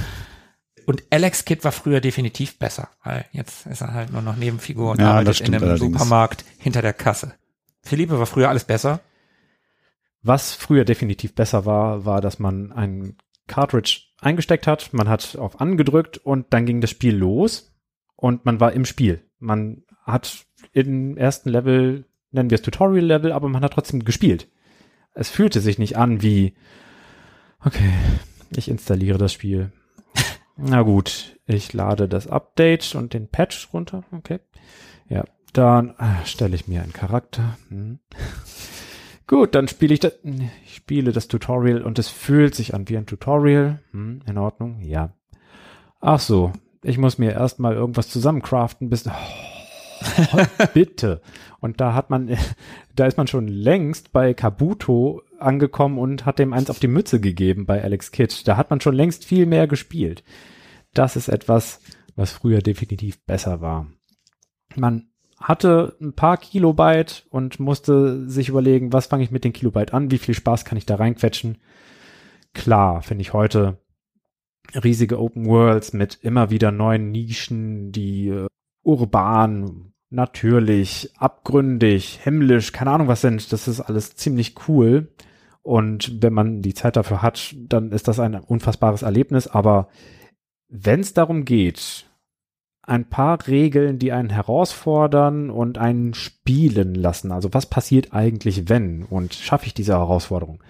A: Und Alex Kidd war früher definitiv besser, weil jetzt ist er halt nur noch Nebenfigur und
B: Ja,
A: arbeitet in einem
B: allerdings.
A: Supermarkt hinter der Kasse. Philippe war früher alles besser.
D: Was früher definitiv besser war, war, dass man ein Cartridge eingesteckt hat, man hat auf angedrückt und dann ging das Spiel los und man war im Spiel. Man hat im ersten Level, nennen wir es Tutorial-Level, aber man hat trotzdem gespielt. Es fühlte sich nicht an wie, okay, ich installiere das Spiel. Na gut, ich lade das Update und den Patch runter. Okay. Ja, dann äh, stelle ich mir einen Charakter. Hm. Gut, dann spiele ich das, ich spiele das Tutorial und es fühlt sich an wie ein Tutorial. Hm, in Ordnung, ja. Ach so, ich muss mir erstmal irgendwas zusammencraften, bis, oh, bitte. Und da hat man, da ist man schon längst bei Kabuto angekommen und hat dem eins auf die Mütze gegeben bei Alex Kidd. Da hat man schon längst viel mehr gespielt. Das ist etwas, was früher definitiv besser war. Man hatte ein paar Kilobyte und musste sich überlegen, was fange ich mit den Kilobyte an, wie viel Spaß kann ich da reinquetschen. Klar, finde ich heute riesige Open Worlds mit immer wieder neuen Nischen, die äh, urban, natürlich, abgründig, himmlisch, keine Ahnung was sind. Das ist alles ziemlich cool. Und wenn man die Zeit dafür hat, dann ist das ein unfassbares Erlebnis. Aber wenn es darum geht, ein paar Regeln, die einen herausfordern und einen spielen lassen. Also was passiert eigentlich, wenn? Und schaffe ich diese Herausforderung?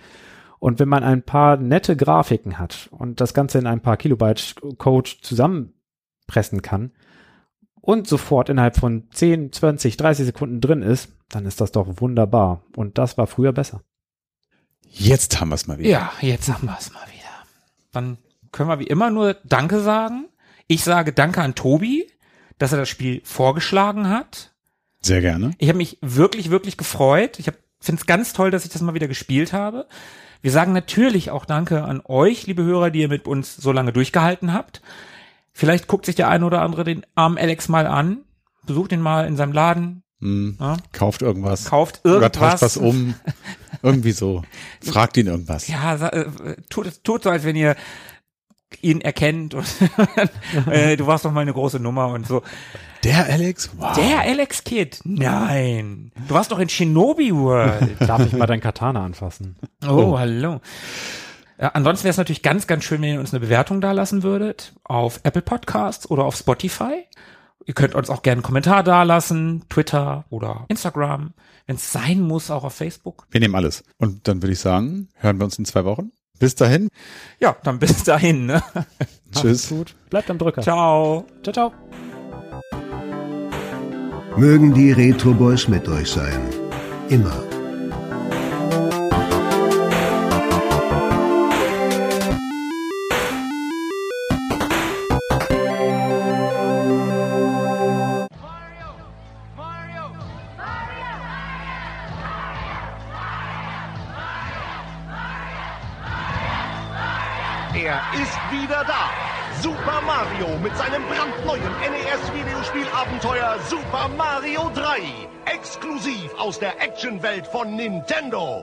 D: Und wenn man ein paar nette Grafiken hat und das Ganze in ein paar Kilobyte Code zusammenpressen kann und sofort innerhalb von 10, 20, 30 Sekunden drin ist, dann ist das doch wunderbar. Und das war früher besser.
B: Jetzt haben wir es mal wieder.
A: Ja, jetzt haben wir es mal wieder. Dann können wir wie immer nur Danke sagen. Ich sage Danke an Tobi, dass er das Spiel vorgeschlagen hat.
B: Sehr gerne.
A: Ich habe mich wirklich, wirklich gefreut. Ich finde es ganz toll, dass ich das mal wieder gespielt habe. Wir sagen natürlich auch Danke an euch, liebe Hörer, die ihr mit uns so lange durchgehalten habt. Vielleicht guckt sich der eine oder andere den armen Alex mal an, besucht ihn mal in seinem Laden,
B: Hm.
A: Ja.
B: Kauft irgendwas.
A: kauft
B: Oder
A: irgendwas.
B: tauscht was um. Irgendwie so. Fragt ihn irgendwas.
A: Ja, äh, tut, tut so, als wenn ihr ihn erkennt und äh, du warst doch mal eine große Nummer und so.
B: Der Alex? Wow.
A: Der Alex Kidd? Nein. Du warst doch in Shinobi World.
D: Darf ich mal dein Katana anfassen?
A: Oh, hallo. Ja, ansonsten wäre es natürlich ganz, ganz schön, wenn ihr uns eine Bewertung da lassen würdet auf Apple Podcasts oder auf Spotify. Ihr könnt uns auch gerne einen Kommentar dalassen, Twitter oder Instagram. Wenn es sein muss, auch auf Facebook.
B: Wir nehmen alles. Und dann würde ich sagen, hören wir uns in zwei Wochen. Bis dahin.
A: Ja, dann bis dahin. Ne?
B: Tschüss.
D: Gut. Bleibt am Drücker.
A: Ciao.
D: ciao. ciao.
C: Mögen die Retro Boys mit euch sein. Immer.
F: Aus der Actionwelt von Nintendo.